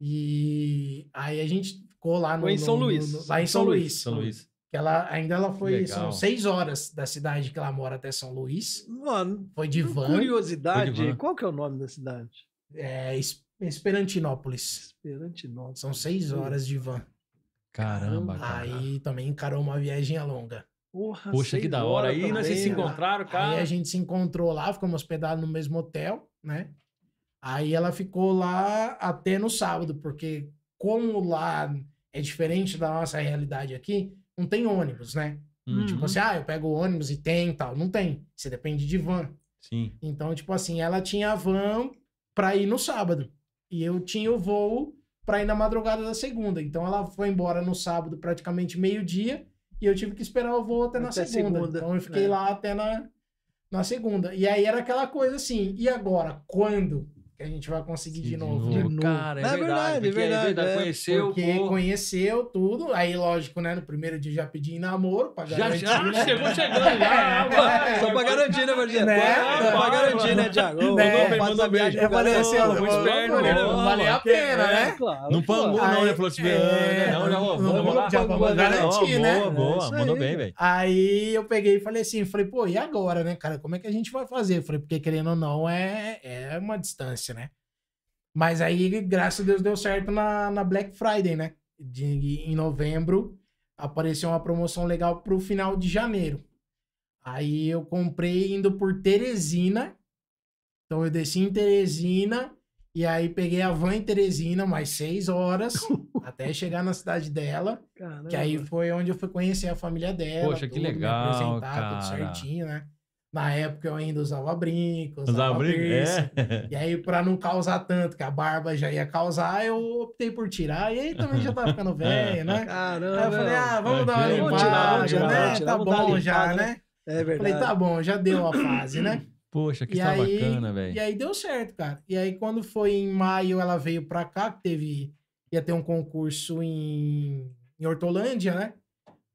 E aí a gente ficou lá no, Foi em São no- Luís. no- lá em São São Luís. Luís. São Luís. Que ela ainda ela foi Legal. são seis horas da cidade que ela mora até São Luís. Mano, Foi de van, curiosidade, de van. qual que é o nome da cidade? é, Es- Esperantinópolis. Esperantinópolis. São seis horas de van. Caramba, cara. Aí também encarou uma viagem longa. Porra, Poxa, que da hora. Aí nós se encontraram, cara. Aí a gente se encontrou lá, ficamos hospedados no mesmo hotel, né? Aí ela ficou lá até no sábado, porque como lá é diferente da nossa realidade aqui, não tem ônibus, né? Hum, Tipo assim, ah, eu pego o ônibus e tem e tal. Não tem. Você depende de van. Sim. Então, tipo assim, ela tinha a van pra ir no sábado. E eu tinha o voo pra ir na madrugada da segunda. Então ela foi embora no sábado, praticamente meio-dia, e eu tive que esperar o voo até, na Até segunda. segunda, Então eu fiquei né? lá até na, na segunda. E aí era aquela coisa assim, e agora? Quando que a gente vai conseguir de, novo? De novo. Cara, é, É verdade. verdade, porque é aí verdade, é. conheceu, Porque pô. conheceu tudo, aí lógico, né? No primeiro dia já pedi em namoro pra Já, garantir, já né? chegou chegando. Já, vai, Só pra garantir, né, Martinho? Né? Só pra garantir, né, Thiago? Né? faz essa viagem Eu falei assim, ó, muito vamos- esperto, vamos- né? valeu a pena, né? Não pô. pangou, não, né? Falou assim, é, não, já não- não lá. já vamos garantir, né? Boa, É mandou bem, velho. Aí eu peguei e falei assim, falei, pô, e agora, né, cara? Como é que a gente vai fazer? Eu falei, porque querendo ou não, é, é uma distância, né? Mas aí, graças a Deus, deu certo na, na Black Friday, né? De, em novembro, apareceu uma promoção legal pro final de janeiro. Aí eu comprei indo por Teresina. Então eu desci em Teresina e aí peguei a van em Teresina mais seis horas até chegar na cidade dela. Caramba. Que aí foi onde eu fui conhecer a família dela. Poxa, que tudo, me legal, apresentar, cara. Tudo certinho, né? Na época eu ainda usava brinco, usava, Usava brinco? É. E aí, pra não causar tanto, que a barba já ia causar, eu optei por tirar. E aí também já tava ficando velho, né? Caramba. Aí eu falei, ah, vamos dar uma limpada, tirar, vamos tirar, né? tirar, tá bom já, né? É verdade. Falei, tá bom, já deu a fase, né? Poxa, que E aí, bacana, e velho. aí deu certo, cara. E aí, quando foi em maio, ela veio pra cá, que teve. Ia ter um concurso em, em Hortolândia, né?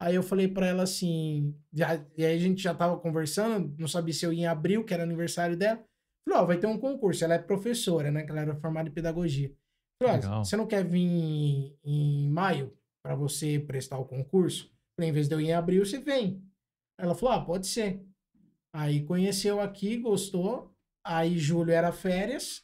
Aí eu falei pra ela assim. Já, e aí a gente já tava conversando, não sabia se eu ia em abril, que era aniversário dela. Falei, ó, vai ter um concurso. Ela é professora, né? Que ela era formada em pedagogia. Falei, ó, você não quer vir em, em maio pra você prestar o concurso? Falei, em vez de eu ir em abril, você vem. Ela falou, ah, pode ser. Aí conheceu aqui, gostou. Aí julho era férias.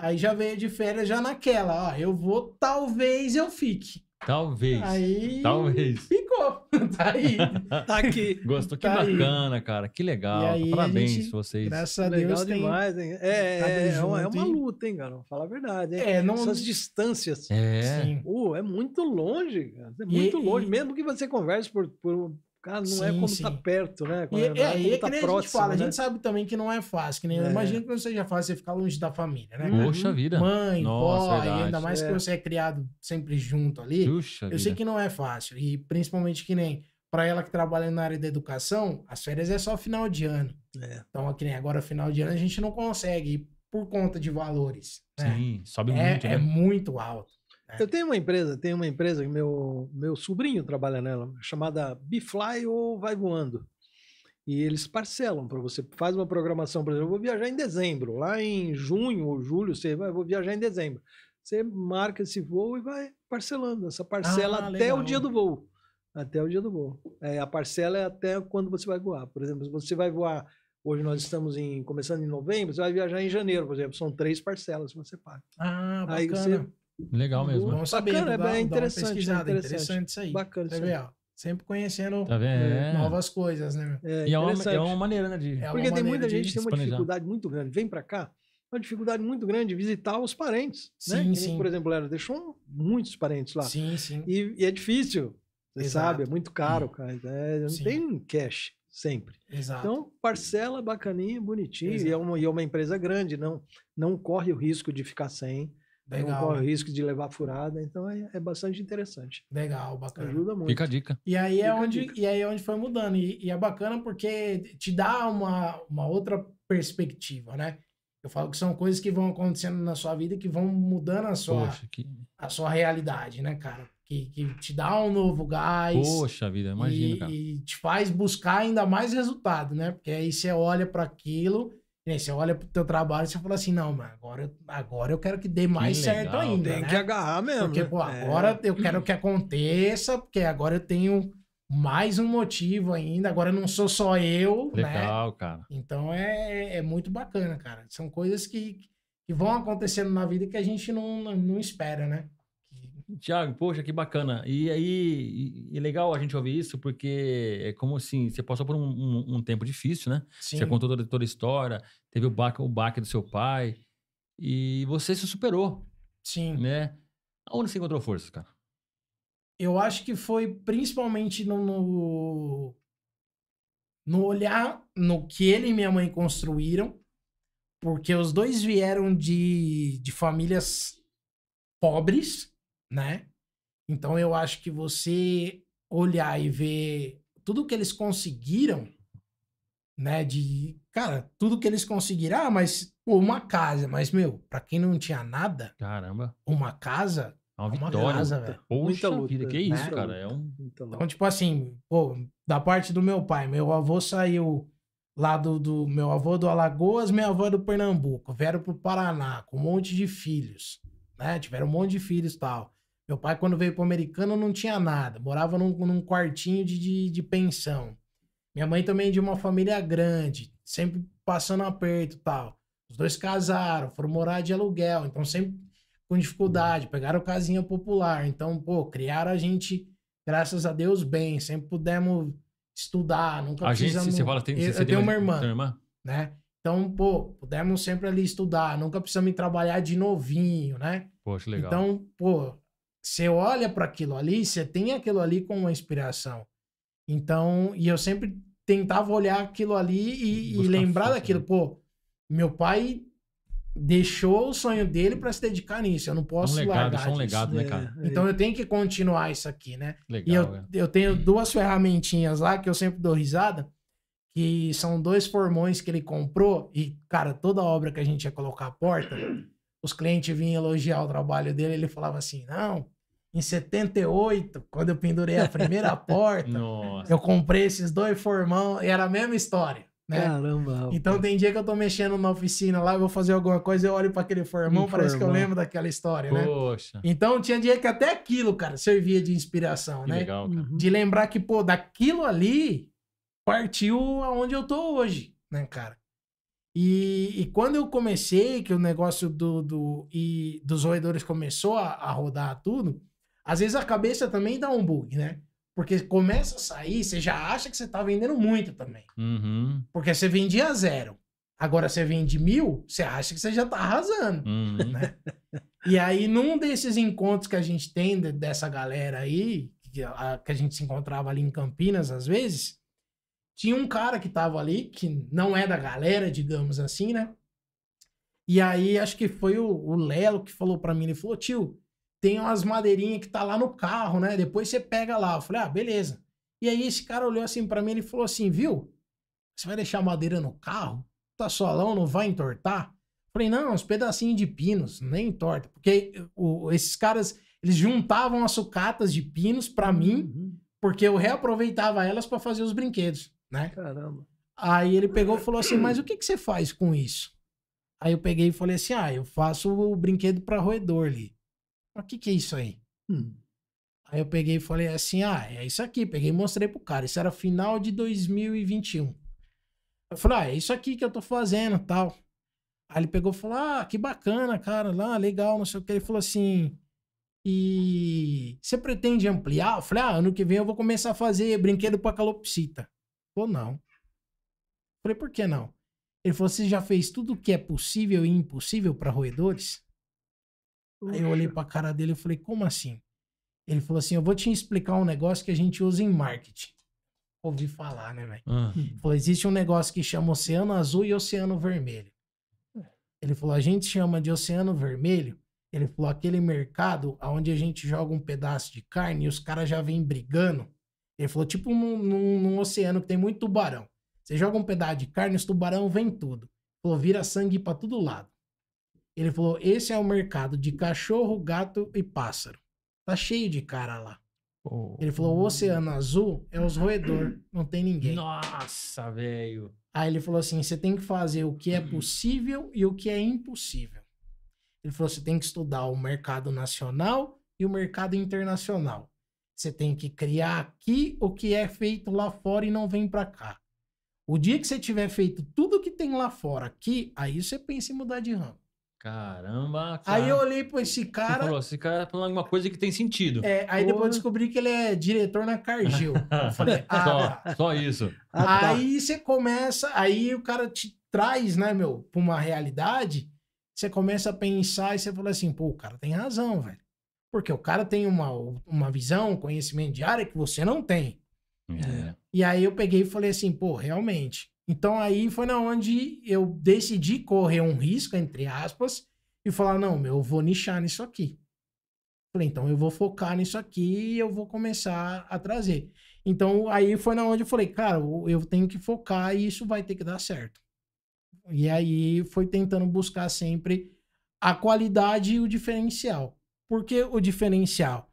Aí já veio de férias já naquela, ó, eu vou, talvez eu fique. Talvez. Aí Talvez. tá aí. Tá aqui. Gostou? Que Tá aí. bacana, cara. Que legal. E aí Parabéns gente- vocês. Graças a Legal Deus tem. demais, hein? É, é, é, uma, é uma e- luta, hein, cara? Vamos falar a verdade, hein? É, não. Essas distâncias. É. Sim. É muito longe, cara. É E- muito e- longe. Mesmo que você converse por. por cara, não é Sim, como sim. tá perto, né? E, Quando é, não e é como que tá nem a gente próximo, fala, a né? gente sabe também que não é fácil, que nem eu É. imagino que não seja fácil você ficar longe da família, né? Uhum. Poxa vida. Mãe, Nossa, vó, e ainda mais que É. você é criado sempre junto ali. Puxa Eu sei vida. que não é fácil. E principalmente que nem para ela que trabalha na área da educação, as férias é só final de ano. É. Então, que nem agora, final de ano, a gente não consegue ir por conta de valores. né? Sim, sobe É, muito, é né? muito alto. Eu tenho uma empresa, tenho uma empresa que meu, meu sobrinho trabalha nela, chamada Bifly ou Vai Voando. E eles parcelam para você. Faz uma programação, por exemplo, eu vou viajar em dezembro. Lá em junho ou julho, você vai, eu vou viajar em dezembro. Você marca esse voo e vai parcelando essa parcela Ah, até legal. o dia do voo. Até o dia do voo. É, a parcela é até quando você vai voar. Por exemplo, se você vai voar, hoje nós estamos em, começando em novembro, você vai viajar em janeiro, por exemplo. São três parcelas que você paga. Ah, Aí bacana. você- Legal mesmo. né? Bom saber, Bacana, vou é interessante, é pesquisada, interessante. interessante isso aí. Bacana isso aí. sempre conhecendo Tá vendo? é, novas coisas, né? É, E é uma, é uma maneira, né? De... É uma Porque tem muita gente que tem uma planejar. dificuldade muito grande. Vem pra cá, uma dificuldade muito grande de visitar os parentes. né? Sim, nem, sim. Por exemplo, ela deixou muitos parentes lá. Sim, sim. E, e é difícil, você Exato. sabe, é muito caro, cara. então é- não Sim. tem cash sempre. Exato. Então, parcela bacaninha, bonitinho. E é, uma, e é uma empresa grande, não, não corre o risco de ficar sem, não legal, corre o risco de levar furada. Então, é, é bastante interessante. legal, bacana. Ajuda muito. Fica a dica. E aí é Fica onde e aí é onde foi mudando e, e é bacana porque te dá uma, uma outra perspectiva, né? Eu falo que são coisas que vão acontecendo na sua vida que vão mudando a sua, Poxa, que... a sua realidade, né, cara? Que, que te dá um novo gás Poxa vida, imagina, e, cara. e te faz buscar ainda mais resultado, né? Porque aí você olha para aquilo, né? você olha pro teu trabalho e você fala assim, não, mas agora, eu- agora eu quero que dê mais certo legal, ainda, Tem né? que agarrar mesmo. Porque, né? pô, É. agora eu quero que aconteça, porque agora eu tenho mais um motivo ainda, agora não sou só eu, né? Legal, cara. Então é, é muito bacana, cara. São coisas que, que vão acontecendo na vida que a gente não, não, não espera, né? Tiago, poxa, que bacana. E aí, e, e legal a gente ouvir isso, porque é como assim, você passou por um, um- um tempo difícil, né? Sim, Você contou toda, toda a história, teve o baque, o baque do seu pai, e você se superou, sim. né? Aonde você encontrou forças, cara? Eu acho que foi principalmente no, no, no olhar no que ele e minha mãe construíram, porque os dois vieram de, de famílias pobres, né? Então eu acho que você olhar e ver tudo que eles conseguiram, né? De, cara, tudo que eles conseguiram, ah, mas pô, uma casa, mas meu, pra quem não tinha nada, Caramba. uma casa É uma uma vitória. casa, velho. Poxa Muita luta, vida, que né? isso, Muita cara. É um... Então, tipo assim, pô, da parte do meu pai, meu avô saiu lá do, do meu avô do Alagoas, minha avó é do Pernambuco, vieram pro Paraná com um monte de filhos, né? Tiveram um monte de filhos e tal. Meu pai, quando veio pro americano, não tinha nada, morava num, num quartinho de, de, de pensão. Minha mãe também de uma família grande, sempre passando aperto e tal. Os dois casaram, foram morar de aluguel, então sempre com dificuldade, pegaram casinha popular. Então, pô, criaram a gente, graças a Deus, bem, sempre pudemos estudar, nunca A gente, precisamos... você fala, tem, eu, você eu tenho uma irmã, Tem uma irmã? né? Então, pô, pudemos sempre ali estudar, nunca precisamos trabalhar de novinho, né? Poxa, legal. Então, pô, você olha para aquilo ali, você tem aquilo ali como uma inspiração. Então, e eu sempre tentava olhar aquilo ali e, e lembrar força, daquilo. né? Pô, meu pai deixou o sonho dele para se dedicar nisso. Eu não É um posso legado, largar isso é um disso. legado, né, É, cara? é. Então eu tenho que continuar isso aqui, né? Legal, E eu, velho. eu tenho duas ferramentinhas lá que eu sempre dou risada, que são dois formões que ele comprou. E, cara, toda obra que a gente ia colocar a porta, os clientes vinham elogiar o trabalho dele, ele falava assim: não, em 78, quando eu pendurei a primeira porta, eu comprei esses dois formão, e era a mesma história, né? Caramba. Então tem dia que eu tô mexendo na oficina lá, eu vou fazer alguma coisa, eu olho para aquele formão, Um parece que eu formão. lembro daquela história, né? Poxa. Então tinha dia que até aquilo, cara, servia de inspiração, Que né? legal, cara. Uhum. De lembrar que, pô, daquilo ali partiu aonde eu tô hoje, né, cara? E, e quando eu comecei, que o negócio do, do, e dos roedores começou a, a rodar tudo, às vezes a cabeça também dá um bug, né? Porque começa a sair, você já acha que você tá vendendo muito também. Uhum. Porque você vendia zero. Agora você vende mil, você acha que você já tá arrasando. Uhum. Né? E aí, num desses encontros que a gente tem de- dessa galera aí, que a, que a gente se encontrava ali em Campinas às vezes, tinha um cara que tava ali, que não é da galera, digamos assim, né? E aí, acho que foi o, o Lelo que falou pra mim, ele falou, tio, tem umas madeirinhas que tá lá no carro, né? Depois você pega lá. Eu falei, ah, beleza. E aí esse cara olhou assim pra mim, ele falou assim, viu? Você vai deixar madeira no carro? Tá solão, não vai entortar? Falei, não, uns pedacinhos de pinos, nem torta. Porque o- esses caras, eles juntavam as sucatas de pinos pra mim, Uhum. porque eu reaproveitava elas pra fazer os brinquedos, né? Caramba. Aí ele pegou e falou assim, mas o que, que você faz com isso? Aí eu peguei e falei assim, ah, eu faço o brinquedo pra roedor ali. O que, que é isso aí? Hum. Aí eu peguei e falei assim, ah, é isso aqui. Peguei e mostrei pro cara. Isso era final de 2021. Eu falei, ah, é isso aqui que eu tô fazendo tal. Aí ele pegou e falou, ah, que bacana, cara, lá, legal, não sei o que. Ele falou assim, e você pretende ampliar? Eu falei, ah, ano que vem eu vou começar a fazer brinquedo pra calopsita. Falou, não. Eu falei, por que não? Ele falou, você já fez tudo o que é possível e impossível pra roedores? Aí eu olhei pra cara dele e falei, como assim? Ele falou assim: eu vou te explicar um negócio que a gente usa em marketing. Ouvi falar, né, velho? Ah, Ele falou: existe um negócio que chama Oceano Azul e Oceano Vermelho. Ele falou: a gente chama de Oceano Vermelho. Ele falou: aquele mercado onde a gente joga um pedaço de carne e os caras já vêm brigando. Ele falou: tipo num, num- num oceano que tem muito tubarão. Você joga um pedaço de carne, os tubarão vêm tudo. Ele falou: vira sangue pra todo lado. Ele falou: esse é o mercado de cachorro, gato e pássaro. Tá cheio de cara lá. pô. Ele falou: o oceano azul é os roedor, não tem ninguém. Nossa, velho. Aí ele falou assim: você tem que fazer o que é possível e o que é impossível. Ele falou: você tem que estudar o mercado nacional e o mercado internacional. Você tem que criar aqui o que é feito lá fora e não vem pra cá. O dia que você tiver feito tudo que tem lá fora aqui, aí você pensa em mudar de ramo. Caramba, cara. Aí eu olhei pra esse Você cara. falou, esse cara tá falando alguma coisa que tem sentido. é, aí depois Porra. eu descobri que ele é diretor na Cargill. Eu falei, ah, tá. só, só isso. Ah, tá. Aí você começa, aí o cara te traz, né, meu, pra uma realidade, você começa a pensar e você fala assim, pô, o cara tem razão, velho. Porque o cara tem uma, uma visão, um conhecimento de área que você não tem. É. E aí eu peguei e falei assim, pô, realmente, Então aí foi na onde eu decidi correr um risco, entre aspas, e falar: não, meu, eu vou nichar nisso aqui. Falei, então eu vou focar nisso aqui e eu vou começar a trazer. Então aí foi na onde eu falei, cara, eu tenho que focar e isso vai ter que dar certo. E aí foi tentando buscar sempre a qualidade e o diferencial. Por que o diferencial?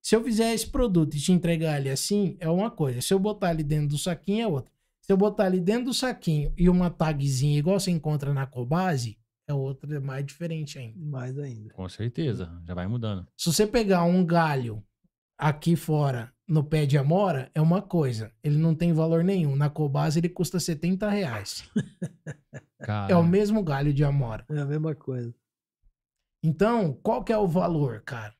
Se eu fizer esse produto e te entregar ele assim, é uma coisa. Se eu botar ele dentro do saquinho, é outra. Se eu botar ele dentro do saquinho e uma tagzinha igual você encontra na Cobase, é outra, é mais diferente ainda. Mais ainda. Com certeza, já vai mudando. Se você pegar um galho aqui fora no pé de amora, é uma coisa. Ele não tem valor nenhum. Na Cobase ele custa 70 reais. Cara, É o mesmo galho de amora. É a mesma coisa. Então, qual que é o valor, cara?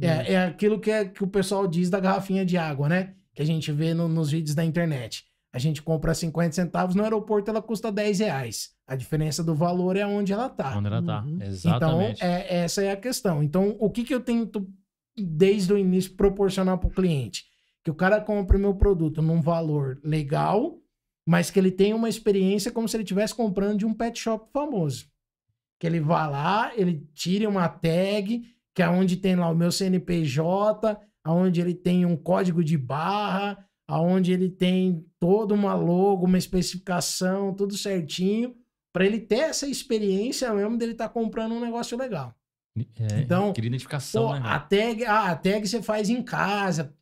Hum. É, é aquilo que, é, que o pessoal diz da garrafinha de água, né? Que a gente vê no- nos vídeos da internet. A gente compra 50 centavos, no aeroporto ela custa 10 reais. A diferença do valor é onde ela tá. onde ela tá. Uhum. Exatamente. Então, é, essa é a questão. Então, o que, que eu tento, desde o início, proporcionar para o cliente? Que o cara compre o meu produto num valor legal, mas que ele tenha uma experiência como se ele estivesse comprando de um pet shop famoso. Que ele vá lá, ele tire uma tag, que é onde tem lá o meu CNPJ, aonde ele tem um código de barra, aonde ele tem toda uma logo, uma especificação, tudo certinho, para ele ter essa experiência mesmo dele estar comprando um negócio legal. É, Então, Queria identificação, Pô, né? a tag, ah, a tag você faz em casa.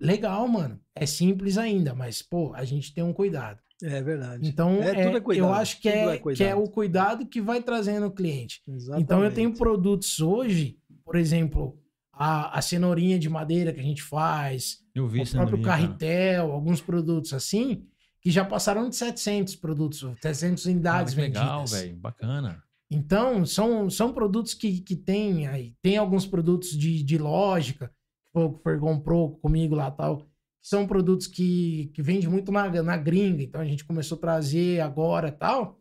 Legal, mano. É simples ainda, mas, pô, a gente tem um cuidado. É verdade. Então, É, é, tudo é cuidado, eu acho que tudo é, é que é o cuidado que vai trazendo o cliente. Exatamente. Então, eu tenho produtos hoje, por exemplo, a, a cenourinha de madeira que a gente faz, Eu vi o próprio minha, cara. carretel, alguns produtos assim, que já passaram de 700 produtos, 700 Cara, unidades que legal, vendidas. velho. Bacana. Então, são, são produtos que, que tem aí. Tem alguns produtos de, de lógica, que foi o que o Fer comprou comigo lá tal. que São produtos que, que vende muito na, na gringa. Então, a gente começou a trazer agora tal.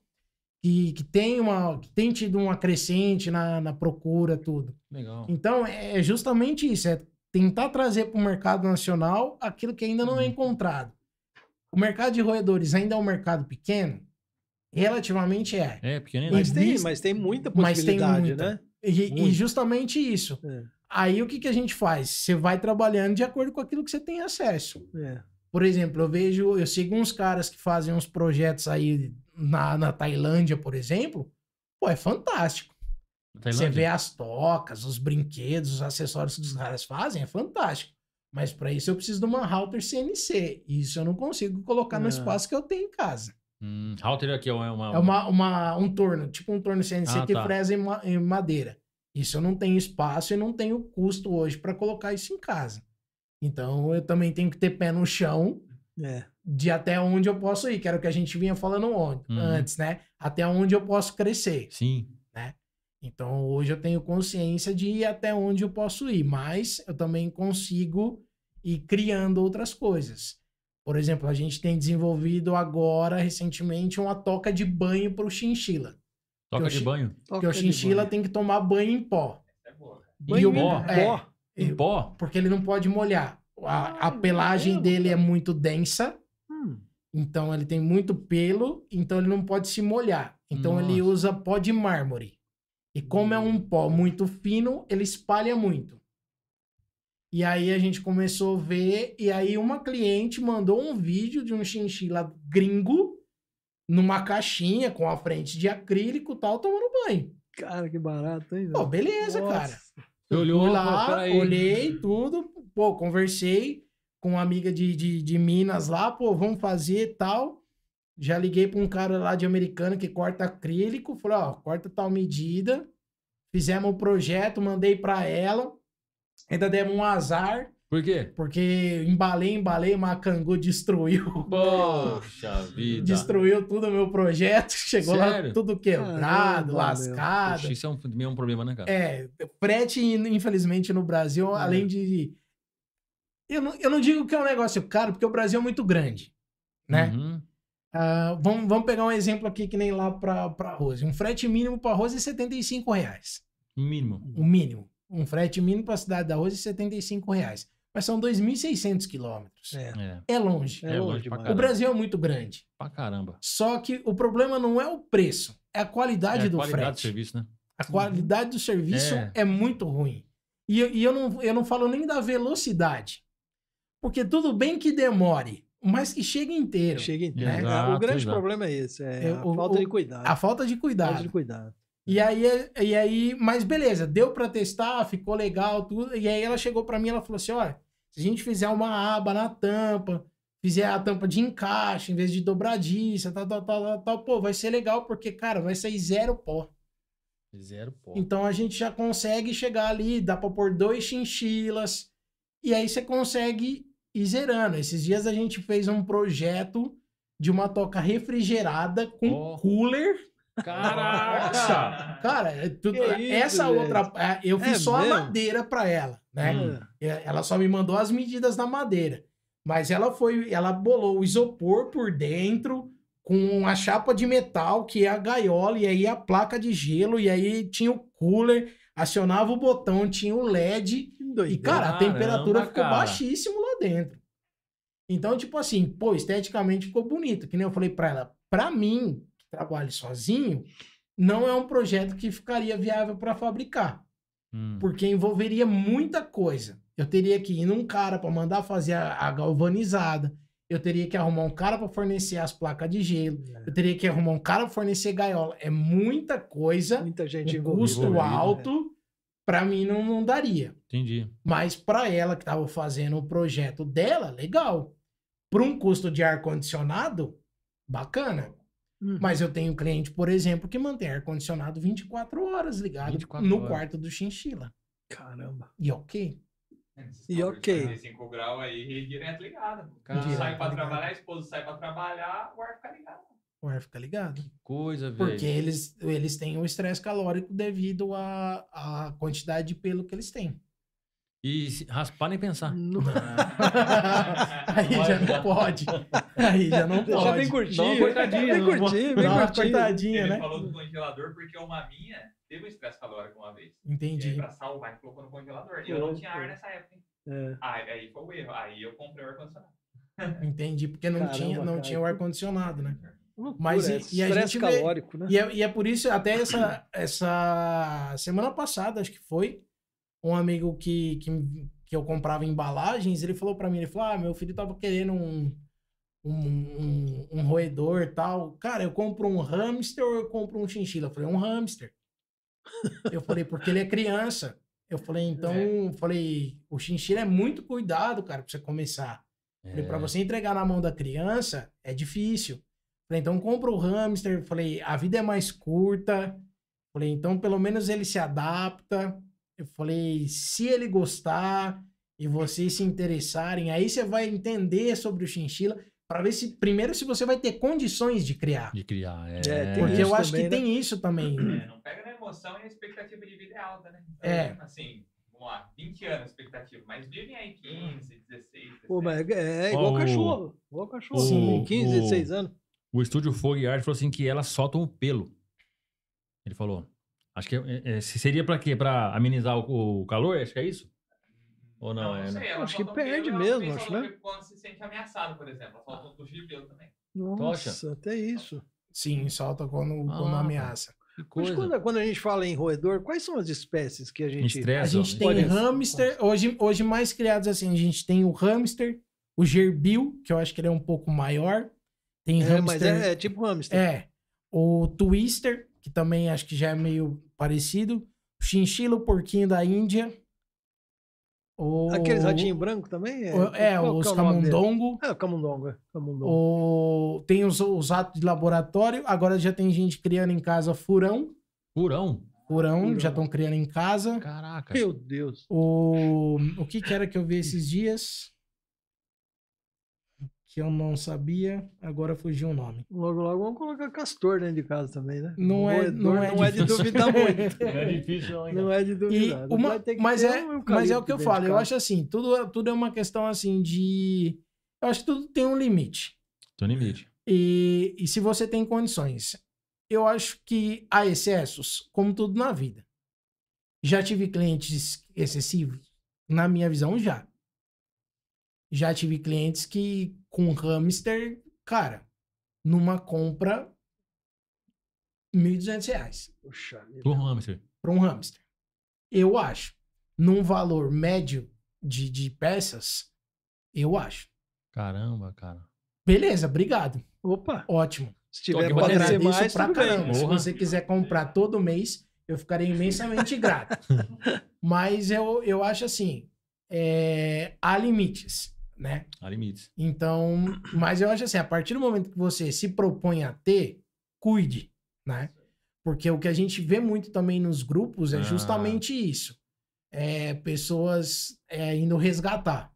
Que, que, tem uma, que tem tido uma crescente na, na procura, tudo. Legal. Então, é justamente isso. É tentar trazer para o mercado nacional aquilo que ainda não é Uhum. encontrado. O mercado de roedores ainda é um mercado pequeno? Relativamente é. É, pequeno Mas tem, mas tem muita mas tem possibilidade, muita. né? E, e justamente isso. É, Aí o que, que a gente faz? Você vai trabalhando de acordo com aquilo que você tem acesso. é. Por exemplo, eu vejo, eu sigo uns caras que fazem uns projetos aí na, na Tailândia, por exemplo. Pô, é fantástico. Você vê as tocas, os brinquedos, os acessórios que os caras fazem, é fantástico. Mas para isso eu preciso de uma router CNC. Isso eu não consigo colocar no Ah. espaço que eu tenho em casa. Hum, Halter aqui é uma... É uma, uma- um torno, tipo um torno CNC Ah, que tá. fresa em, ma- em madeira. Isso eu não tenho espaço e não tenho custo hoje para colocar isso em casa. Então eu também tenho que ter pé no chão É. de até onde eu posso ir, que era o que a gente vinha falando on- Uhum. antes, né? Até onde eu posso crescer. Sim. Então hoje eu tenho consciência de ir até onde eu posso ir, mas eu também consigo ir criando outras coisas. Por exemplo, a gente tem desenvolvido agora, recentemente, uma toca de banho para o chinchila. Toca de banho. Porque o chinchila tem que tomar banho em pó. Banho e o em pó? pó. Em pó? Porque ele não pode molhar. A, a pelagem dele é muito densa, então ele tem muito pelo, então ele não pode se molhar. Então ele Nossa. usa pó de mármore. E como é um pó muito fino, ele espalha muito. E aí a gente começou a ver, e aí uma cliente mandou um vídeo de um chinchila gringo numa caixinha com a frente de acrílico e tal, tomando banho. cara, que barato, hein? Pô, beleza, Nossa. cara. Você olhou, Fui lá, olhei tudo, pô, conversei com uma amiga de, de, de Minas lá, pô, vamos fazer e tal. Já liguei para um cara lá de americano que corta acrílico, falei, ó, corta tal medida. Fizemos o projeto, mandei para ela. Ainda demos um azar, Por quê? porque embalei, embalei, mas a Cangu destruiu. Poxa vida. Destruiu tudo o meu projeto. Chegou Sério? lá tudo quebrado, meu. lascado. Poxa, isso é um, também é um problema, né, cara? É, frete, infelizmente, no Brasil, É. além de. Eu não, eu não digo que é um negócio caro, porque o Brasil é muito grande. Né? Uhum. Ah, vamos, vamos pegar um exemplo aqui que nem lá para arroz. Um frete mínimo para arroz é 75 reais. Mínimo. O mínimo. Um frete mínimo para a cidade da arroz é 75 reais. mas são 2.600 quilômetros. É, É, É longe. é, É longe longe. O. Brasil é muito grande. pra caramba. Só que o problema não é o preço, é a qualidade é a do qualidade do frete. serviço, né? A qualidade do serviço É. é, muito ruim. E, e eu, não, eu não falo nem da velocidade. Porque tudo bem que demore, mas que chegue inteiro. Chega em É, tempo. exato, o grande exato. problema é esse, é É, a o- falta o- de cuidado. A falta de falta cuidado. de cuidado. E aí, e aí, mas beleza, deu pra testar, ficou legal, tudo. E aí ela chegou pra mim, ela falou assim: olha, se a gente fizer uma aba na tampa, fizer a tampa de encaixe em vez de dobradiça, tal, tal, tal, tal, tal, pô, vai ser legal, porque, cara, vai sair zero pó. Zero pó. Então a gente já consegue chegar ali, dá pra pôr dois chinchilas, e aí você consegue ir zerando. Esses dias a gente fez um projeto de uma toca refrigerada com Ó. cooler. Caraca! Cara, é tudo- Que isso, essa velho? outra, é, eu fiz É só mesmo? a madeira pra ela, né? Hum. É, Ela só me mandou as medidas da madeira. Mas ela foi, ela bolou o isopor por dentro com a chapa de metal, que é a gaiola, e aí a placa de gelo, e aí tinha o cooler, acionava o botão, tinha o LED, e, cara, a Caramba, temperatura ficou cara. baixíssimo dentro. Então, tipo assim, pô, esteticamente ficou bonito. Que nem eu falei pra ela, pra mim, que trabalho sozinho, não é um projeto que ficaria viável pra fabricar, Hum. porque envolveria muita coisa. Eu teria que ir num cara pra mandar fazer a, a galvanizada, eu teria que arrumar um cara pra fornecer as placas de gelo, eu teria que arrumar um cara pra fornecer gaiola. É muita coisa, Muita gente um custo envolvida, alto, pra mim não, não daria. Entendi. Mas para ela que estava fazendo o projeto dela, legal. Para um custo de ar-condicionado, bacana. Hum. Mas eu tenho cliente, por exemplo, que mantém ar-condicionado 24 horas ligado 24 no horas. quarto do chinchila. Caramba. E ok. E ok. 35 graus aí, direto ligado. Cara, sai pra ligado. trabalhar, a esposa sai pra trabalhar, o ar fica ligado. O ar fica ligado. Coisa, velho. Porque eles, eles têm o estresse calórico devido à, à quantidade de pelo que eles têm. E se raspar nem pensar. Não- Aí já não pode. Aí já não pode. curtinho. Dá uma cortadinha, Bem não- curtinho, Dá bem uma cortadinha, Ele né? falou do congelador porque uma minha teve um estresse calórico uma vez. E aí, Entendi. pra salvar, ele colocou no congelador. E eu não tinha ar nessa época. hein? É. Aí, aí foi o erro. Aí eu comprei o ar-condicionado. Entendi, porque não Caramba, tinha, não cara, tinha o que- ar-condicionado, né? Loucura, Mas e- é e a gente vê- calórico, né? E é, e é por isso, até essa, essa semana passada, acho que foi, um amigo que, que, que eu comprava embalagens, ele falou pra mim, ele falou, ah, meu filho tava querendo um, um, um, um roedor e tal. Cara, eu compro um hamster ou eu compro um chinchila? Eu falei, um hamster. eu falei, porque ele é criança. Eu falei, então, eu falei, o chinchila é muito cuidado, cara, pra você começar. Falei, É. pra você entregar na mão da criança, é difícil. Falei, então compra o hamster. Falei, a vida é mais curta. Falei, então pelo menos ele se adapta. Eu falei, se ele gostar e vocês se interessarem, aí você vai entender sobre o chinchila para ver se primeiro se você vai ter condições de criar. De criar. É, É, Porque eu acho também, que né? tem isso também. É, não pega na emoção e a expectativa de vida é alta, né? Então, É. Assim, vamos lá, 20 anos a expectativa, mas vivem aí 15, 16, 17. Pô, mas é, é igual Ó, o- cachorro. Igual cachorro. Sim. Tem 15, O- 16 anos. O estúdio Fogo e Arte falou assim que elas soltam o pelo. Ele falou. Acho que é- é- seria pra quê? Pra amenizar o, o calor? Acho que é isso? Ou não, é, sei, né? ela Acho que perde mesmo, acho, né? Quando se sente ameaçado, por exemplo. Ela solta um pelo também. Nossa, até isso. Sim, solta quando, quando Ah, ameaça. Mas quando, quando a gente fala em roedor, quais são as espécies que a gente... Estressa. A gente tem Pode- hamster, hoje, hoje mais criados assim, a gente tem o hamster, o gerbil, que eu acho que ele é um pouco maior. Tem É, mas hamster, é, é tipo hamster. é, o twister, que também acho que já é meio parecido, o chinchila, o porquinho da Índia. O, Aqueles ratinhos brancos também? o- é, qual os que é camundongo. É, o camundongo. É. camundongo. O, tem os, os ratos de laboratório. Agora já tem gente criando em casa furão. Purão. Furão, Furão. já estão criando em casa. Caraca. Meu Deus. O, o que que era que eu vi esses dias? Que eu não sabia, agora fugiu o nome. Logo, logo vamos colocar castor dentro de casa também, né? Não é- Roedor não é não é de duvidar muito. É difícil, não, Não é de E duvidar. uma- Vai ter que mas, é, um mas é o que eu falo, eu acho assim, tudo, é- tudo é uma questão assim de. Eu acho que tudo tem um limite. Tô no limite. E, e se você tem condições, eu acho que há excessos, como tudo na vida. Já tive clientes excessivos? Na minha visão, já. Já tive clientes que com hamster, cara, numa compra, 1.200 reais Puxa. Por hamster. para um hamster. Eu acho. Num valor médio de, de peças, eu acho. Caramba, cara. Beleza, obrigado. Opa, Ótimo. se tiver pra Agradeço mais, pra caramba. Se você quiser comprar todo mês, eu ficarei imensamente grato. Mas eu, eu acho assim, é, há limites, né? Há limites. Então, mas eu acho assim, a partir do momento que você se propõe a ter, cuide, né? Porque o que a gente vê muito também nos grupos é Ah. justamente isso. É, pessoas é, indo resgatar.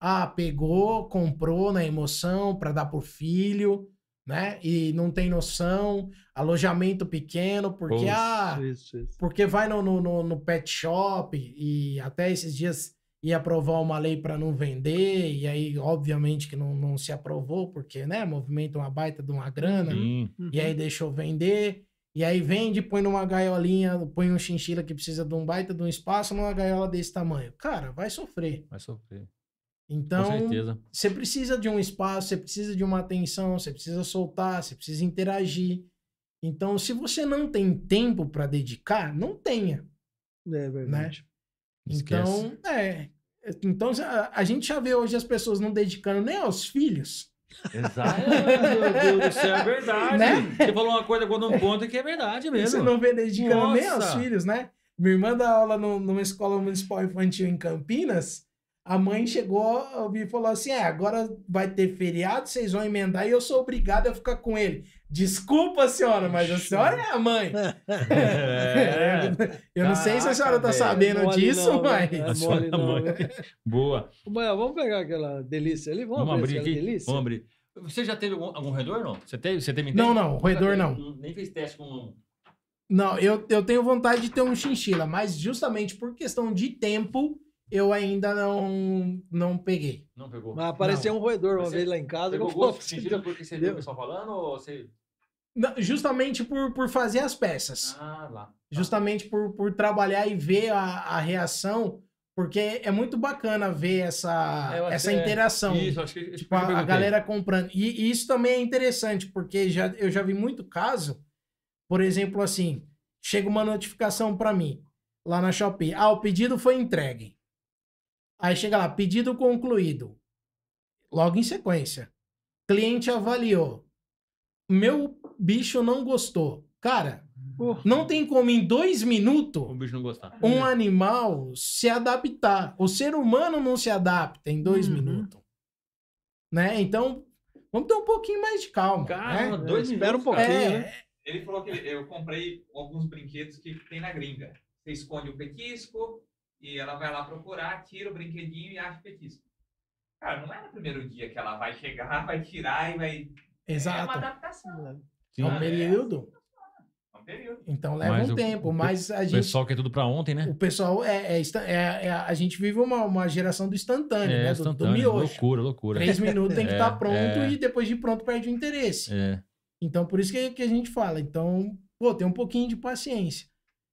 Ah, pegou, comprou na emoção para dar pro filho, né? E não tem noção, alojamento pequeno, porque Poxa. ah, Isso, isso. porque vai no, no, no- no pet shop e até esses dias ia aprovar uma lei para não vender, e aí, obviamente, que não, não se aprovou, porque, né, movimenta uma baita de uma grana, Sim. e aí deixou vender, e aí vende, põe numa gaiolinha, põe um chinchila que precisa de um baita de um espaço numa gaiola desse tamanho. Cara, vai sofrer. Vai sofrer. Então, você precisa de um espaço, você precisa de uma atenção, você precisa soltar, você precisa interagir. Então, se você não tem tempo para dedicar, não tenha. É verdade. Esquece. Então, é. Então, a, a gente já vê hoje as pessoas não dedicando nem aos filhos. Exato. Meu Deus do céu, é verdade. Né? Você falou uma coisa quando um ponto que é verdade Você mesmo. não vê dedicando nem aos Nossa. filhos, né? Minha irmã dá aula no- numa escola municipal infantil em Campinas. A mãe chegou a e falou assim: é, agora vai ter feriado, vocês vão emendar e eu sou obrigada a ficar com ele. Desculpa, senhora, mas a senhora é a mãe. É. Eu não sei se a senhora tá Caraca, sabendo Mole disso, não, mas. É A sua mole não, mãe. Boa. Mas, vamos pegar aquela delícia ali? Vamos, Vamos abrir aqui. delícia? Vamos abrir. Você já teve algum, algum redor, não? Você teve? Você teve Não, não, roedor não. Nem fez teste com... Não, eu, eu tenho vontade de ter um chinchila, mas justamente por questão de tempo, eu ainda não, não peguei. Não pegou. Mas apareceu um roedor uma vez lá em casa. Pegou gosto de porque você viu o pessoal falando ou você... Não, justamente por, por fazer as peças. Ah, lá. Justamente por, por trabalhar e ver a, a reação, porque é muito bacana ver essa, É, eu essa até- interação. Isso, acho que... Tipo, a, a galera comprando. E, e isso também é interessante, porque já, eu já vi muito caso, por exemplo, assim, chega uma notificação para mim, lá na Shopee. Ah, o pedido foi entregue. Aí chega lá, pedido concluído. Logo em sequência. Cliente avaliou. Meu bicho não gostou. Cara, Pô, não tem como em dois minutos O bicho não gostar. um animal se adaptar. O ser humano não se adapta em dois Uhum. minutos. Né? Então, vamos ter um pouquinho mais de calma. Caramba, né? dois espera um pouquinho, cara. né? É, Ele falou que eu comprei alguns brinquedos que tem na gringa. Você esconde o petisco e ela vai lá procurar, tira o brinquedinho e acha o petisco. Cara, não é no primeiro dia que ela vai chegar, vai tirar e vai. É uma exato. adaptação. Sim. É um período. É um período. Então leva Mas um o- tempo. o Mas a O gente. pessoal quer tudo pra ontem, né? O pessoal é, é é- é- a gente vive uma, uma geração do instantâneo, É, né? Do, do instantâneo. miojo. Loucura, loucura. Três minutos tem que É, estar pronto é. e depois de pronto perde o interesse. É. Então, por isso que, que a gente fala. Então, pô, tem um pouquinho de paciência.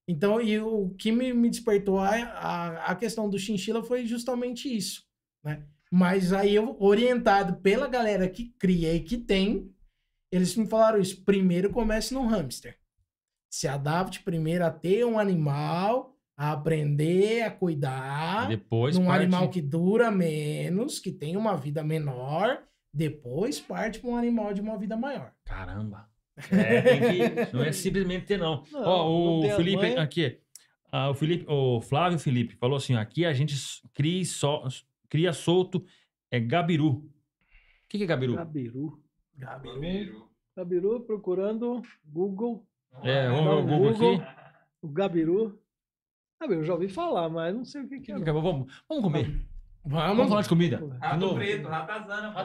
Então, e o que me, me despertou a, a, a questão do chinchila foi justamente isso, né? Mas aí, eu, orientado pela galera que cria e que tem, eles me falaram isso. Primeiro comece no hamster. Se adapte primeiro a ter um animal, a aprender a cuidar Depois num parte... animal que dura menos, que tem uma vida menor, depois parte para um animal de uma vida maior. Caramba. É, tem que... Não é simplesmente ter, não. Não, Ó, não o a Felipe, mãe. aqui. ah, o Felipe, o Flávio Felipe falou assim: aqui a gente cria, só, cria solto é gabiru. O que, que é gabiru? Gabiru. Gabiru. Gabiru procurando Google. É, vamos ver o Google Google. aqui. O Gabiru. Ah, eu já ouvi falar, mas não sei o que, que é. não. Vamos, vamos comer. Vamos Vamos. falar de comida. De Rato novo. preto, ratazana. pô.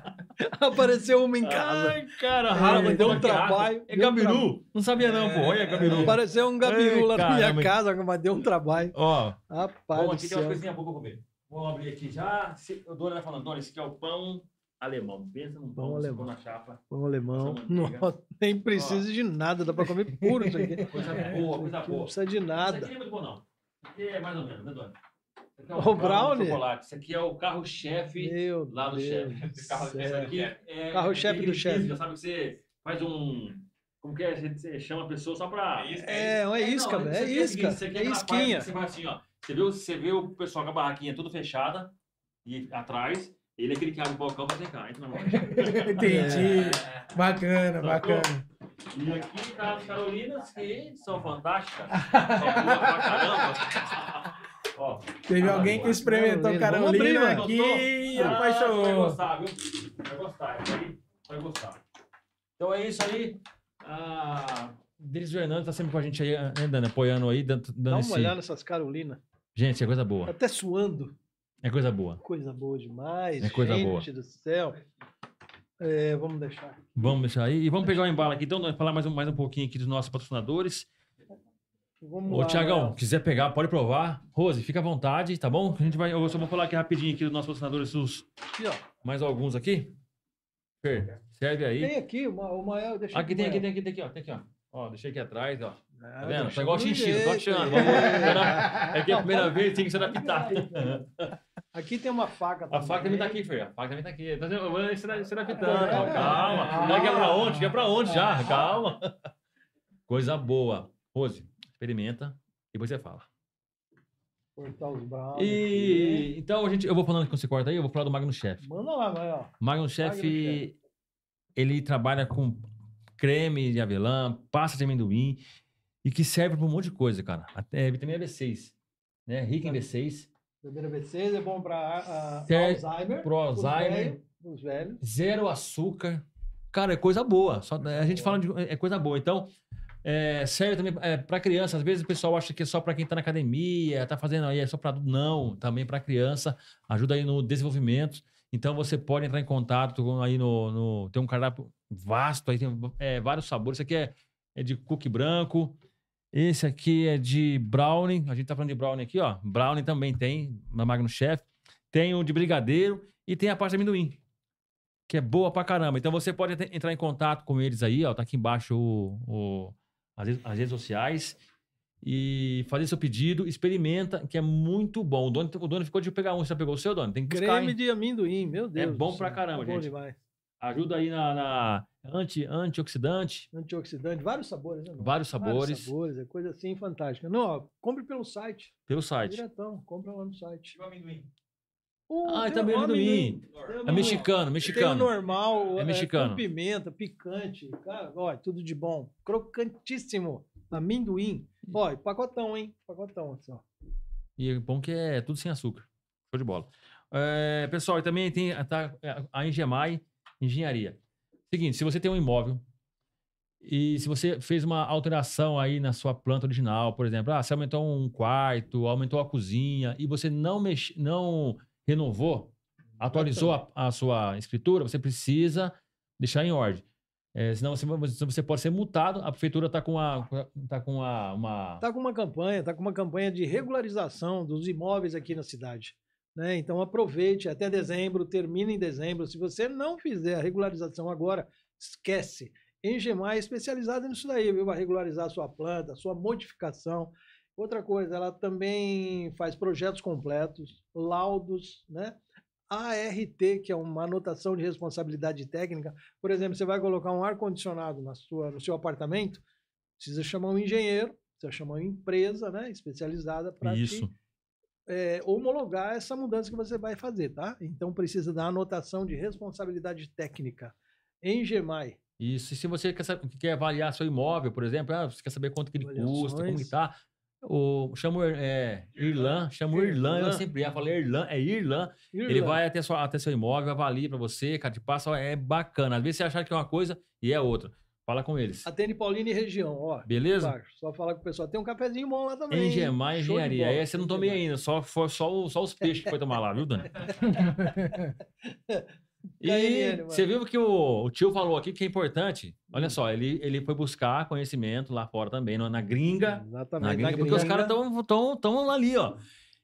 Apareceu uma em casa. Ai, cara, mas então deu um aqui, trabalho, É gabiru. Não sabia não, pô. Olha, gabiru. Apareceu um gabiru Ei, lá na minha casa, mas deu um trabalho. Ó, Rapaz Bom, aqui tem umas coisinhas boas pra comer. Vamos abrir aqui já. O dono vai falando, Dona, esse aqui é o pão alemão. Pensa num pão, Pão alemão. na chapa. Pão alemão. Nossa, nem precisa de nada, dá pra comer puro isso aqui. Coisa boa, coisa Não boa. precisa de Isso nada. aqui não é muito bom, não. Isso aqui é mais ou menos, né, Dona? É O brownie? chocolate. Esse aqui é o carro-chefe lá do Deus chefe. do Esse carro- Aqui é, Carro-chefe aquele do chefe. business, Sabe que você faz um. Como que é? Você- chama a pessoa só pra. É isso, É, uma isca, não, velho. isso É aqui isca. isso É isquinha. Você faz assim, ó. Você vê, o- você vê o pessoal com a barraquinha tudo fechada e atrás. Ele é aquele que abre o balcão pra cá, entra na loja. Entendi. É. Bacana, Sacou? bacana. E aqui tá as Carolinas, que são fantásticas. São boas pra caramba. Ó, Teve Ah, alguém que experimentou Carolina, abrir, Carolina aqui e Ah, Vai apaixonou. gostar, viu? Vai gostar. Vai gostar. Então é isso aí. Ah, Denis Fernandes tá sempre com a gente aí, né, Dani? Apoiando aí, dando, dando Dá uma esse... olhada nessas Carolinas. Gente, é coisa Tá boa. até suando. É coisa boa. Coisa boa demais. É coisa gente boa. do céu. É, vamos deixar. Vamos deixar aí. E vamos pegar o embalo aqui. Então, falar mais um, mais um pouquinho aqui dos nossos patrocinadores. Vamos Ô, lá, Tiagão, quiser pegar, pode provar. Rose, fica à vontade, tá bom? A gente vai, eu só vou falar aqui rapidinho aqui dos nossos patrocinadores, Aqui, ó. mais alguns aqui. Fer, serve aí. Tem aqui, o Ma- o Mael. Deixa Aqui pro tem, aqui tem, aqui tem, aqui, ó. Tem aqui, ó. Ó, deixei aqui atrás, ó. Ah, Tá vendo? Tá igual chinchilo, tô achando. É que é a primeira vez, tem que se adaptar. Aqui tem uma faca A faca também tá aqui, Fer. A faca também tá aqui. Tá vendo? Eu vou se adaptando. É. ó. Calma. Não é que é pra onde? Que é pra onde já? Calma. Coisa boa. Rose, experimenta e depois você fala. Cortar os braços. E então a gente, eu vou falando que você corta aí, eu vou falar do Magno Chef. Manda lá, Mael. Magno Chef, ele trabalha com creme de avelã, pasta de amendoim e que serve para um monte de coisa, cara. Até vitamina B6, né? Rica em B6, Primeira B6 é bom para Certo. Alzheimer. pro Alzheimer, Os velhos. zero açúcar. Cara, é coisa boa. Só, a gente fala de é coisa boa. Então, é, serve também é, para criança. Às vezes o pessoal acha que é só para quem tá na academia, tá fazendo aí, é só para. Não, também para criança. Ajuda aí no desenvolvimento. Então você pode entrar em contato aí no, no- Tem um cardápio vasto aí, tem é, vários sabores. Esse aqui é, é de cookie branco. Esse aqui é de brownie. A gente tá falando de brownie aqui, ó. Brownie também tem na Magno Chef. Tem o de brigadeiro e tem a pasta de amendoim que é boa pra caramba. Então você pode entrar em contato com eles aí, ó, tá aqui embaixo o, o- as, redes- as redes sociais e fazer seu pedido, experimenta, que é muito bom. O dono, o dono ficou de pegar um, você já pegou o seu, dono? Tem que buscar, Creme hein? de amendoim, meu Deus. bom do pra caramba, É bom gente. demais. Ajuda aí na, na anti, antioxidante, Antioxidante, vários sabores, né? meu? vários sabores, Vários sabores, é coisa assim fantástica. Não, ó, compre pelo site. pelo site. Diretão, compra lá no site. Tipo amendoim. Uh, Ah, também o amendoim. Tem o É amendoim. mexicano, Tem o mexicano. normal, É é mexicano. pimenta, picante. Cara, ó, tudo de bom. Crocantíssimo. Amendoim. E pacotão, hein? Pacotão, assim, ó. E é bom que é tudo sem açúcar. Show de bola. É, pessoal, e também tem a- tá, a Engemai Engenharia. Seguinte, se você tem um imóvel e se você fez uma alteração aí na sua planta original, por exemplo, ah, você aumentou um quarto, aumentou a cozinha e você não mex... não renovou, atualizou a, a sua escritura, você precisa deixar em ordem. É, senão você, você pode ser multado, a prefeitura está com, a, tá com a, uma... Tá com uma campanha, tá com uma campanha de regularização dos imóveis aqui na cidade. Né? Então aproveite até dezembro, termina em dezembro. Se você não fizer a regularização agora, esquece. Engemar é especializada nisso daí, viu? Vai regularizar a sua planta, a sua modificação. Outra coisa, ela também faz projetos completos, laudos, né? ART, que é uma anotação de responsabilidade técnica. Por exemplo, você vai colocar um ar-condicionado na sua, no seu apartamento, precisa chamar um engenheiro, precisa chamar uma empresa né, especializada para é, homologar essa mudança que você vai fazer, tá? Então precisa da anotação de responsabilidade técnica. Engemai. Isso, e se você quer, quer avaliar seu imóvel, por exemplo, ah, você quer saber quanto que ele custa, como que Avaliações. tá, o, chama o é, Irlan, chama o Irlan, eu Irlan. sempre ia falar Irlan, é Irlan, ele vai até, sua, até seu imóvel, avalia pra você, cara, te passa, ó, é bacana, às vezes você achar que é uma coisa e é outra, fala com eles, Atende Paulina e região, ó. beleza? embaixo. Só falar com o pessoal. Tem um cafezinho bom lá também. Engemar de Engenharia, essa eu não de tomei ainda, só, foi só, só os peixes que foi tomar lá, viu, Dani? E você viu que o, o tio falou aqui que é importante. Olha só, ele, ele foi buscar conhecimento lá fora também, na gringa. Exatamente. Na gringa, porque os caras estão tão, tão ali, ó.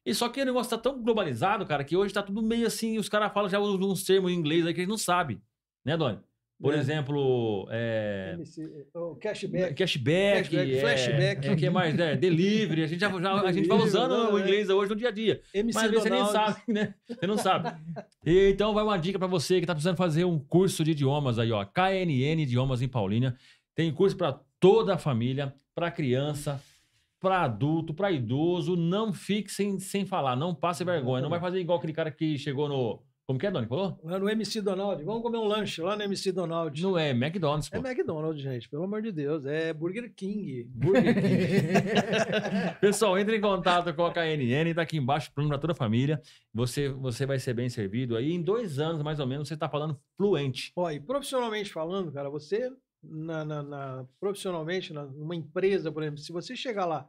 E só que o negócio tá tão globalizado, cara, que hoje tá tudo meio assim, os caras falam já uns termos em inglês aí que eles não sabem. Né, Doni? Por É. exemplo, é, MC, o cashback. cashback, Cashback, é, flashback. é, que mais, né? Delivery, a gente já, já- a gente vai usando o né? inglês hoje no dia a dia. MC Mas vezes você nem Donald. sabe, né? Você não sabe. E, então vai uma dica pra você que tá precisando fazer um curso de idiomas aí, ó. KNN Idiomas em Paulínia. Tem curso pra toda a família, pra criança, pra adulto, pra idoso. Não fique sem, sem falar, não passe vergonha. Não vai fazer igual aquele cara que chegou no. Como que é, Doni? Falou? Lá no MC Donald. Vamos comer um lanche lá no MC Donald. Não é McDonald's, pô. É McDonald's, gente, pelo amor de Deus. É Burger King. Burger King. Pessoal, entre em contato com a KNN, tá aqui embaixo, plano para toda a família. Você, você vai ser bem servido aí. Em dois anos, mais ou menos, você tá falando fluente. Ó, e profissionalmente falando, cara, você, na, na- na- profissionalmente, na- numa empresa, por exemplo, se você chegar lá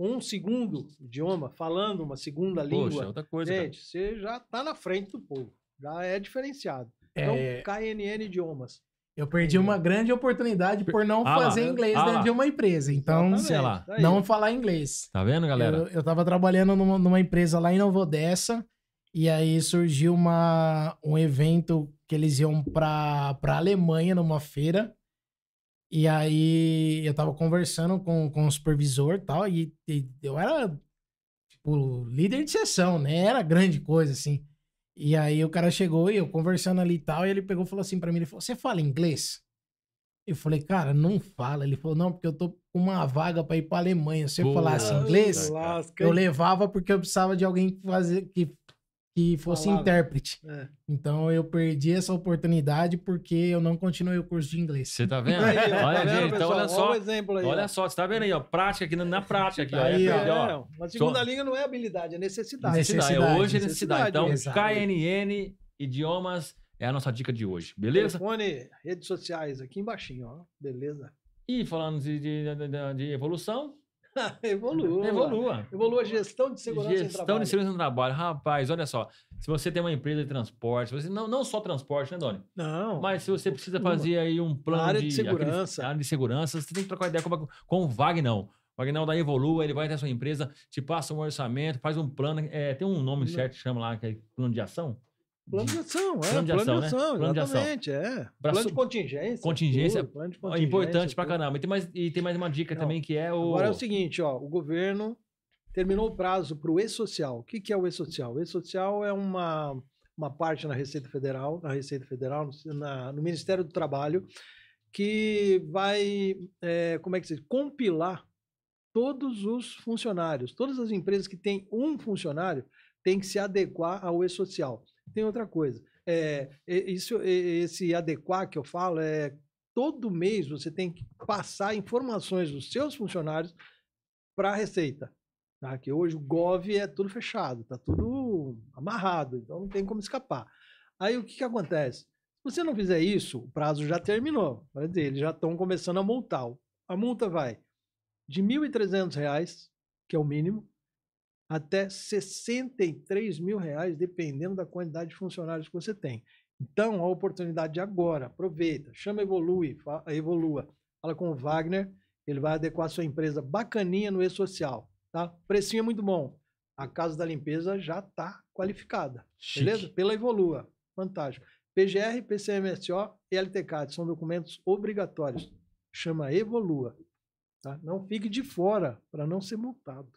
com um segundo idioma, falando uma segunda Poxa, língua, outra coisa, cara. gente, você já tá na frente do povo. Já é diferenciado. Então, É, KNN Idiomas. eu perdi uma grande oportunidade por não Ah fazer inglês Ah dentro de uma empresa. Então, sei lá, tá não falar inglês. Tá vendo, galera? Eu, eu tava trabalhando numa, numa empresa lá em Nova Odessa e aí surgiu uma, um evento que eles iam pra, pra Alemanha numa feira. E aí eu tava conversando com, com o supervisor e tal, e, e eu era, tipo, líder de sessão, né? Era grande coisa, assim. E aí o cara chegou e eu conversando ali e tal, e ele pegou e falou assim pra mim, ele falou, você fala inglês? Eu falei, cara, não fala. Ele falou, não, porque eu tô com uma vaga pra ir pra Alemanha. Se eu falasse inglês. Lasca, eu levava porque eu precisava de alguém que, fazer, que, que fosse Falava. intérprete. É. Então eu perdi essa oportunidade porque eu não continuei o curso de inglês. Você tá vendo? Aí, ó, olha, tá vendo, gente, então olha só. o exemplo aí. Olha só, você tá vendo aí, ó? Prática aqui, na- prática aqui, ó. Aí, É, ó. aprender, ó. É, uma segunda língua não é habilidade, é necessidade. Necessidade. Necessidade, Hoje é necessidade. Então, necessidade, KNN Idiomas é a nossa dica de hoje, beleza? Telefone, redes sociais, aqui embaixo, ó. Beleza? E falando de, de, de- de evolução, Evolua. evolua. Evolua gestão de segurança Gestão de segurança no trabalho. Rapaz, olha só. Se você tem uma empresa de transporte, você não, não só transporte, né, Doni? Não. Mas se você precisa fazer aí um plano área de aquele- segurança. área de segurança, você tem que trocar ideia com, com o Vagnão. O Vagnão da Evolua, ele vai até a sua empresa, te passa um orçamento, faz um plano. é, tem um nome certo que chama lá, que é plano de ação? Plano de ação, é. Plano de ação, né? Plano de ação. exatamente, é. Plano de contingência. Contingência, tudo, plano de É contingência, importante pra caramba. E tem mais, e tem mais uma dica Não. também que é o. Agora é o seguinte, ó, o governo terminou o prazo para o E-Social. O que, que é o E-Social? O E-Social é uma, uma parte na Receita Federal, na Receita Federal, no, na- no Ministério do Trabalho, que vai, é, como é que se diz? Compilar todos os funcionários. Todas as empresas que têm um funcionário têm que se adequar ao E-Social. Tem outra coisa. É, isso, esse adequar que eu falo é todo mês você tem que passar informações dos seus funcionários para a Receita. Tá? Que hoje o GOV é tudo fechado, tá tudo amarrado, então não tem como escapar. Aí o que, que acontece? Se você não fizer isso, o prazo já terminou. Quer dizer, eles já estão começando a multar. A multa vai de R$ 1.300, que é o mínimo, até 63 mil reais, dependendo da quantidade de funcionários que você tem. Então, a oportunidade de agora, aproveita, chama Evolui, Evolua, fala com o Wagner, ele vai adequar sua empresa bacaninha no E-Social, tá? Precinho é muito bom. A Casa da Limpeza já está qualificada, Chique. beleza? Pela Evolua, fantástico. PGR, PCMSO e LTCAD são documentos obrigatórios. Chama Evolua, tá? Não fique de fora para não ser multado.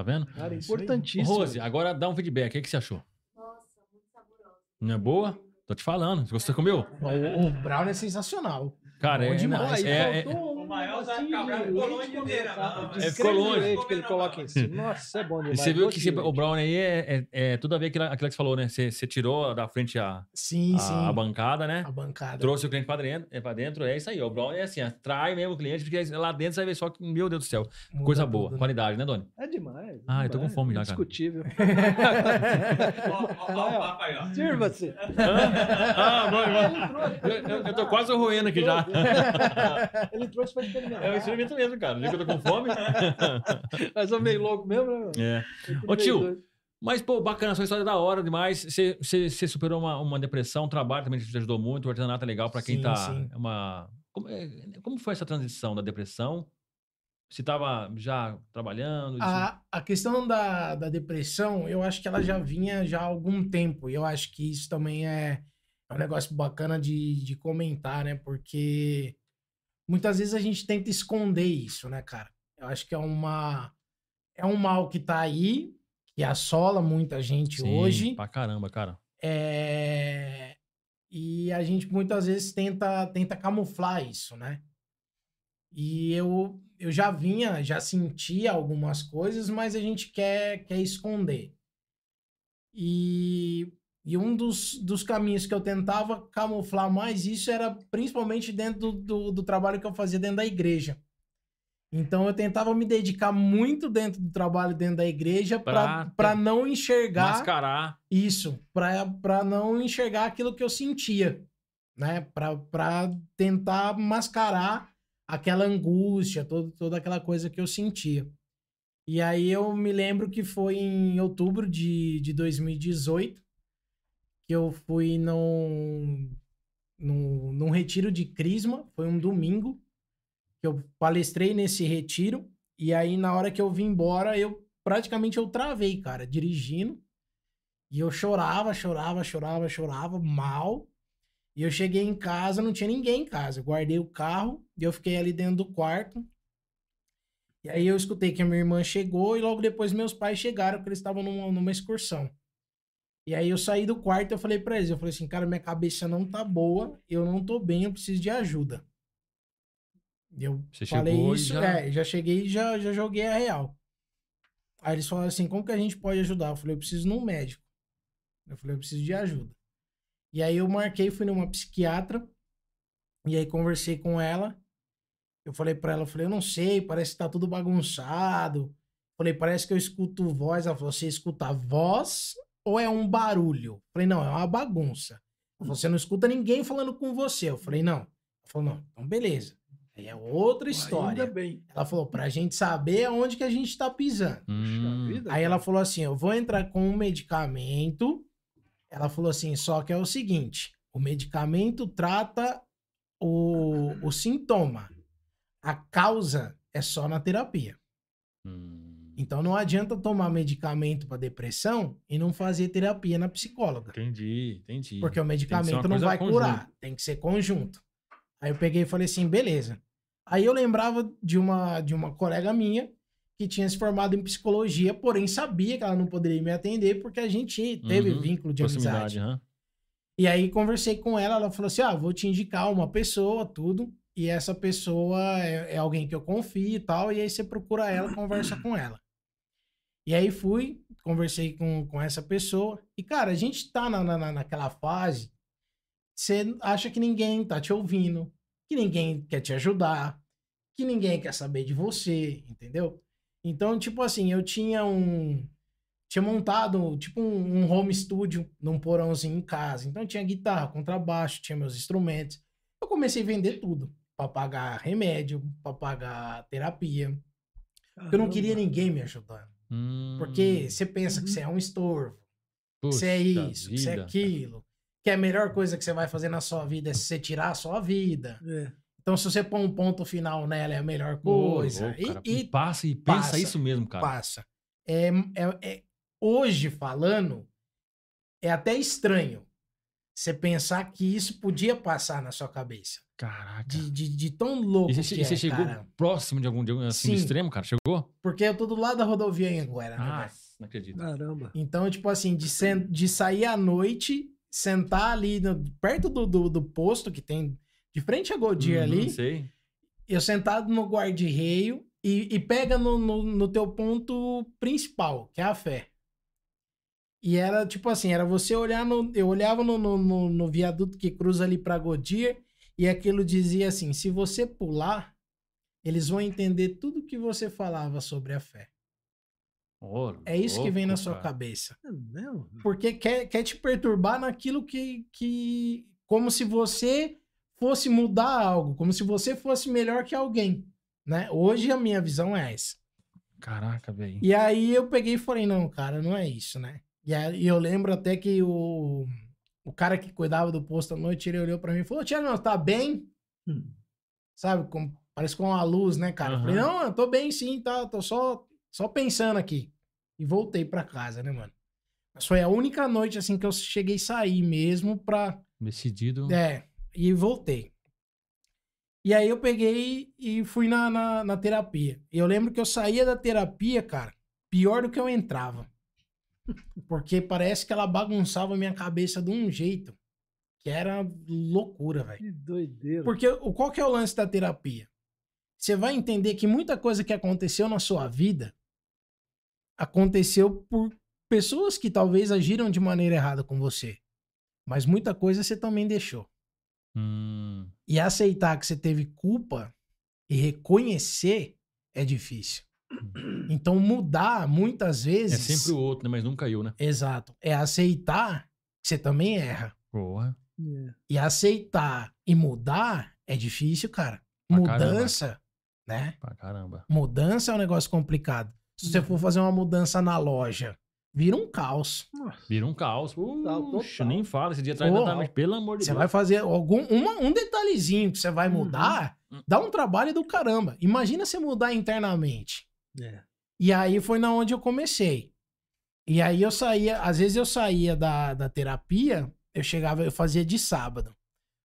Tá vendo? Cara, é importantíssimo. Rose, agora dá um feedback. O que, que você achou? Nossa, muito saborosa. Não é boa? Tô te falando. Você comeu? O, o Brown é sensacional. Cara, Bom é, demais. é, é- um maior condensado, dele, não. de É, leite que ele coloca em cima. Nossa, é bom E demais. você viu que o Brown aí é, é, é tudo a ver com aquilo, aquilo que você falou, né? Você, você tirou da frente a, Sim, a, sim. a bancada, né? A bancada. Trouxe o cliente pra dentro, é pra dentro, é isso aí. O Brown é assim, atrai mesmo o cliente, porque lá dentro você vai ver só que, meu Deus do céu, Muda coisa tudo, boa, né? qualidade, né, Doni? É demais. Ah, eu tô com demais, fome já, cara. Ó, ó, o papo aí, ó. Sirva-se. ah, bom, eu, eu, eu tô quase roendo aqui já. Ele trouxe pra experimentar. É o experimento mesmo, cara. Dia que eu tô com fome. Mas eu meio louco mesmo, né? É. Ô, tio, doido. Mas, pô, bacana, sua história é da hora demais. Você, superou uma, uma depressão, o trabalho também te ajudou muito, o artesanato é legal pra quem Sim, tá. sim. Uma... Como, é- como foi essa transição da depressão? Você tava já trabalhando? A, a questão da, da depressão, eu acho que ela já vinha já há algum tempo. E eu acho que isso também é, é um negócio bacana de, de comentar, né? Porque muitas vezes a gente tenta esconder isso, né, cara? Eu acho que é uma é um mal que tá aí, que assola muita gente Sim, hoje. Pra caramba, cara. É... E a gente muitas vezes tenta, tenta camuflar isso, né? E eu, eu já vinha, já sentia algumas coisas, mas a gente quer, quer esconder. E, e um dos, dos caminhos que eu tentava camuflar mais isso era principalmente dentro do, do, do trabalho que eu fazia dentro da igreja. Então eu tentava me dedicar muito dentro do trabalho dentro da igreja para não enxergar Mascarar. isso, para não enxergar aquilo que eu sentia, né? Para tentar mascarar aquela angústia, todo, toda aquela coisa que eu sentia. E aí eu me lembro que foi em outubro de, de 2018 que eu fui num, num, num retiro de Crisma, foi um domingo, que eu palestrei nesse retiro, e aí na hora que eu vim embora, eu praticamente eu travei, cara, dirigindo, e eu chorava, chorava, chorava, chorava, mal. E eu cheguei em casa, não tinha ninguém em casa. Eu guardei o carro e eu fiquei ali dentro do quarto. E aí eu escutei que a minha irmã chegou e logo depois meus pais chegaram, porque eles estavam numa, numa excursão. E aí eu saí do quarto e eu falei pra eles, eu falei assim, cara, minha cabeça não tá boa, eu não tô bem, eu preciso de ajuda. Eu Você falei isso, já- é, já cheguei e já, já joguei a real. Aí eles falaram assim, como que a gente pode ajudar? Eu falei, eu preciso de um médico. Eu falei, eu preciso de ajuda. E aí eu marquei, fui numa psiquiatra, e aí conversei com ela. Eu falei pra ela, eu falei, eu não sei, parece que tá tudo bagunçado. Falei, parece que eu escuto voz. Ela falou, você escuta voz ou é um barulho? Eu falei, não, é uma bagunça. Você não escuta ninguém falando com você. Eu falei, não. Ela falou, não, então beleza. Aí é outra história. Ainda bem. Ela falou, pra gente saber aonde que a gente tá pisando. Hum, vida, Aí ela falou assim: eu vou entrar com um medicamento. Ela falou assim: só que é o seguinte: o medicamento trata o, o sintoma. A causa é só na terapia. hum. Então não adianta tomar medicamento para depressão e não fazer terapia na psicóloga. Entendi, entendi. Porque o medicamento não vai conjunta. curar. Tem que ser conjunto. Aí eu peguei e falei assim, beleza. Aí eu lembrava de uma, de uma colega minha que tinha se formado em psicologia, porém sabia que ela não poderia me atender porque a gente teve Uhum, vínculo de amizade. aham. E aí conversei com ela, ela falou assim, ah, vou te indicar uma pessoa, tudo. E essa pessoa é, é alguém que eu confio e tal. E aí você procura ela, conversa com ela. E aí fui, conversei com, com essa pessoa. E, cara, a gente tá na, na, naquela fase. Você acha que ninguém tá te ouvindo, que ninguém quer te ajudar, que ninguém quer saber de você, entendeu? Então, tipo assim, eu tinha um. Tinha montado, tipo, um, um home studio num porãozinho em casa. Então, tinha guitarra, contrabaixo, tinha meus instrumentos. Eu comecei a vender tudo. Pra pagar remédio, pra pagar terapia. Eu não queria Caramba. ninguém me ajudando. Hum, Porque você pensa que Uhum. você é um estorvo, que você é isso, que você é vida. aquilo. Que a melhor coisa que você vai fazer na sua vida é você tirar a sua vida. É. Então, se você põe um ponto final nela, é a melhor coisa. louco, E- cara. e, passa e pensa passa, isso mesmo, cara. passa. É, é- é- hoje, falando, é até estranho você pensar que isso podia passar na sua cabeça. Caraca. De, de, de tão louco E você, que e você é, chegou cara. próximo de algum, de algum assim, do Sim. extremo, cara? Chegou? Porque eu tô do lado da rodovia em Anguera, né, Ah, não acredito. Caramba. Então, tipo assim, de, sen- de sair à noite, sentar ali no- perto do, do, do posto que tem de frente a Godia Uhum, ali, Sei. eu sentado no guarda-reio e, e pega no, no, no teu ponto principal, que é a fé. E era tipo assim, era você olhar no. Eu olhava no, no, no- no viaduto que cruza ali pra Godia e aquilo dizia assim: se você pular, eles vão entender tudo que você falava sobre a fé. Ô, É isso que louco, vem na sua cara. cabeça. É? Porque quer, quer te perturbar naquilo que, que. Como se você fosse mudar algo, como se você fosse melhor que alguém. Né? Hoje a minha visão é essa. Caraca, velho. E aí eu peguei e falei, não, cara, não é isso, né? E aí eu lembro até que o, o cara que cuidava do posto à noite, ele olhou pra mim e falou, Tiago, tá bem? Hum. Sabe, com, parece com uma luz, né, cara? Eu falei, não, eu tô bem sim, tá, tô só, só pensando aqui. E voltei pra casa, né, mano? Mas foi a única noite, assim, que eu cheguei a sair mesmo pra, Decidido. É, e voltei. E aí eu peguei e fui na, na, na terapia. E eu lembro que eu saía da terapia, cara, pior do que eu entrava. Porque parece que ela bagunçava a minha cabeça de um jeito que era loucura, velho. Que doideira. Porque o, qual que é o lance da terapia? Você vai entender que muita coisa que aconteceu na sua vida aconteceu por pessoas que talvez agiram de maneira errada com você. Mas muita coisa você também deixou. Hum, E aceitar que você teve culpa e reconhecer é difícil. Então mudar muitas é vezes. sempre o outro, né? Mas nunca eu, né? Exato. É aceitar que você também erra. Porra. É. E aceitar e mudar é difícil, cara. Pra caramba. Mudança, né? Pra caramba. Mudança é um negócio complicado. Se Uhum. você for fazer uma mudança na loja, vira um caos. Nossa. Vira um caos. Puxa, nem fala. Esse dia atrás. Pelo amor de Você Deus. vai fazer algum uma- um detalhezinho que você vai Uhum. mudar, dá um trabalho do caramba. Imagina você mudar internamente. É. E aí foi na onde eu comecei. E aí eu saía, às vezes eu saía da, da terapia, eu chegava, eu fazia de sábado.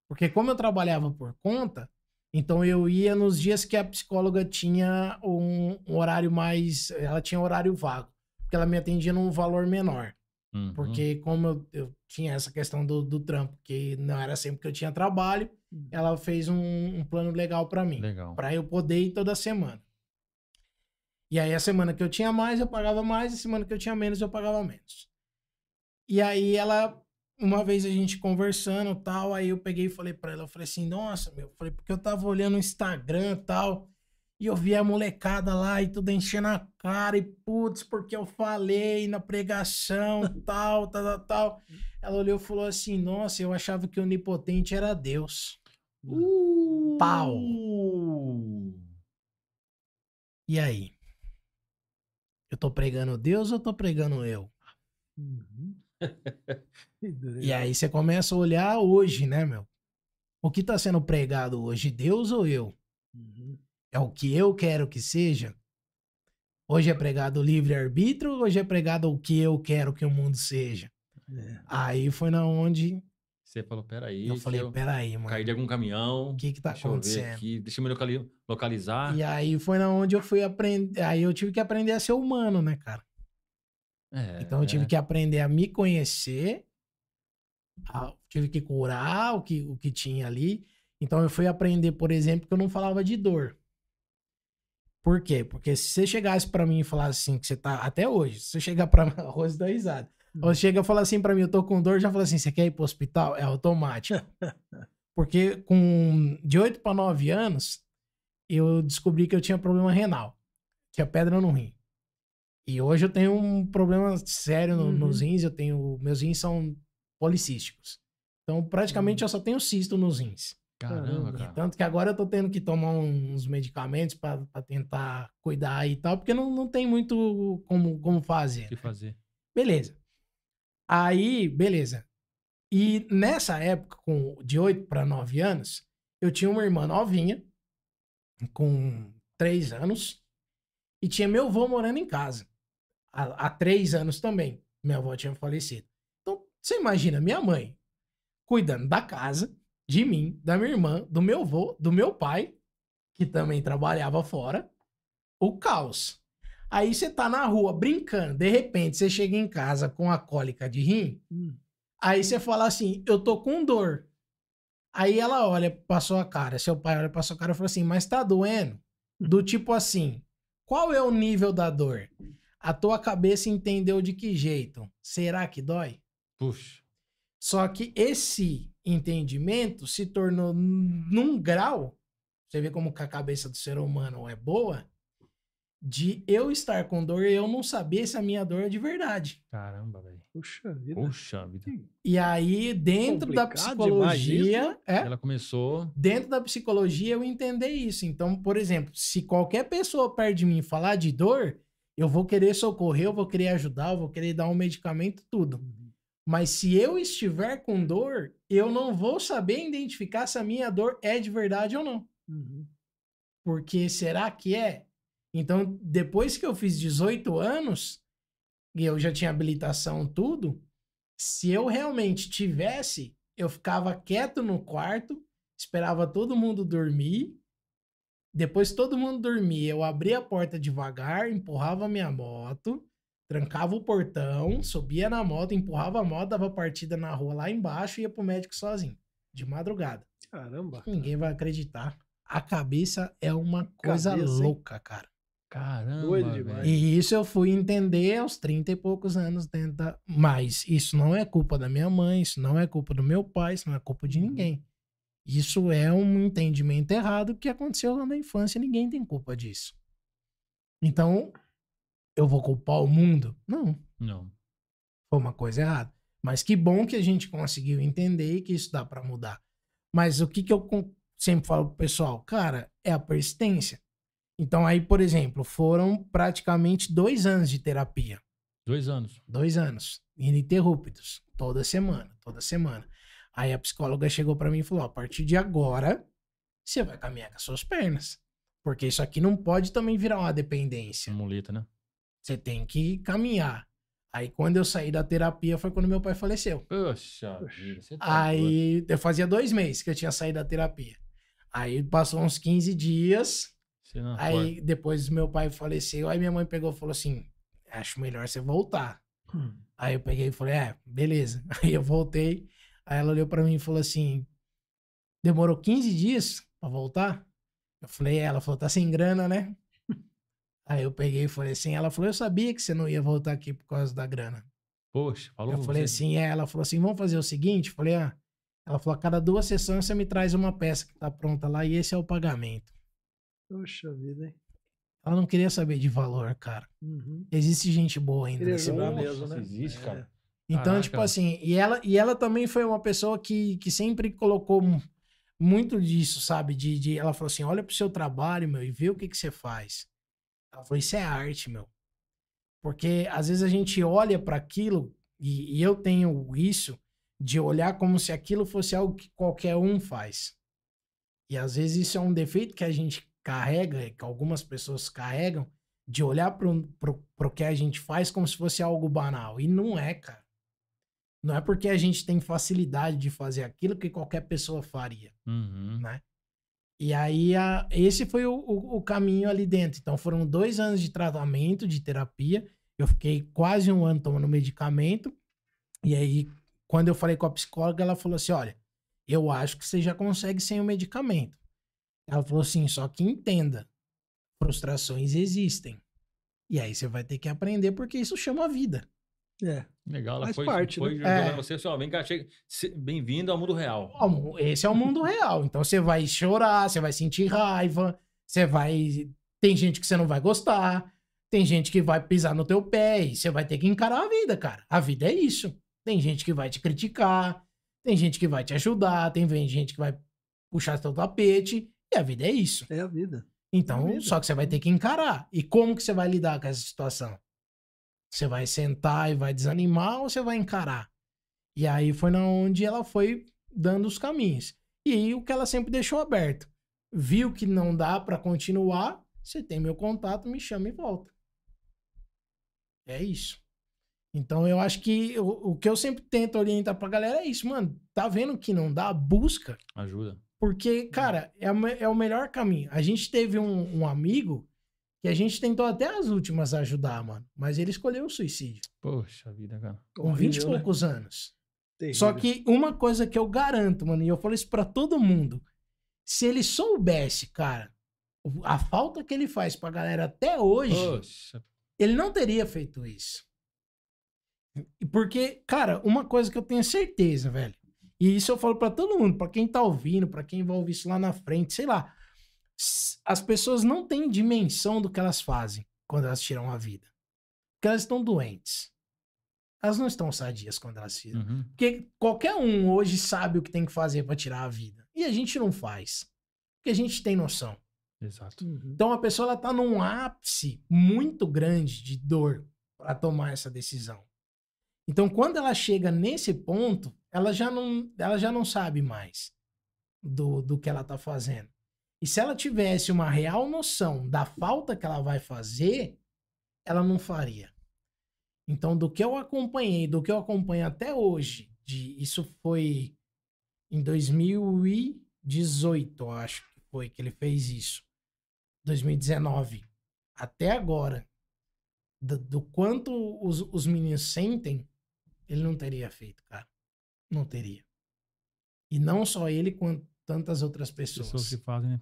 Porque como eu trabalhava por conta, então eu ia nos dias que a psicóloga tinha um, um horário mais. Ela tinha horário vago. Porque ela me atendia num valor menor. Uhum. Porque como eu, eu tinha essa questão do, do trampo, que não era sempre que eu tinha trabalho, ela fez um, um plano legal pra mim. Legal. Pra eu poder ir toda semana. E aí a semana que eu tinha mais, eu pagava mais, a semana que eu tinha menos, eu pagava menos. E aí ela, uma vez a gente conversando e tal, aí eu peguei e falei pra ela, eu falei assim, nossa, meu, eu falei, porque eu tava olhando o Instagram e tal, e eu vi a molecada lá e tudo enchendo a cara, e putz, porque eu falei na pregação e tal, tal, tal, tal. Ela olhou e falou assim, nossa, eu achava que o onipotente era Deus. Pau. E aí? Eu tô pregando Deus ou tô pregando eu? Uhum. E aí você começa a olhar hoje, né, meu? O que tá sendo pregado hoje, Deus ou eu? Uhum. É o que eu quero que seja? Hoje é pregado livre-arbítrio hoje é pregado o que eu quero que o mundo seja? É. Aí foi na onde Você falou, peraí. eu falei, eu peraí, caí mano, de algum caminhão. o que que tá Deixa eu ver acontecendo? aqui. Deixa eu me locali- localizar. E aí foi na onde eu fui aprender, aí eu tive que aprender a ser humano, né, cara? É, Então eu tive que aprender a me conhecer, a- tive que curar o que, o que tinha ali. Então eu fui aprender, por exemplo, que eu não falava de dor. Por quê? Porque se você chegasse pra mim e falasse assim, que você tá. Até hoje, se você chegar pra Rose dá risada. Ou chega e fala assim pra mim, eu tô com dor, já fala assim, você quer ir pro hospital? É automático. Porque com de 8 para 9 anos, eu descobri que eu tinha problema renal. Tinha pedra no rim. E hoje eu tenho um problema sério no- Uhum. nos rins, eu tenho. Meus rins são policísticos. Então, praticamente, eu só tenho cisto nos rins. Caramba, cara. Tanto que agora eu tô tendo que tomar uns medicamentos pra pra tentar cuidar e tal, porque não, não tem muito como, como fazer. O que fazer? Beleza. Aí, beleza. E nessa época, com de 8 para 9 anos, eu tinha uma irmã novinha, com 3 anos, e tinha meu avô morando em casa. Há, há 3 anos também. Minha avó tinha falecido. Então, você imagina, minha mãe cuidando da casa, de mim, da minha irmã, do meu avô, do meu pai, que também trabalhava fora, o caos. Aí você tá na rua brincando, de repente você chega em casa com a cólica de rim, Hum. aí você fala assim, eu tô com dor. Aí ela olha pra sua cara, seu pai olha pra sua cara e fala assim, mas tá doendo? Do tipo assim, qual é o nível da dor? A tua cabeça entendeu de que jeito? Será que dói? Puxa. Só que esse entendimento se tornou num grau, você vê como que a cabeça do ser humano é boa, de eu estar com dor e eu não saber se a minha dor é de verdade. Caramba, velho. Puxa vida. Puxa vida. E aí, dentro da Complicado isso, psicologia, é, Ela começou. dentro da psicologia eu entender isso. Então, por exemplo, se qualquer pessoa perto de mim falar de dor, eu vou querer socorrer, eu vou querer ajudar, eu vou querer dar um medicamento, tudo. Mas se eu estiver com dor, eu não vou saber identificar se a minha dor é de verdade ou não. Uhum. Porque será que é? Então, depois que eu fiz 18 anos, e eu já tinha habilitação, tudo, se eu realmente tivesse, eu ficava quieto no quarto, esperava todo mundo dormir. Depois que todo mundo dormia, eu abria a porta devagar, empurrava minha moto, trancava o portão, subia na moto, empurrava a moto, dava partida na rua lá embaixo e ia pro médico sozinho, de madrugada. Caramba. Ninguém vai acreditar. A cabeça é uma coisa Cabeça, hein? louca, cara. Caramba, Doido demais. E isso eu fui entender aos 30 e poucos anos dentro da... Mas isso não é culpa da minha mãe, isso não é culpa do meu pai, isso não é culpa de ninguém. Isso é um entendimento errado que aconteceu lá na infância, ninguém tem culpa disso. Então, eu vou culpar o mundo? Não, Não. foi uma coisa errada. Mas que bom que a gente conseguiu entender e que isso dá pra mudar. Mas o que, que eu sempre falo pro pessoal? Cara, é a persistência. Então, aí, por exemplo, foram praticamente dois anos de terapia. Dois anos. Dois anos. Ininterruptos. Toda semana, toda semana. Aí a psicóloga chegou pra mim e falou: a partir de agora, você vai caminhar com as suas pernas. Porque isso aqui não pode também virar uma dependência. Muleta, né? Você tem que caminhar. Aí quando eu saí da terapia foi quando meu pai faleceu. Poxa vida, você tá. Aí eu fazia dois meses que eu tinha saído da terapia. Aí passou uns 15 dias. Aí depois meu pai faleceu. Aí minha mãe pegou e falou assim: Acho melhor você voltar. Hum. Aí eu peguei e falei: É, beleza. Aí eu voltei. Aí ela olhou pra mim e falou assim: Demorou 15 dias pra voltar? Eu falei: É, ela falou: Tá sem grana, né? Aí eu peguei e falei assim: Ela falou: Eu sabia que você não ia voltar aqui por causa da grana. Poxa, falou Eu falei você. assim, é, ela falou assim, vamos fazer o seguinte? Eu falei, ah, ela falou, a cada duas sessões você me traz uma peça que tá pronta lá e esse é o pagamento. Poxa vida, hein? Ela não queria saber de valor, cara. Uhum. Existe gente boa ainda Queria nesse jogar mundo. mesmo, né? existe, É. cara. Então, Caraca. tipo assim, e ela, e ela também foi uma pessoa que, que sempre colocou mu- muito disso, sabe? De, de, ela falou assim, olha pro seu trabalho, meu, e vê o que que você faz. Ela falou, isso é arte, meu. Porque às vezes a gente olha para aquilo, e, e eu tenho isso, de olhar como se aquilo fosse algo que qualquer um faz. E às vezes isso é um defeito que a gente carrega, que algumas pessoas carregam, de olhar pro, pro, pro que a gente faz como se fosse algo banal. E não é, cara. Não é porque a gente tem facilidade de fazer aquilo que qualquer pessoa faria, Uhum. né? E aí, a- esse foi o, o- o caminho ali dentro. Então, foram dois anos de tratamento, de terapia. Eu fiquei quase um ano tomando medicamento. E aí, quando eu falei com a psicóloga, ela falou assim: olha, eu acho que você já consegue sem o medicamento. Ela falou assim: só que entenda, frustrações existem. E aí você vai ter que aprender, porque isso chama vida. É. Legal, ela Faz foi, parte, foi né? jogando É. você assim, ó, vem cá, chega. Bem-vindo ao mundo real. Esse é o mundo real. Então você vai chorar, você vai sentir raiva, você vai. Tem gente que você não vai gostar, tem gente que vai pisar no teu pé e você vai ter que encarar a vida, cara. A vida é isso. Tem gente que vai te criticar, tem gente que vai te ajudar, tem gente que vai puxar teu tapete, e a vida é isso. É a vida. Então, vida. só que você vai ter que encarar. E como que você vai lidar com essa situação? Você vai sentar e vai desanimar ou você vai encarar? E aí foi na onde ela foi dando os caminhos. E aí o que ela sempre deixou aberto. Viu que não dá pra continuar, você tem meu contato, me chama e volta. É isso. Então eu acho que o, o que eu sempre tento orientar pra galera é isso, mano. Tá vendo que não dá? Busca. Ajuda. Porque, cara, é, é o melhor caminho. A gente teve um, um amigo que a gente tentou até as últimas ajudar, mano. Mas ele escolheu o suicídio. Poxa vida, cara. Com 20 e né? poucos anos. Terrível. Só que uma coisa que eu garanto, mano, e eu falo isso pra todo mundo. Se ele soubesse, cara, a falta que ele faz pra galera até hoje, Poxa. ele não teria feito isso. E Porque, cara, uma coisa que eu tenho certeza, velho. E isso eu falo pra todo mundo, pra quem tá ouvindo, pra quem vai ouvir isso lá na frente, sei lá. As pessoas não têm dimensão do que elas fazem quando elas tiram a vida. Porque elas estão doentes. Elas não estão sadias quando elas tiram. Uhum. Porque qualquer um hoje sabe o que tem que fazer pra tirar a vida. E a gente não faz. Porque a gente tem noção. Exato. Uhum. Então a pessoa ela tá num ápice muito grande de dor para tomar essa decisão. Então quando ela chega nesse ponto, ela já não, ela já não sabe mais do, do que ela tá fazendo. E se ela tivesse uma real noção da falta que ela vai fazer, ela não faria. Então do que eu acompanhei, do que eu acompanho até hoje, de isso foi Em 2018, eu acho que foi que ele fez isso. 2019. Até agora. Do, do quanto os, os meninos sentem, ele não teria feito, cara. Não teria. E não só ele, quanto tantas outras pessoas. Pessoas que fazem, né?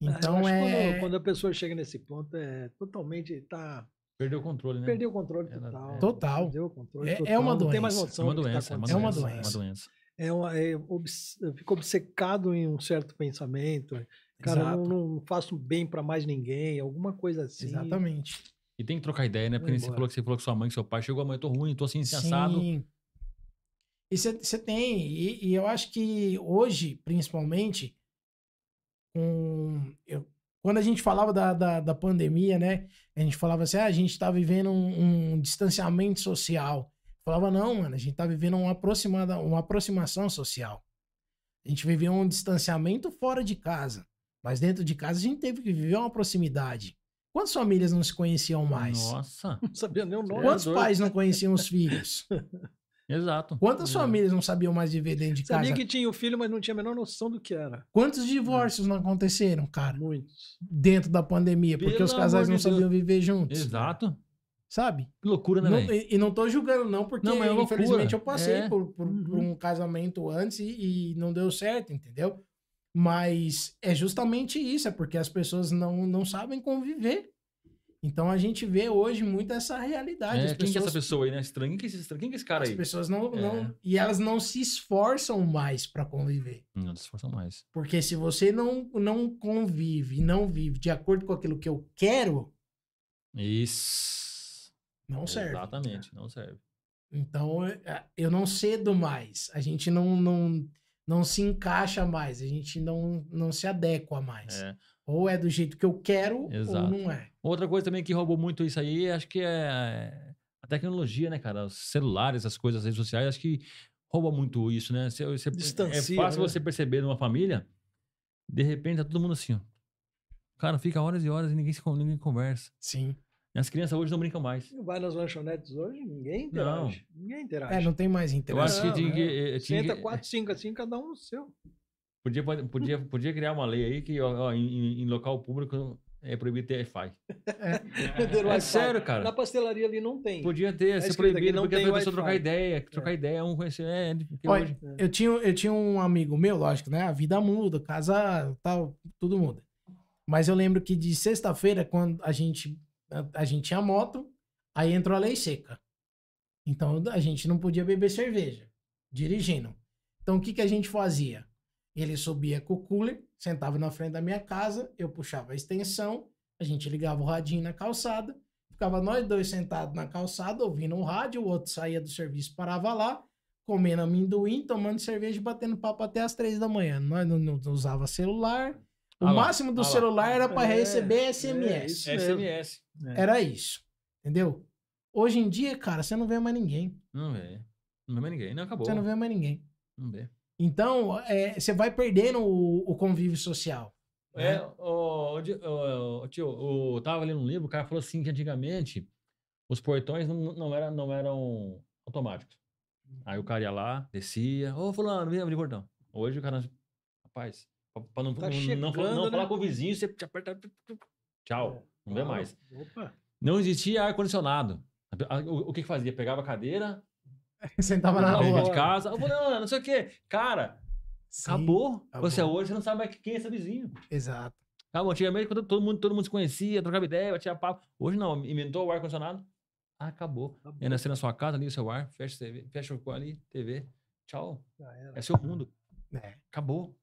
Então acho que é. Quando, quando a pessoa chega nesse ponto, é totalmente. Tá, Perdeu o controle, né? perdeu o controle Ela- total. é. Total. Perdeu o controle É- é total, uma Não tem mais doença. É noção uma tá doença, é uma É uma doença. doença. É uma doença. É uma, é obs- eu fico obcecado em um certo pensamento. Cara, não, não faço bem pra mais ninguém, alguma coisa assim. Exatamente. E tem que trocar ideia, né? Porque você falou que você falou que sua mãe, que seu pai chegou, mãe, eu tô ruim, tô assim, assim, assado. Sim. E você tem, e, e eu acho que hoje, principalmente, eu- quando a gente falava da, da, da pandemia, né? A gente falava assim, ah, a gente tá vivendo um, um distanciamento social. Falava, não, mano, a gente tá vivendo uma, aproximada, uma aproximação social. A gente viveu um distanciamento fora de casa. Mas dentro de casa a gente teve que viver uma proximidade. Quantas famílias não se conheciam mais? Nossa, Não sabia nem o nome. Quantos doido. pais não conheciam os filhos? exato. Quantas É. famílias não sabiam mais viver dentro de Sabia casa? que tinha o filho, mas não tinha a menor noção do que era. Quantos divórcios não aconteceram, cara, Muitos. dentro da pandemia? Porque Pelo os casais não de Deus. sabiam viver juntos. Exato. Sabe? Que loucura, né, Não- e, e não tô julgando, não, porque Não, mas é loucura. infelizmente eu passei É. por, por- Uhum. por um casamento antes e, e não deu certo, entendeu? Mas é justamente isso, é porque as pessoas não, não sabem conviver. Então a gente vê hoje muito essa realidade. É, as quem que é essa pessoas pessoa aí, né? Estranho. Quem que é esse? Quem que é esse cara As aí? pessoas não, É. não. E elas não se esforçam mais pra conviver. Não se esforçam mais. Porque se você não, não convive, não vive de acordo com aquilo que eu quero, Isso. não serve. Exatamente, não serve. Então é, eu não cedo mais. A gente não, não, não se encaixa mais. A gente não, não se adequa mais. É. Ou é do jeito que eu quero, Exato. ou não é. Outra coisa também que roubou muito isso aí, acho que é a tecnologia, né, cara? Os celulares, as coisas, as redes sociais, acho que rouba muito isso, né? Você, você- é Distancia, fácil né? você perceber numa família, de repente tá todo mundo assim, ó. Cara, fica horas e horas e ninguém, se, ninguém conversa. Sim. As crianças hoje não brincam mais. Vai nas lanchonetes hoje, ninguém interage. Ninguém interage. É, não tem mais Eu interesse. acho que Não, tinha é. que. eh, tinha Senta que- quatro, cinco assim, cada um no seu. Podia, podia, podia criar uma lei aí que ó, ó, em, em- local público é proibido ter Wi-Fi. Venderam É Wi-Fi. sério, cara. Na pastelaria ali não tem. Podia ter, ser escrito aqui, proibido, não porque tem a pessoa trocar ideia, trocar ideia, um conhecer. É, Olha, hoje. Eu tinha, eu tinha um amigo meu, lógico, né? A vida muda, casa tal, tudo muda. Mas eu lembro que de sexta-feira, quando a gente, a, gente tinha moto, aí entrou a lei seca. Então a gente não podia beber cerveja, dirigindo. Então o que, que a gente fazia? Ele subia com o cooler, sentava na frente da minha casa, eu puxava a extensão, a gente ligava o radinho na calçada, ficava nós dois sentados na calçada, ouvindo o rádio, o outro saía do serviço, parava lá, comendo amendoim, tomando cerveja e batendo papo até as três da manhã. Nós não, não usava celular. O Ah lá, máximo do ah lá. celular era para É, receber é SMS. SMS. Era isso. Entendeu? Hoje em dia, cara, você não vê mais ninguém. Não vê. Não vê mais ninguém. Não, acabou. Você não vê mais ninguém. Não vê. Então, é, você vai perdendo o, o convívio social. É, o, o, o, o tio, o, eu tava lendo um livro, o cara falou assim que antigamente os portões não, não, era, não eram automáticos. Aí o cara ia lá, descia, ô fulano, vem abrir o portão. Hoje o cara, rapaz, pra, não, Tá não, não, chegando, falar- não né? falar com o vizinho, você te aperta, tchau, não vê Ah, mais. Opa. Não existia ar-condicionado. O, o que que fazia? Pegava a cadeira, Sentava na rua. de casa, ô fulano, não sei o quê. Cara, Sim, acabou. acabou. Você hoje, você não sabe mais quem é esse vizinho. Exato. Ah, antigamente, quando todo mundo, todo mundo se conhecia, trocava ideia, batia papo. Hoje não, inventou o ar-condicionado. Ah, acabou. Acabou. É nascer na sua casa, liga o seu ar, fecha, TV, fecha o ali, TV. Tchau. É seu mundo. É. Acabou.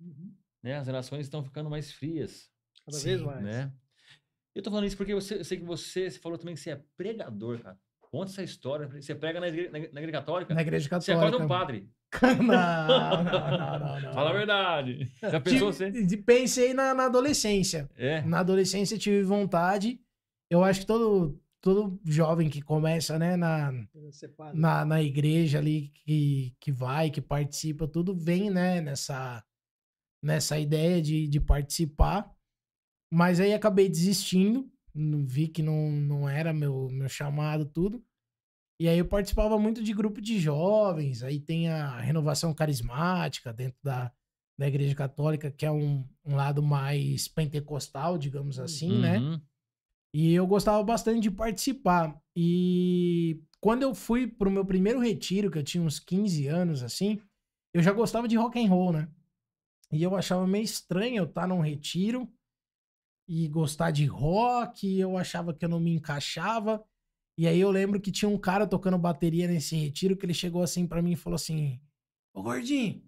Uhum. Né? As relações estão ficando mais frias. Cada Sim, vez mais. Né? Eu tô falando isso porque você- eu sei que você, você falou também que você é pregador, cara. Conta essa história. Você prega na igreja, na igreja- na igreja católica. Na igreja Você é católica. quase um padre. não, não, não, não, não. Fala a verdade. Já pensou você? Pensei na, na adolescência. É. Na adolescência tive vontade. Eu acho que todo, todo jovem que começa, né, na, na, na igreja ali, que, que vai, que participa, tudo vem, né, nessa, nessa ideia de, de participar. Mas aí acabei desistindo. Vi que não, não era meu, meu chamado, tudo. E aí eu participava muito de grupo de jovens, aí tem a renovação carismática dentro da, da Igreja Católica, que é um, um lado mais pentecostal, digamos assim, né? Uhum. E eu gostava bastante de participar. E quando eu fui pro meu primeiro retiro, que eu tinha uns 15 anos, assim, eu já gostava de rock and roll, né? E eu achava meio estranho eu estar num retiro e gostar de rock, eu achava que eu não me encaixava. E aí eu lembro que tinha um cara tocando bateria nesse retiro que ele chegou assim pra mim e falou assim: Ô gordinho,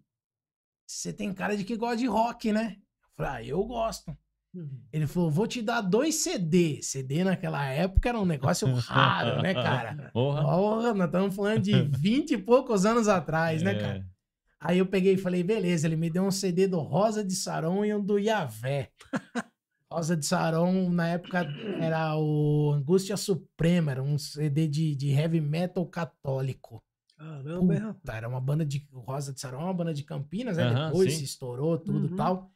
você tem cara de que gosta de rock, né? Eu falei, ah, eu gosto. Uhum. Ele falou, vou te dar dois CD. CD naquela época era um negócio raro, né, cara? Porra. Porra, nós estamos falando de 20 e poucos anos atrás, né, É. cara? Aí eu peguei e falei, beleza, ele me deu um CD do Rosa de Saron e um do Yavé. Rosa de Saron, na época, era o Angústia Suprema, era um CD de, de heavy metal católico. Caramba, rapaz? Puta, era uma banda de. Rosa de Saron é uma banda de Campinas, né? Aham, Depois sim. se estourou, tudo e Uhum. tal.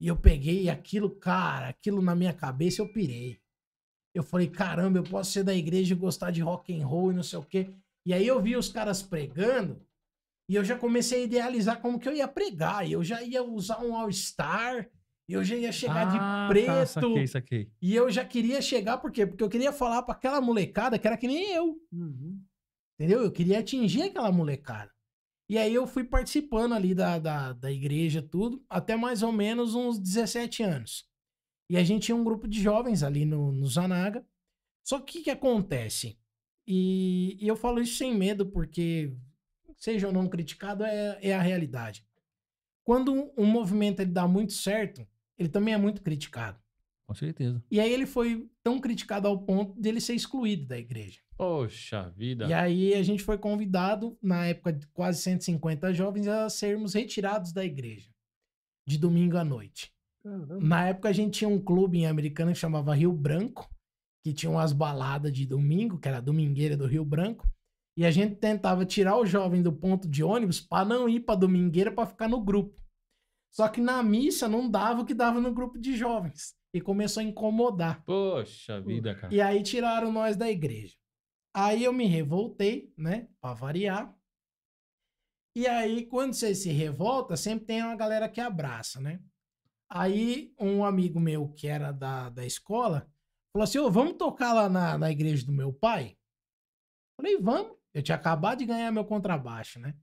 E eu peguei aquilo, cara, aquilo na minha cabeça eu pirei. Eu falei, caramba, eu posso ser da igreja e gostar de rock and roll e não sei o quê. E aí eu vi os caras pregando e eu já comecei a idealizar como que eu ia pregar. E eu já ia usar um All-Star, e eu já ia chegar Ah, de preto. Tá, saquei, saquei. E eu já queria chegar, por quê? Porque eu queria falar pra aquela molecada que era que nem eu. Uhum. Entendeu? Eu queria atingir aquela molecada. E aí eu fui participando ali da, da, da igreja, tudo, até mais ou menos uns 17 anos. E a gente tinha um grupo de jovens ali no, no Zanaga. Só que o que, que acontece? E, e eu falo isso sem medo, porque, seja ou não criticado, é, é a realidade. Quando um, um movimento ele dá muito certo, ele também é muito criticado. Com certeza. E aí ele foi tão criticado ao ponto dele ser excluído da igreja. Poxa vida. E aí a gente foi convidado, na época de quase 150 jovens, a sermos retirados da igreja. De domingo à noite. Caramba. Na época a gente tinha um clube em Americana que chamava Rio Branco, que tinha umas baladas de domingo, que era a domingueira do Rio Branco. E a gente tentava tirar o jovem do ponto de ônibus para não ir para domingueira para ficar no grupo. Só que na missa não dava o que dava no grupo de jovens. E começou a incomodar. Poxa vida, cara. E aí tiraram nós da igreja. Aí eu me revoltei, né? Pra variar. E aí, quando você se revolta, sempre tem uma galera que abraça, né? Aí, um amigo meu que era da, da escola falou assim: Ô, vamos tocar lá na, na igreja do meu pai? Falei, vamos. Eu tinha acabado de ganhar meu contrabaixo, né?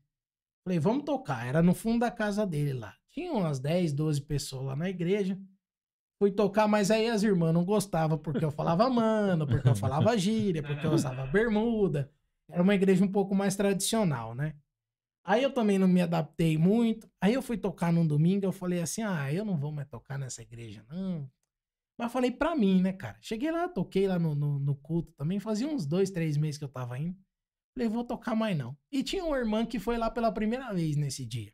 Falei, vamos tocar. Era no fundo da casa dele lá. Tinha umas 10, 12 pessoas lá na igreja. Fui tocar, mas aí as irmãs não gostavam porque eu falava mano, porque eu falava gíria, porque eu usava bermuda. Era uma igreja um pouco mais tradicional, né? Aí eu também não me adaptei muito. Aí eu fui tocar num domingo, eu falei assim: ah, eu não vou mais tocar nessa igreja, não. Mas falei pra mim, né, cara? Cheguei lá, toquei lá no, no, no culto também. Fazia uns dois, três meses que eu tava indo. Falei, vou tocar mais não. E tinha uma irmã que foi lá pela primeira vez nesse dia.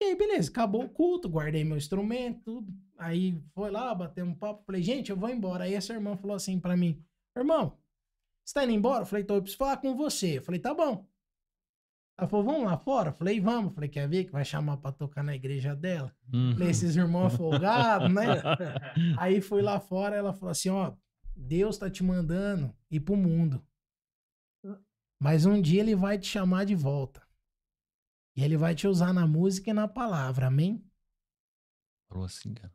E aí, beleza, acabou o culto, guardei meu instrumento, tudo. Aí foi lá, bateu um papo. Falei, gente, eu vou embora. Aí essa irmã falou assim pra mim: Irmão, você tá indo embora? Eu falei, tô, eu preciso falar com você. Eu falei, tá bom. Ela falou, vamos lá fora? Eu falei, vamos. Eu falei, quer ver que vai chamar pra tocar na igreja dela? Hum. Falei, esses irmãos folgados, né? Aí fui lá fora, ela falou assim, ó, Deus tá te mandando ir pro mundo. Mas um dia ele vai te chamar de volta. E ele vai te usar na música e na palavra, amém? Falou assim, cara.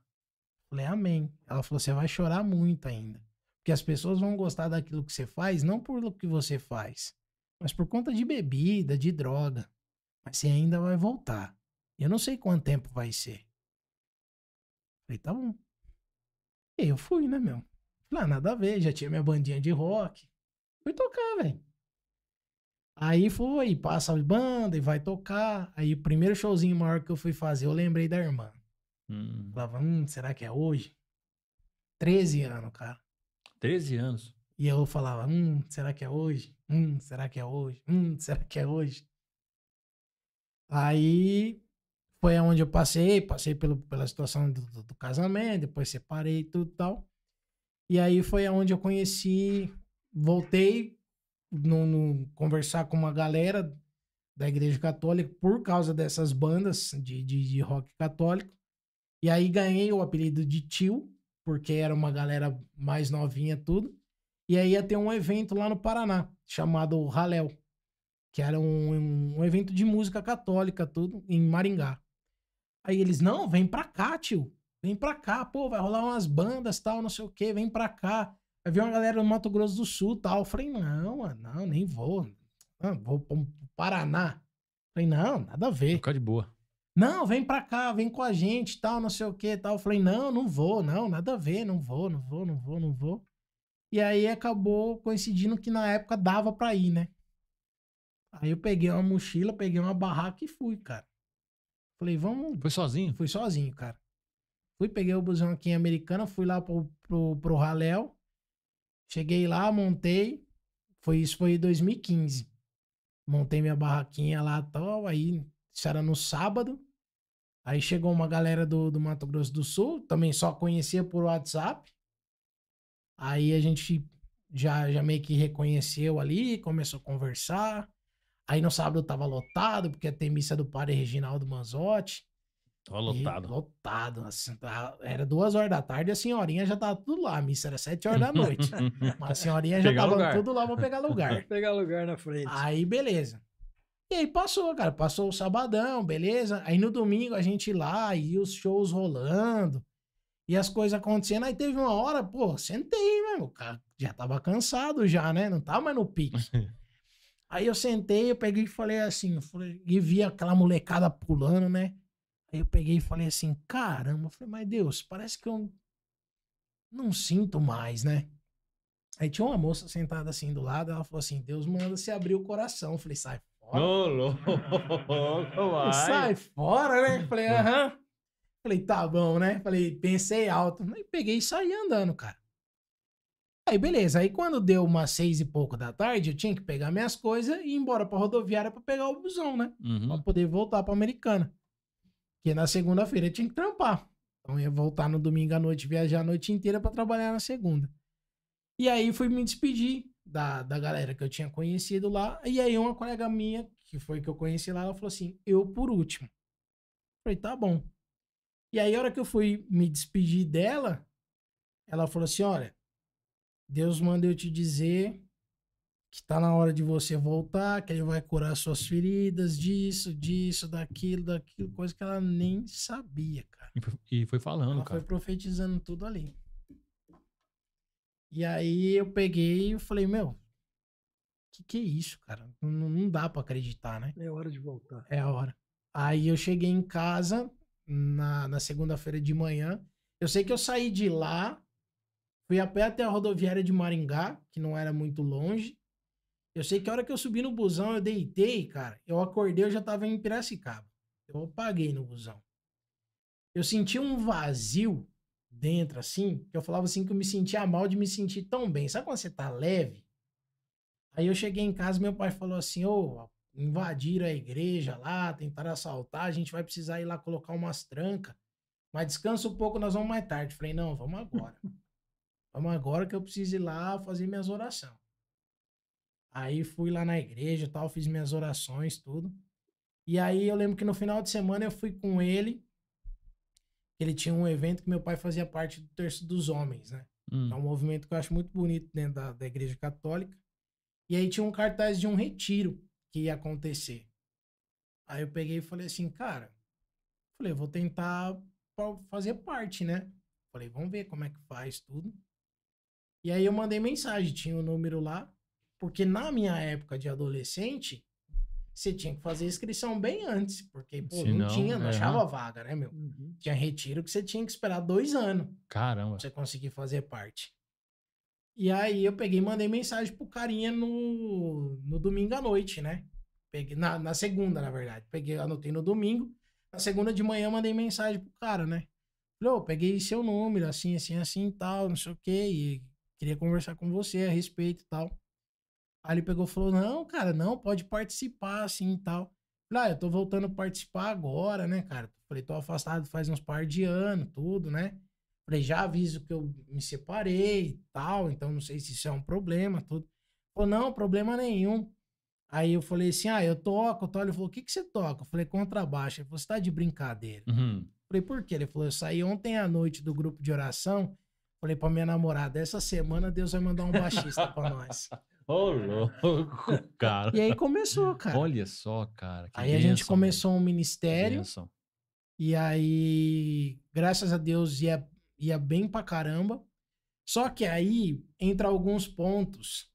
Falei, amém. Ela falou, você vai chorar muito ainda. Porque as pessoas vão gostar daquilo que você faz, não por o que você faz, mas por conta de bebida, de droga. Mas você ainda vai voltar. Eu não sei quanto tempo vai ser. Falei, tá bom. E aí eu fui, né, meu? Falei, ah, nada a ver, já tinha minha bandinha de rock. Fui tocar, velho. Aí foi, passa a banda e vai tocar. Aí o primeiro showzinho maior que eu fui fazer, eu lembrei da irmã. Hum. Falava, hum, será que é hoje? 13 anos, cara. 13 anos. E eu falava, hum, será que é hoje? Hum, será que é hoje? Hum, será que é hoje? Aí foi aonde eu passei, passei pelo, pela situação do, do- do casamento, depois separei e tudo e tal. E aí foi aonde eu conheci, voltei no, no- conversar com uma galera da igreja católica por causa dessas bandas de, de, de rock católico. E aí ganhei o apelido de tio, porque era uma galera mais novinha tudo. E aí ia ter um evento lá no Paraná, chamado Raléu, que era um, um evento de música católica, tudo, em Maringá. Aí eles, não, vem pra cá, tio. Vem pra cá, pô, vai rolar umas bandas, tal, não sei o quê, vem pra cá. Aí veio uma galera do Mato Grosso do Sul, tal. Eu falei, não, mano, não, nem vou. Não, vou pro Paraná. Falei, não, nada a ver. Ficar de boa. Não, vem pra cá, vem com a gente, tal, não sei o que, tal. Eu falei, não, não vou, não, nada a ver, não vou, não vou, não vou, não vou. E aí acabou coincidindo que na época dava pra ir, né? Aí eu peguei uma mochila, peguei uma barraca e fui, cara. Falei, vamos. Foi sozinho? Fui sozinho, cara. Fui, peguei o busão aqui em Americana, fui lá pro, pro, pro Raléu. Cheguei lá, montei. Foi isso, foi em 2015. Montei minha barraquinha lá tal. Aí, isso era no sábado. Aí chegou uma galera do, do Mato Grosso do Sul, também só conhecia por WhatsApp. Aí a gente já, já meio que reconheceu ali, começou a conversar. Aí no sábado tava lotado, porque tem missa do padre Reginaldo Manzotti. Tava E lotado. lotado. Assim, tá- era duas horas da tarde, a senhorinha já tava tudo lá. A missa era sete horas da noite. Mas a senhorinha já Pegar tava lugar. tudo lá pra pegar lugar. Pegar lugar na frente. Aí, beleza. E aí passou, cara. Passou o sabadão, beleza. Aí no domingo a gente lá, e os shows rolando. E as coisas acontecendo. Aí teve uma hora, pô, sentei, mesmo. O cara já tava cansado já, né? Não tava mais no pique. Aí eu sentei, eu peguei e falei assim, eu falei, e vi aquela molecada pulando, né? Aí eu peguei e falei assim, caramba, eu falei, mas Deus, parece que eu não sinto mais, né? Aí tinha uma moça sentada assim do lado, ela falou assim, Deus manda você abrir o coração. Eu falei, sai fora. Ô, louco. Sai fora, né? Hum. Falei, aham. Falei, tá bom, né? Falei, pensei alto. Aí peguei e saí andando, cara. Aí, beleza. Aí, quando deu umas seis e pouco da tarde, eu tinha que pegar minhas coisas e ir embora pra rodoviária pra pegar o busão, né? Pra Uhum. poder voltar pra Americana. Porque na segunda-feira eu tinha que trampar. Então, ia voltar no domingo à noite, viajar a noite inteira pra trabalhar na segunda. E aí, fui me despedir da, da galera que eu tinha conhecido lá. E aí, uma colega minha, que foi que eu conheci lá, ela falou assim: eu por último. Falei, tá bom. E aí, a hora que eu fui me despedir dela, ela falou assim: olha, Deus manda eu te dizer que tá na hora de você voltar, que ele vai curar suas feridas, disso, disso, daquilo, daquilo, coisa que ela nem sabia, cara. E foi- E foi falando, Ela cara. foi profetizando tudo ali. E aí eu peguei e falei, meu, que que é isso, cara? Não, não dá pra acreditar, né? É hora de voltar. É a hora. Aí eu cheguei em casa na, na segunda-feira de manhã. Eu sei que eu saí de lá, fui a pé até a rodoviária de Maringá, que não era muito longe. Eu sei que a hora que eu subi no busão, eu deitei, cara. Eu acordei, eu já tava em Piracicaba. Eu apaguei no busão. Eu senti um vazio dentro, assim, que eu falava assim que eu me sentia mal de me sentir tão bem. Sabe quando você tá leve? Aí eu cheguei em casa, meu pai falou assim, ô, invadiram a igreja lá, tentaram assaltar, a gente vai precisar ir lá colocar umas trancas. Mas descansa um pouco, nós vamos mais tarde. Falei, não, vamos agora. vamos agora que eu preciso ir lá fazer minhas orações. Aí fui lá na igreja e tal, fiz minhas orações, tudo. E aí eu lembro que no final de semana eu fui com ele. Ele tinha um evento que meu pai fazia parte do Terço dos Homens, né? Hum. É um movimento que eu acho muito bonito dentro da, da Igreja Católica. E aí tinha um cartaz de um retiro que ia acontecer. Aí eu peguei e falei assim, cara, falei, vou tentar fazer parte, né? Falei, vamos ver como é que faz tudo. E aí eu mandei mensagem, tinha o número lá, porque na minha época de adolescente, você tinha que fazer inscrição bem antes, porque pô, não, não, tinha, não é. achava vaga, né, meu? Uhum. Tinha retiro que você tinha que esperar dois anos Caramba. pra você conseguir fazer parte. E aí eu peguei e mandei mensagem pro carinha no, no domingo à noite, né? Peguei, na, na segunda, na verdade. Peguei, anotei no domingo. Na segunda de manhã eu mandei mensagem pro cara, né? Falei, ô, peguei seu número, assim, assim, assim e tal, não sei o quê. E queria conversar com você a respeito e tal. Aí ele pegou e falou, não, cara, não, pode participar, assim e tal. Falei, ah, eu tô voltando a participar agora, né, cara? Falei, tô afastado faz uns par de anos, tudo, né? Falei, já aviso que eu me separei e tal, então não sei se isso é um problema, tudo. Falou, não, problema nenhum. Aí eu falei assim, ah, eu toco, tal. Ele falou, o que que você toca? Eu falei, contrabaixo. Ele falou, você tá de brincadeira. Uhum. Falei, por quê? Ele falou, eu saí ontem à noite do grupo de oração, Falei pra minha namorada, essa semana Deus vai mandar um baixista pra nós. Ô, louco, cara. E aí começou, cara. Gente só, cara. aí a gente começou um ministério. E aí, graças a Deus, ia, ia bem pra caramba. Só que aí entra alguns pontos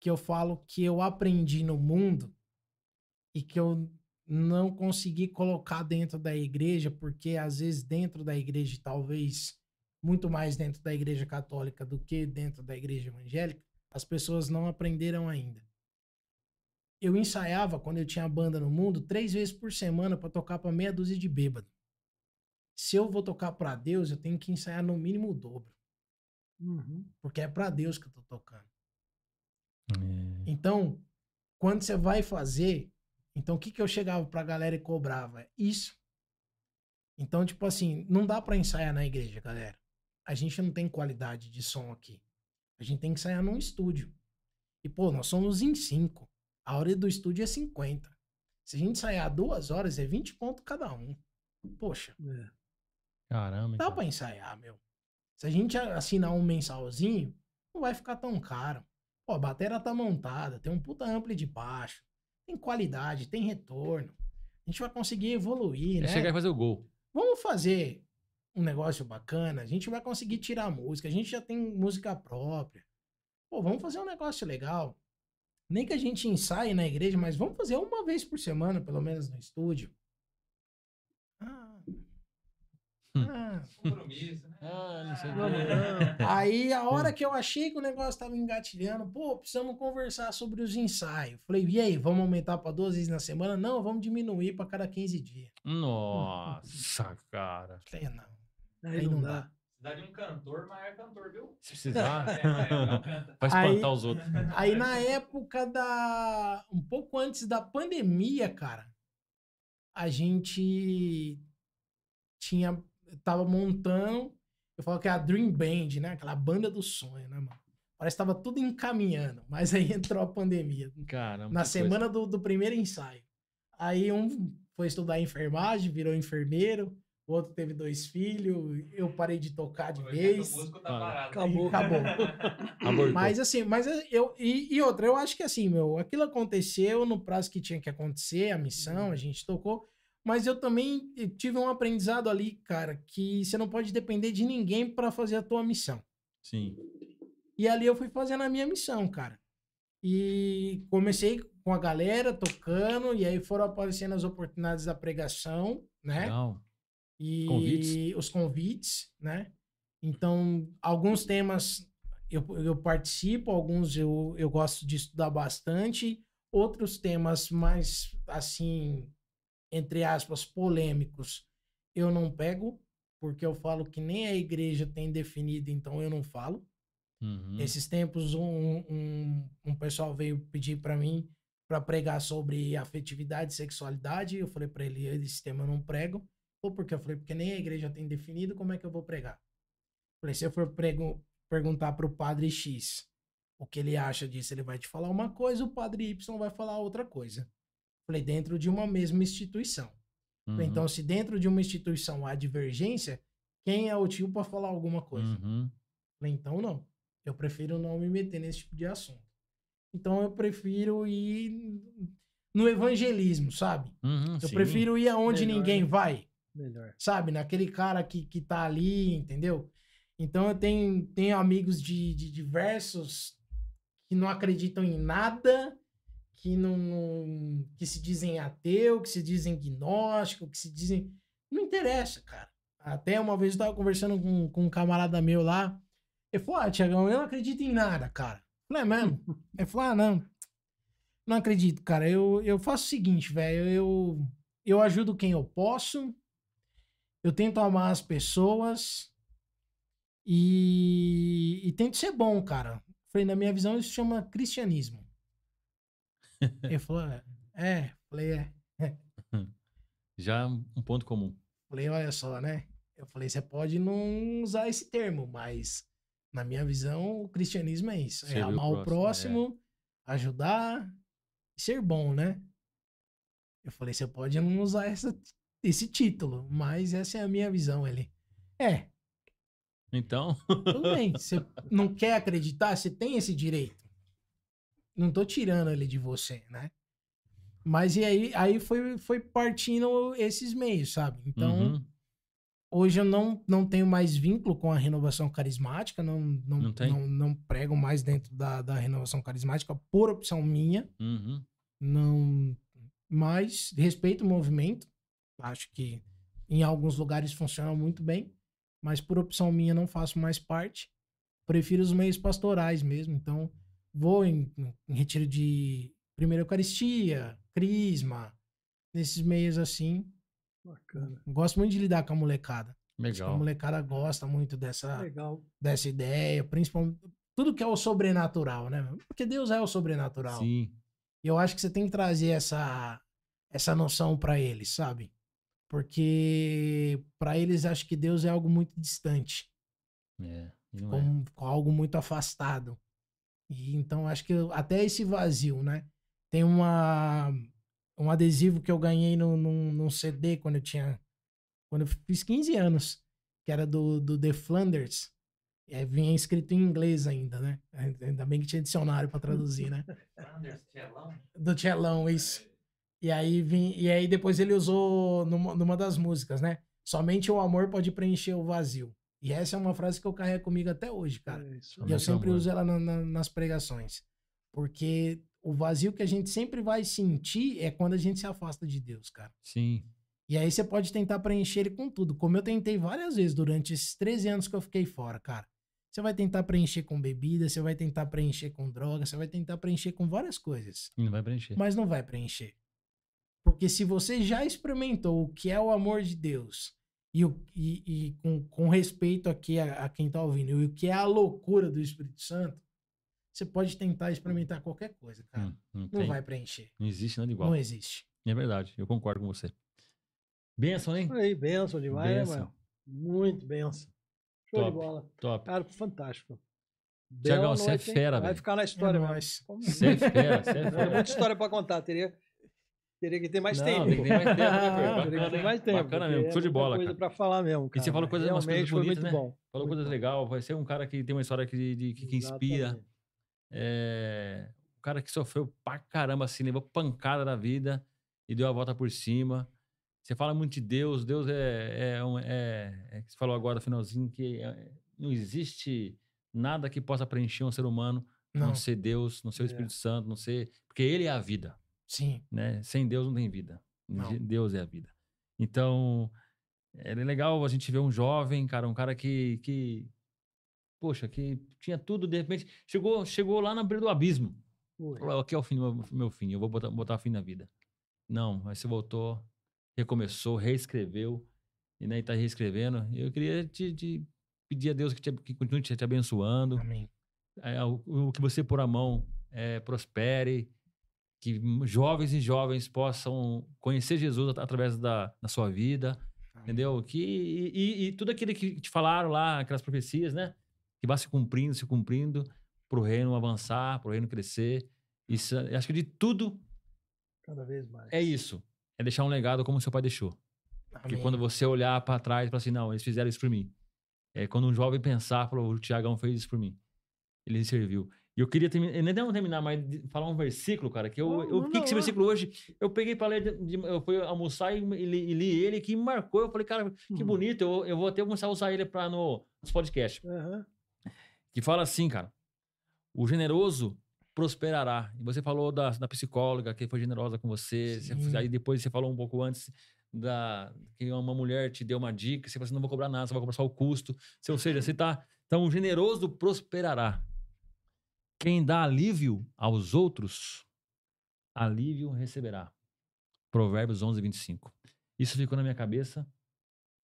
que eu falo que eu aprendi no mundo e que eu não consegui colocar dentro da igreja, porque às vezes dentro da igreja, talvez muito mais dentro da igreja católica do que dentro da igreja evangélica, as pessoas não aprenderam ainda. Eu ensaiava quando eu tinha banda no mundo três vezes por semana para tocar para meia dúzia de bêbado. Se eu vou tocar para Deus, eu tenho que ensaiar no mínimo o dobro, Uhum. porque é para Deus que eu tô tocando. É. Então, quando você vai fazer, então o que que eu chegava pra galera e cobrava? Isso. Então, tipo assim, não dá pra ensaiar na igreja, galera. A gente não tem qualidade de som aqui. A gente tem que ensaiar num estúdio. E, pô, nós somos em cinco. A hora do estúdio é 50. Se a gente ensaiar duas horas, é 20 pontos cada um. Poxa, É. Caramba. dá cara. pra ensaiar, meu. Se a gente assinar um mensalzinho, não vai ficar tão caro. Pô, a bateria tá montada, tem um puta ampli de baixo, tem qualidade, tem retorno. A gente vai conseguir evoluir, É né? chegar e fazer o gol. Vamos fazer um negócio bacana, a gente vai conseguir tirar música, a gente já tem música própria. Pô, vamos fazer um negócio legal. Nem que a gente ensaie na igreja, mas vamos fazer uma vez por semana, pelo menos no estúdio. Ah. Ah. Compromisso, né? Ah, não sei não. Aí, a hora que eu achei que o negócio tava engatilhando, pô, precisamos conversar sobre os ensaios. Falei, e aí, vamos aumentar para duas vezes na semana? Não, vamos diminuir para cada 15 dias. Nossa, cara. Falei, não. Aí, Aí não não dá. dá. Cidade de um cantor, mas é cantor, viu? Se precisar, É, canta. vai Aí- espantar os outros. Aí, na época da. Um pouco antes da pandemia, cara, a gente tinha. Tava montando. Eu falo que é a Dream Band, né? Aquela banda do sonho, né, mano? Parece que tava tudo encaminhando. Mas aí entrou a pandemia. Caramba. na semana do, do primeiro ensaio. Aí um foi estudar enfermagem, virou enfermeiro, o outro teve dois filhos, eu parei de tocar de O vez. músico tá. Acabou. Acabou. Mas assim, mas eu. E, e outra, eu acho que assim, meu, aquilo aconteceu no prazo que tinha que acontecer, a missão, a gente tocou. Mas eu também tive um aprendizado ali, cara, que você não pode depender de ninguém para fazer a tua missão. Sim. E ali eu fui fazendo a minha missão, cara. E comecei com a galera tocando, e aí foram aparecendo as oportunidades da pregação, né? Legal. E Convites. os convites, né? Então, alguns temas eu, eu participo, alguns eu, eu gosto de estudar bastante, outros temas mais, assim, entre aspas, polêmicos, eu não pego, porque eu falo que nem a igreja tem definido, então eu não falo. Uhum. Esses tempos, um, um, um pessoal veio pedir pra mim para pregar sobre afetividade e sexualidade. Eu falei pra ele, esse tema eu não prego. Ou porque eu falei, porque nem a igreja tem definido, como é que eu vou pregar? Falei, se eu for prego, perguntar pro padre X o que ele acha disso, ele vai te falar uma coisa, o padre Y vai falar outra coisa. Falei, dentro de uma mesma instituição. Uhum. Então, se dentro de uma instituição há divergência, quem é o tio para falar alguma coisa? Uhum. Falei, então não. Eu prefiro não me meter nesse tipo de assunto. Então eu prefiro ir no evangelismo, sabe? Uhum, Eu sim. prefiro ir aonde Melhor, ninguém né? vai, Melhor. sabe? Naquele cara que, que tá ali, entendeu? Então eu tenho, tenho amigos de, de diversos que não acreditam em nada, que não, não- que se dizem ateu, que se dizem gnóstico, que se dizem. Não interessa, cara. Até uma vez eu tava conversando com, com um camarada meu lá. Ele falou: Ah, Tiagão, eu não acredito em nada, cara. Falei, é mesmo? Ele falou: Ah, não. Não acredito, cara. Eu, eu faço o seguinte, velho. Eu, eu ajudo quem eu posso. Eu tento amar as pessoas. E, e tento ser bom, cara. Falei, na minha visão, isso chama cristianismo. Ele falou, é. é. Falei, é. Já um ponto comum. Falei, olha só, né? Eu falei, você pode não usar esse termo, mas na minha visão, o cristianismo é isso. É o amar o próximo, próximo, ajudar e ser bom, né? Eu falei, você pode não usar essa, esse título, mas essa é a minha visão. Ele, é. Então, Tudo bem. Você não quer acreditar, você tem esse direito. Não tô tirando ele de você, né? Mas e aí, aí foi, foi partindo esses meios, sabe? Então, uhum, hoje eu não, não tenho mais vínculo com a renovação carismática, não, não, Não não, não prego mais dentro da, da renovação carismática por opção minha. uhum. Não, mas respeito o movimento. Acho que em alguns lugares funciona muito bem, mas por opção minha não faço mais parte. Prefiro os meios pastorais mesmo. Então, vou em, em retiro de primeira Eucaristia, Crisma, nesses meios assim. Bacana. Gosto muito de lidar com a molecada. Acho que a Legal. molecada gosta muito dessa, Legal. dessa ideia, principalmente tudo que é o sobrenatural, né? Porque Deus é o sobrenatural. Sim. E eu acho que você tem que trazer essa, essa noção pra eles, sabe? Porque pra eles acho que Deus é algo muito distante, É. é. como, com algo muito afastado. E então acho que eu- até esse vazio, né? Tem uma um adesivo que eu ganhei no, num, num CD quando eu tinha quando eu fiz 15 anos, que era do, do The Flanders. Aí vinha escrito em inglês ainda, né? Ainda bem que tinha dicionário pra traduzir, né? Anders Tchelão. do Tchelão, isso. E aí, vim, e aí depois ele usou numa, numa das músicas, né? Somente o amor pode preencher o vazio. E essa é uma frase que eu carrego comigo até hoje, cara. É isso. E eu sempre amor. uso ela na- na- nas pregações. Porque o vazio que a gente sempre vai sentir é quando a gente se afasta de Deus, cara. Sim. E aí você pode tentar preencher ele com tudo, como eu tentei várias vezes durante esses 13 anos que eu fiquei fora, cara. Você vai tentar preencher com bebida, você vai tentar preencher com droga, você vai tentar preencher com várias coisas E não vai preencher. mas não vai preencher. Porque se você já experimentou o que é o amor de Deus, e, o- e- e com, com respeito aqui a, a quem tá ouvindo, e o que é a loucura do Espírito Santo, você pode tentar experimentar qualquer coisa, cara. Hum, não, Não tem. vai preencher. Não existe nada igual. Não existe. É verdade. Eu concordo com você. Benção, hein? Aí, benção demais, né, Benção. mano? Muito benção. Show Top. de bola. Top. Cara, fantástico. Tiagão, você é fera, Vai velho. ficar na história, É. Como- Você é fera, você é Tem fera. muita história pra contar. Teria, teria que ter mais Não, tempo. tem que ter mais tempo, né, Fer? Teria que Bacana, ter mais tempo. Bacana mesmo. é Show de bola, coisa cara. pra falar mesmo, cara. você falou coisas- umas coisas bonitas, né? bom. Falou Muito coisas bom. legais. Vai ser um cara que tem uma história que, de- que, que inspira. É, um cara que sofreu pra caramba, assim, levou pancada da vida e deu a volta por cima. Você fala muito de Deus, Deus é, é, um- é, é que você falou agora no finalzinho que é- não existe nada que possa preencher um ser humano, não, Não. ser Deus, não ser o. Espírito Santo, não ser. Porque Ele é a vida, Sim. né? Sem Deus não tem vida. Não. Deus é a vida. Então, é legal a gente ver um jovem, cara, um cara que, que poxa, que tinha tudo, de repente, chegou, chegou lá na beira do abismo. Falou, aqui é o fim do meu, meu fim, eu vou botar, botar fim na vida. Não, mas você voltou, recomeçou, reescreveu, e né, e tá reescrevendo. Eu queria te, te pedir a Deus que, te, que continue te, te abençoando, Amém. é, o, o que você pôr a mão é, prospere, que jovens e jovens possam conhecer Jesus at- através da, da sua vida, entendeu? Que, e, e- e tudo aquilo que te falaram lá, aquelas profecias, né? Que vá se cumprindo, se cumprindo, para o reino avançar, para o reino crescer. Isso, acho que de tudo Cada vez mais. é isso. É deixar um legado como seu pai deixou. Porque quando você olhar para trás e falar assim, não, eles fizeram isso por mim. É quando um jovem pensar, falou, o Tiagão fez isso por mim. Ele serviu. E eu queria terminar, nem não terminar, mas falar um versículo, cara, que eu, Não, eu fiquei com esse versículo hoje. Eu peguei para ler, eu fui almoçar e, li, li ele, que marcou. Eu falei, cara, que Uhum. bonito, eu, eu vou até começar a usar ele para no, nos podcasts. Aham. Que fala assim, cara, o generoso prosperará. E você falou da, da psicóloga que foi generosa com você. você- aí depois você falou um pouco antes da que uma mulher te deu uma dica, você falou assim, não vou cobrar nada, só vou cobrar só o custo. Você- ou seja, você tá... Então, o generoso prosperará. Quem dá alívio aos outros, alívio receberá. Provérbios 11, 25. Isso ficou na minha cabeça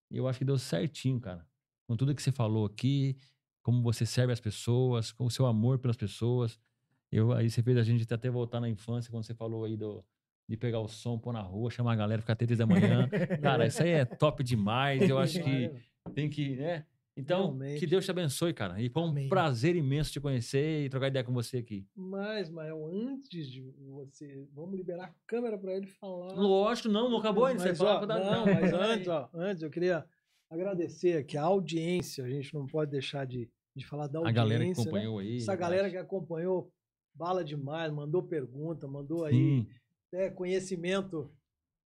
e eu acho que deu certinho, cara. Com tudo que você falou aqui, como você serve as pessoas, com o seu amor pelas pessoas. Eu, aí você fez a gente até voltar na infância, quando você falou aí do, de pegar o som, pôr na rua, chamar a galera, ficar até três da manhã. Cara, isso aí é top demais. Eu acho que tem que, né? Então, Realmente. que Deus te abençoe, cara. E foi um Amém. prazer imenso te conhecer e trocar ideia com você aqui. Mas, Mael, antes de você. Vamos liberar a câmera para ele falar. Lógico, não, não acabou ainda. Você ó, falar, não, não, mas antes, ó, antes eu queria agradecer aqui a audiência, a gente não pode deixar de, de falar da A audiência. galera que né? acompanhou aí. Essa galera que acompanhou bala demais, mandou pergunta, mandou aí Sim, né, conhecimento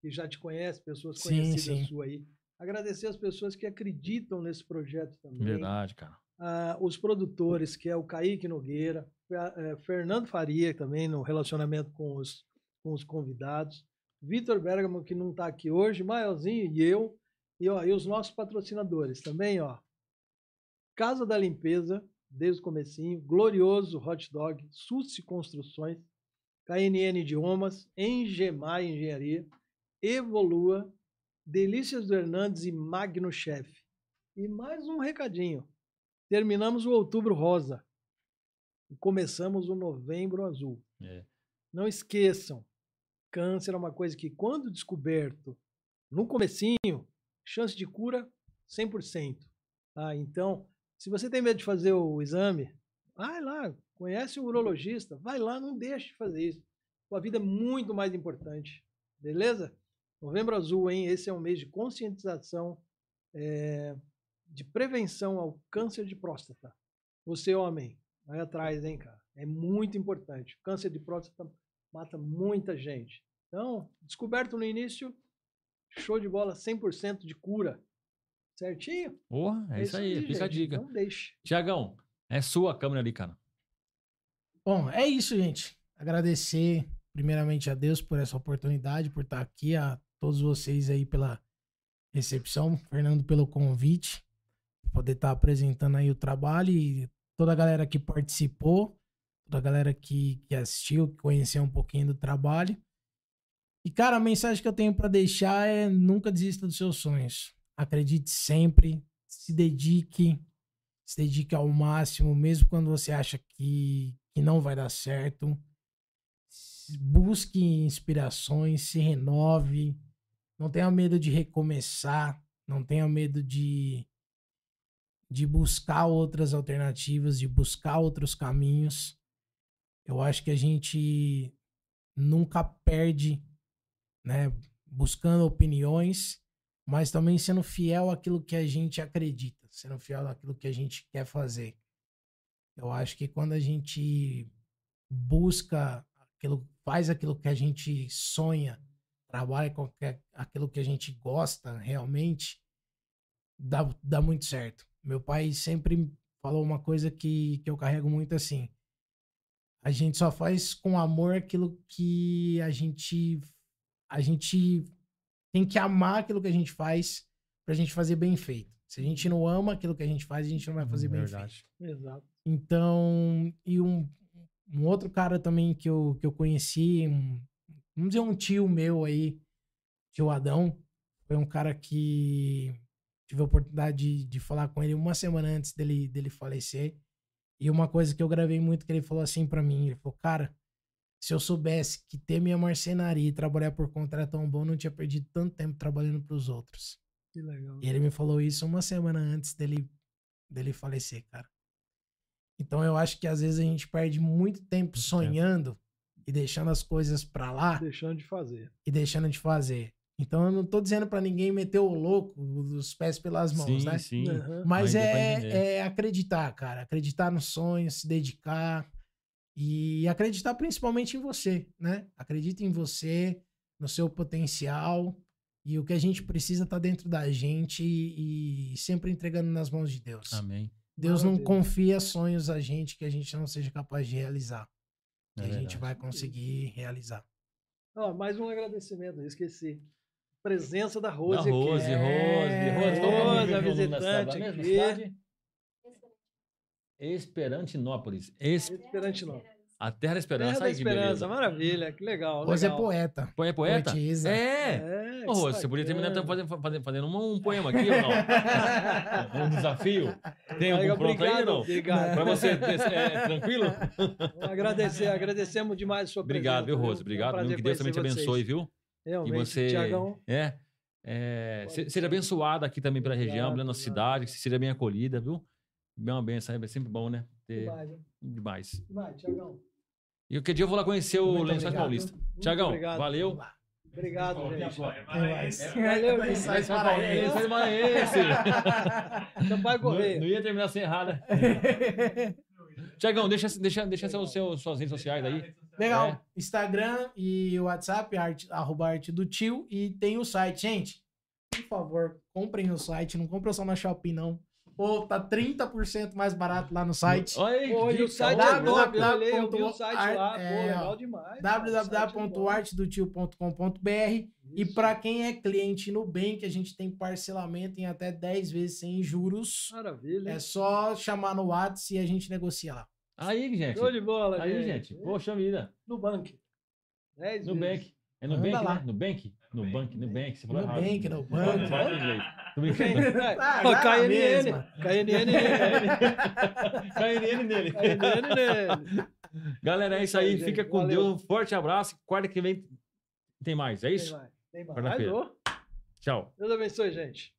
que já te conhece, pessoas Sim, conhecidas sim. sua aí. Agradecer as pessoas que acreditam nesse projeto também. verdade, cara. Ah, os produtores, que é o Kaique Nogueira, eh, Fernando Faria também no relacionamento com os, com os convidados, Vitor Bergamo, que não está aqui hoje, Maelzinho e eu, e, ó, e os nossos patrocinadores também, ó. Casa da Limpeza, desde o comecinho, Glorioso Hot Dog, Suci Construções, KNN Idiomas, Engemar Engenharia, Evolua, Delícias do Hernandes e Magno Chef. E mais um recadinho. Terminamos o Outubro Rosa e começamos o Novembro Azul. É. Não esqueçam, câncer é uma coisa que, quando descoberto no comecinho, chance de cura 100%. Tá? Então, se você tem medo de fazer o exame, vai lá, conhece o urologista, vai lá, não deixe de fazer isso. Sua vida é muito mais importante. Beleza? Novembro Azul, hein? Esse é um mês de conscientização, é, de prevenção ao câncer de próstata. Você, homem, vai atrás, hein, cara? É muito importante. Câncer de próstata mata muita gente. Então, descoberto no início, show de bola, 100% de cura. Certinho? Porra, é, isso aí, fica a dica. Então, deixe. Tiagão, é sua a câmera ali, cara. Bom, é isso, gente. Agradecer primeiramente a Deus por essa oportunidade, por estar aqui, a todos vocês aí pela recepção, Fernando pelo convite, poder estar apresentando aí o trabalho e toda a galera que participou, toda a galera que, que assistiu, que conheceu um pouquinho do trabalho. E, cara, a mensagem que eu tenho para deixar é nunca desista dos seus sonhos. Acredite sempre, se dedique, se dedique ao máximo, mesmo quando você acha que, que não vai dar certo. Busque inspirações, se renove, não tenha medo de recomeçar, não tenha medo de, de buscar outras alternativas, de buscar outros caminhos. Eu acho que a gente nunca perde, né, buscando opiniões, mas também sendo fiel àquilo que a gente acredita, sendo fiel àquilo que a gente quer fazer. Eu acho que quando a gente busca aquilo, faz aquilo que a gente sonha, trabalha com aquilo que a gente gosta realmente, dá, dá muito certo. Meu pai sempre falou uma coisa que, que eu carrego muito assim. A gente só faz com amor aquilo que a gente a gente tem que amar aquilo que a gente faz pra gente fazer bem feito. Se a gente não ama aquilo que a gente faz, a gente não vai fazer bem feito. Exato. Então, e um, um outro cara também que eu, que eu conheci, um, vamos dizer um tio meu aí, tio Adão, foi um cara que tive a oportunidade de, de falar com ele uma semana antes dele, dele falecer. E uma coisa que eu gravei muito que ele falou assim pra mim, ele falou, cara, se eu soubesse que ter minha marcenaria e trabalhar por conta era tão bom, eu não tinha perdido tanto tempo trabalhando pros outros. Que legal. E ele me falou isso uma semana antes dele, dele falecer, cara. Então eu acho que às vezes a gente perde muito tempo. sonhando e deixando as coisas pra lá Deixando de fazer. e deixando de fazer. Então eu não tô dizendo pra ninguém meter o louco dos pés pelas mãos, sim, né? sim. Aham. Mas entender. é, é acreditar, cara. Acreditar no sonho, se dedicar e acreditar principalmente em você, né? Acredita em você, no seu potencial e o que a gente precisa tá dentro da gente e, e sempre entregando nas mãos de Deus. Amém. Deus não Maravilha. confia sonhos a gente que a gente não seja capaz de realizar. É que a gente vai conseguir realizar. Ó, mais um agradecimento, eu esqueci. Presença da Da Rose aqui. Rose, É, Rose, Rose. Rose, é a visitante cidade? aqui. Cidade? Esperantinópolis. Es- Esperantinópolis. A Terra da Esperança. Terra da. Esperança, maravilha, que legal. Rose é legal. poeta. Pô, É poeta? Poetisa. É. É, Ô, Rose, você podia terminar então, fazendo, fazendo, fazendo um, um poema aqui ou não? um desafio? Tem algum Legal, pronto aí ou obrigado, não? Obrigado. Pra você, é, é tranquilo? Agradecer, agradecemos demais a sua Obrigado, viu, presença, Rose? viu? Obrigado. É um que Deus também te prazer abençoe, viu? vocês. E Realmente, você. Tiagão, É. é, se- seja abençoada aqui também pela região, Obrigado, pela nossa obrigado. cidade, que seja bem acolhida, viu? Bem uma benção, é sempre bom, né? Ter demais, hein? demais. Demais, Tiagão. E que dia eu vou lá conhecer o Lençóis obrigado. Paulista. Tiagão, obrigado. valeu. Obrigado, Bom, gente. É nóis. Valeu, É gente. nóis, Sai paraense. Ele sai paraense. Então vai Não, correr. não ia terminar assim errada. Tiagão, deixa, deixa, deixa seu, seu, suas redes sociais aí. Legal. É. Instagram e WhatsApp, arte, arroba arte do tio. E tem o site. Gente, por favor, comprem no site. Não compra só na Shopee, não. Pô, tá 30% mais barato lá no site. Olha aí, Pô, o site top, eu vi o site lá, pô, É, legal demais. é www.artedotio.com.br E para quem é cliente no Nubank, a gente tem parcelamento em até 10 vezes sem juros. Maravilha. É só chamar no WhatsApp e a gente negocia lá. Aí, gente. Show de bola, Aí, gente. Poxa vida. Nubank. 10 Nubank. É Manda Nubank, lá. né? Nubank? Nubank, Nubank. Você falou errado. Nubank, Nubank. Fala em inglês. Tô brincando. Ah, na KNN. KNN nele. KNN nele. KNN nele. Galera, é isso aí. Fica com valeu. Deus. Um forte abraço. Quarta que vem tem mais. É Tem isso? mais. Tem mais. Quarta-feira. Ô, Tchau. Deus abençoe, gente.